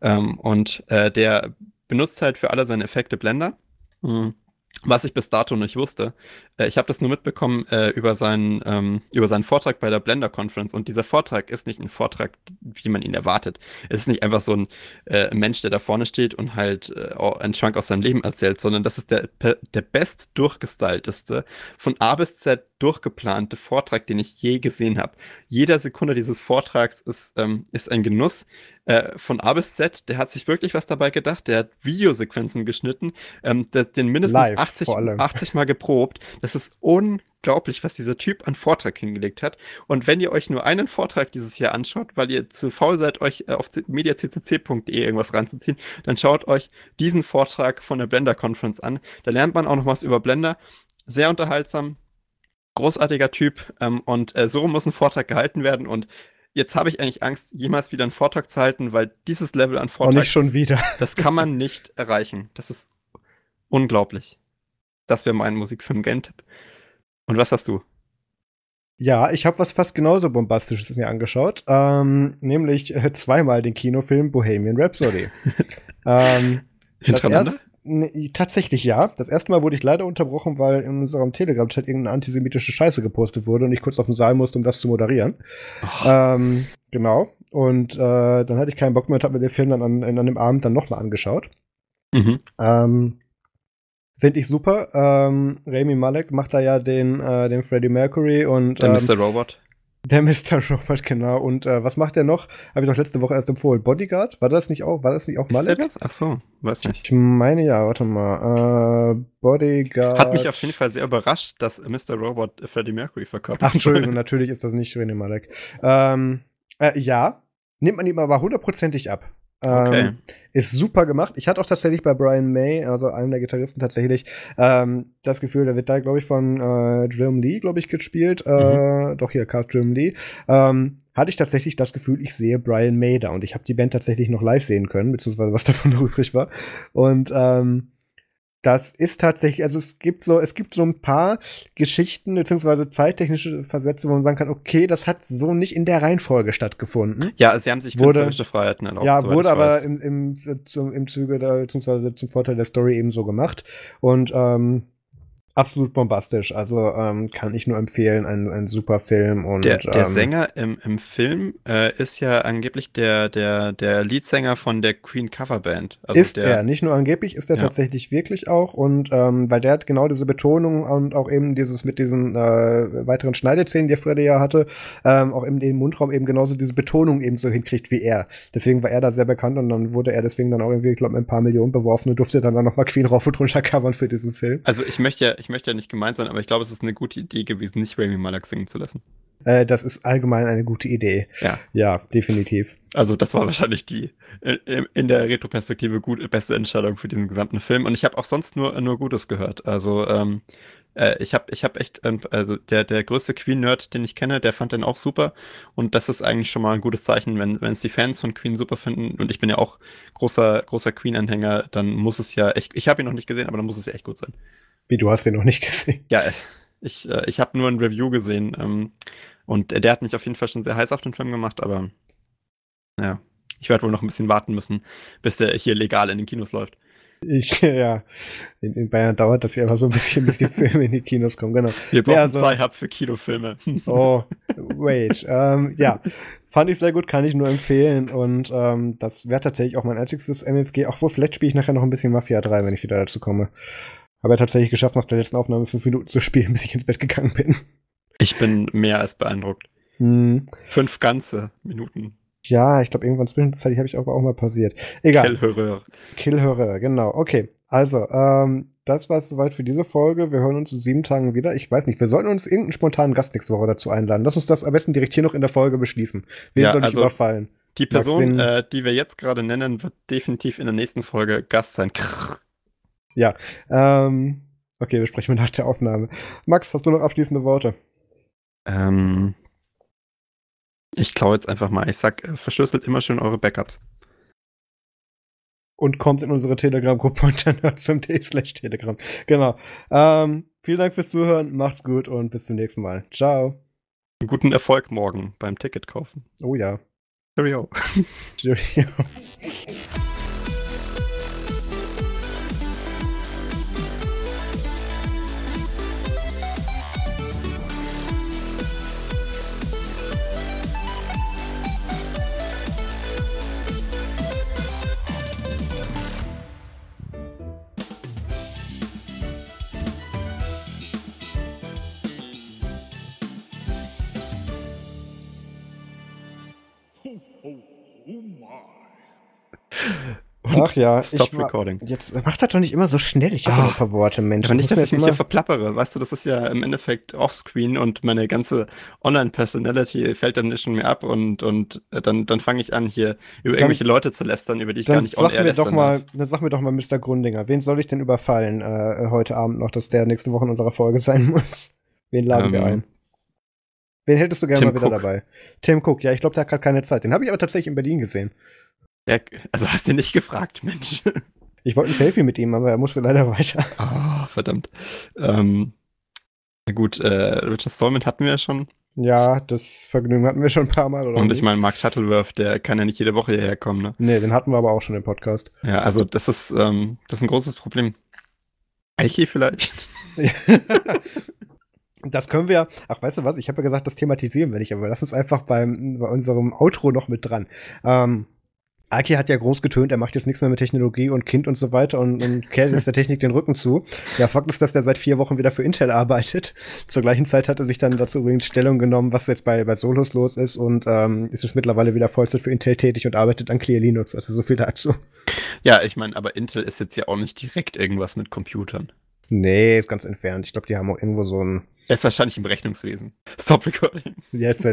Ähm, und äh, der benutzt halt für alle seine Effekte Blender. Mhm was ich bis dato nicht wusste. Äh, ich habe das nur mitbekommen äh, über, seinen, ähm, über seinen Vortrag bei der Blender Conference und dieser Vortrag ist nicht ein Vortrag, wie man ihn erwartet. Es ist nicht einfach so ein äh, Mensch, der da vorne steht und halt äh, einen Schwank aus seinem Leben erzählt, sondern das ist der, der best durchgestylteste, von A bis Z durchgeplante Vortrag, den ich je gesehen habe. Jeder Sekunde dieses Vortrags ist, ähm, ist ein Genuss äh, von A bis Z. Der hat sich wirklich was dabei gedacht. Der hat Videosequenzen geschnitten, ähm, der, den mindestens Live, 80, 80 Mal geprobt. Das ist unglaublich, was dieser Typ an Vortrag hingelegt hat. Und wenn ihr euch nur einen Vortrag dieses Jahr anschaut, weil ihr zu faul seid, euch äh, auf mediaccc.de irgendwas ranzuziehen, dann schaut euch diesen Vortrag von der Blender Conference an. Da lernt man auch noch was über Blender. Sehr unterhaltsam, großartiger Typ ähm, und äh, so muss ein Vortrag gehalten werden und jetzt habe ich eigentlich Angst, jemals wieder einen Vortrag zu halten, weil dieses Level an Vortrag. Und nicht schon wieder. das kann man nicht erreichen. Das ist unglaublich. Das wäre mein Musikfilm-Game-Tipp. Und was hast du? Ja, ich habe was fast genauso Bombastisches mir angeschaut. Ähm, nämlich äh, zweimal den Kinofilm Bohemian Rhapsody. ähm, Hintereinander? Nee, tatsächlich ja. Das erste Mal wurde ich leider unterbrochen, weil in unserem Telegram-Chat irgendeine antisemitische Scheiße gepostet wurde und ich kurz auf den Saal musste, um das zu moderieren. Ähm, genau. Und äh, dann hatte ich keinen Bock mehr und habe mir den Film dann an, an dem Abend dann nochmal angeschaut. Mhm. Ähm, Finde ich super. Ähm, Rami Malek macht da ja den, äh, den Freddie Mercury und. Der ähm, Mr. Robot. Der Mr. Robert, genau. Und äh, was macht der noch? Habe ich doch letzte Woche erst empfohlen. Bodyguard? War das nicht auch? War das nicht auch Malek? Ach so, weiß nicht. Ich meine ja, warte mal. Äh, Bodyguard. Hat mich auf jeden Fall sehr überrascht, dass Mr. Robot Freddie Mercury verkörpert. Ach, Entschuldigung, natürlich ist das nicht René Malek. Ähm, äh, ja, nimmt man ihm aber hundertprozentig ab. Okay. Ist super gemacht. Ich hatte auch tatsächlich bei Brian May, also einem der Gitarristen tatsächlich, ähm, das Gefühl, der wird da, glaube ich, von äh, Jim Lee, glaube ich, gespielt. Äh, mhm. Doch hier, Card Jim Lee. Ähm, hatte ich tatsächlich das Gefühl, ich sehe Brian May da und ich habe die Band tatsächlich noch live sehen können, beziehungsweise was davon noch übrig war. Und ähm, das ist tatsächlich, also es gibt so, es gibt so ein paar Geschichten beziehungsweise zeittechnische Versätze, wo man sagen kann, okay, das hat so nicht in der Reihenfolge stattgefunden. Ja, sie haben sich wurde, künstlerische Freiheiten erlaubt. Ja, wurde aber im, im, zum, im Zuge der, beziehungsweise zum Vorteil der Story eben so gemacht. Und ähm, absolut bombastisch. Also ähm, kann ich nur empfehlen, ein, ein super Film. Und, der, der ähm, Sänger im, im Film äh, ist ja angeblich der, der, der Leadsänger von der Queen Coverband. Also ist der, er, nicht nur angeblich, ist er ja. tatsächlich wirklich auch. Und ähm, weil der hat genau diese Betonung und auch eben dieses mit diesen äh, weiteren Schneidezähnen, die Freddy ja hatte, ähm, auch in dem Mundraum eben genauso diese Betonung eben so hinkriegt wie er. Deswegen war er da sehr bekannt und dann wurde er deswegen dann auch irgendwie, ich glaube, ein paar Millionen beworfen und durfte dann, dann nochmal Queen rauf und runter covern für diesen Film. Also ich möchte ja ich möchte ja nicht gemeint sein, aber ich glaube, es ist eine gute Idee gewesen, nicht Rami Malek singen zu lassen. Äh, das ist allgemein eine gute Idee. Ja. Ja, definitiv. Also, das war wahrscheinlich die äh, in der Retroperspektive gut, beste Entscheidung für diesen gesamten Film. Und ich habe auch sonst nur, nur Gutes gehört. Also, ähm, äh, ich habe ich hab echt, ähm, also der, der größte Queen-Nerd, den ich kenne, der fand den auch super. Und das ist eigentlich schon mal ein gutes Zeichen, wenn es die Fans von Queen super finden. Und ich bin ja auch großer, großer Queen-Anhänger, dann muss es ja echt, ich habe ihn noch nicht gesehen, aber dann muss es ja echt gut sein. Wie, du hast den noch nicht gesehen? Ja, ich, äh, ich habe nur ein Review gesehen ähm, und der hat mich auf jeden Fall schon sehr heiß auf den Film gemacht, aber ja, ich werde wohl noch ein bisschen warten müssen, bis der hier legal in den Kinos läuft. Ich, ja, in, in, Bayern dauert das ja immer so ein bisschen, bis die Filme in die Kinos kommen, genau. Wir brauchen ja, also, zwei Hub für Kinofilme. Oh, wait. ähm, ja, Fand ich sehr gut, kann ich nur empfehlen. Und ähm, das wäre tatsächlich auch mein einziges MFG. Auch wohl, vielleicht spiele ich nachher noch ein bisschen Mafia 3, wenn ich wieder dazu komme. Aber tatsächlich geschafft, nach der letzten Aufnahme fünf Minuten zu spielen, bis ich ins Bett gegangen bin. Ich bin mehr als beeindruckt. Hm. Fünf ganze Minuten. Ja, ich glaube, irgendwann zwischenzeitlich habe ich aber auch mal pausiert. Egal. Killhörer. Killhörer, genau. Okay. Also, ähm, das war es soweit für diese Folge. Wir hören uns in sieben Tagen wieder. Ich weiß nicht, wir sollten uns irgendeinen spontanen Gast nächste Woche dazu einladen. Lass uns das am besten direkt hier noch in der Folge beschließen. Wen ja, soll ich also, überfallen? Die Person, äh, die wir jetzt gerade nennen, wird definitiv in der nächsten Folge Gast sein. Krrr. Ja. Ähm, okay, wir sprechen nach der Aufnahme. Max, hast du noch abschließende Worte? Ähm, ich klaue jetzt einfach mal. Ich sag, äh, verschlüsselt immer schön eure Backups. Und kommt in unsere Telegram-Gruppe und dann zum slash Telegram. Genau. Ähm, vielen Dank fürs Zuhören, macht's gut und bis zum nächsten Mal. Ciao. Guten Erfolg morgen beim Ticket kaufen. Oh ja. Cheerio. Cheerio. Ach ja. Stop ich, recording. Jetzt macht das doch nicht immer so schnell. Ich habe ah, ein paar Worte, Mensch. Aber nicht, dass ich mich hier verplappere. Weißt du, das ist ja im Endeffekt offscreen und meine ganze Online-Personality fällt dann schon mehr ab und, und äh, dann, dann fange ich an, hier über irgendwelche Leute zu lästern, über die ich gar nicht on-air lästern doch mal, Dann sag mir doch mal, Mr. Grundinger, wen soll ich denn überfallen äh, heute Abend noch, dass der nächste Woche in unserer Folge sein muss? Wen laden ähm, wir ein? Wen hättest du gerne Tim mal wieder Cook. dabei? Tim Cook, ja, ich glaube, der hat gerade keine Zeit. Den habe ich aber tatsächlich in Berlin gesehen. Ja, also hast du nicht gefragt, Mensch. Ich wollte ein Selfie mit ihm, aber er musste leider weiter. Ah, oh, verdammt. Ähm, na gut, äh, Richard Stallman hatten wir ja schon. Ja, das Vergnügen hatten wir schon ein paar Mal. Oder Und ich meine, Mark Shuttleworth, der kann ja nicht jede Woche hierher kommen, ne? Nee, den hatten wir aber auch schon im Podcast. Ja, also das ist, ähm, das ist ein großes Problem. Eichi vielleicht? Das können wir, ach, weißt du was, ich habe ja gesagt, das thematisieren wir nicht, aber lass uns einfach beim, bei unserem Outro noch mit dran. Ähm, Aki hat ja groß getönt, er macht jetzt nichts mehr mit Technologie und Kind und so weiter und, und kehrt jetzt der Technik den Rücken zu. Ja, Fakt ist, dass der seit vier Wochen wieder für Intel arbeitet. Zur gleichen Zeit hat er sich dann dazu übrigens Stellung genommen, was jetzt bei, bei Solos los ist und ähm, ist jetzt mittlerweile wieder Vollzeit für Intel tätig und arbeitet an Clear Linux. Also so viel dazu. Ja, ich meine, aber Intel ist jetzt ja auch nicht direkt irgendwas mit Computern. Nee, ist ganz entfernt. Ich glaube, die haben auch irgendwo so ein. Er ist wahrscheinlich im Rechnungswesen. Stop recording. Jetzt.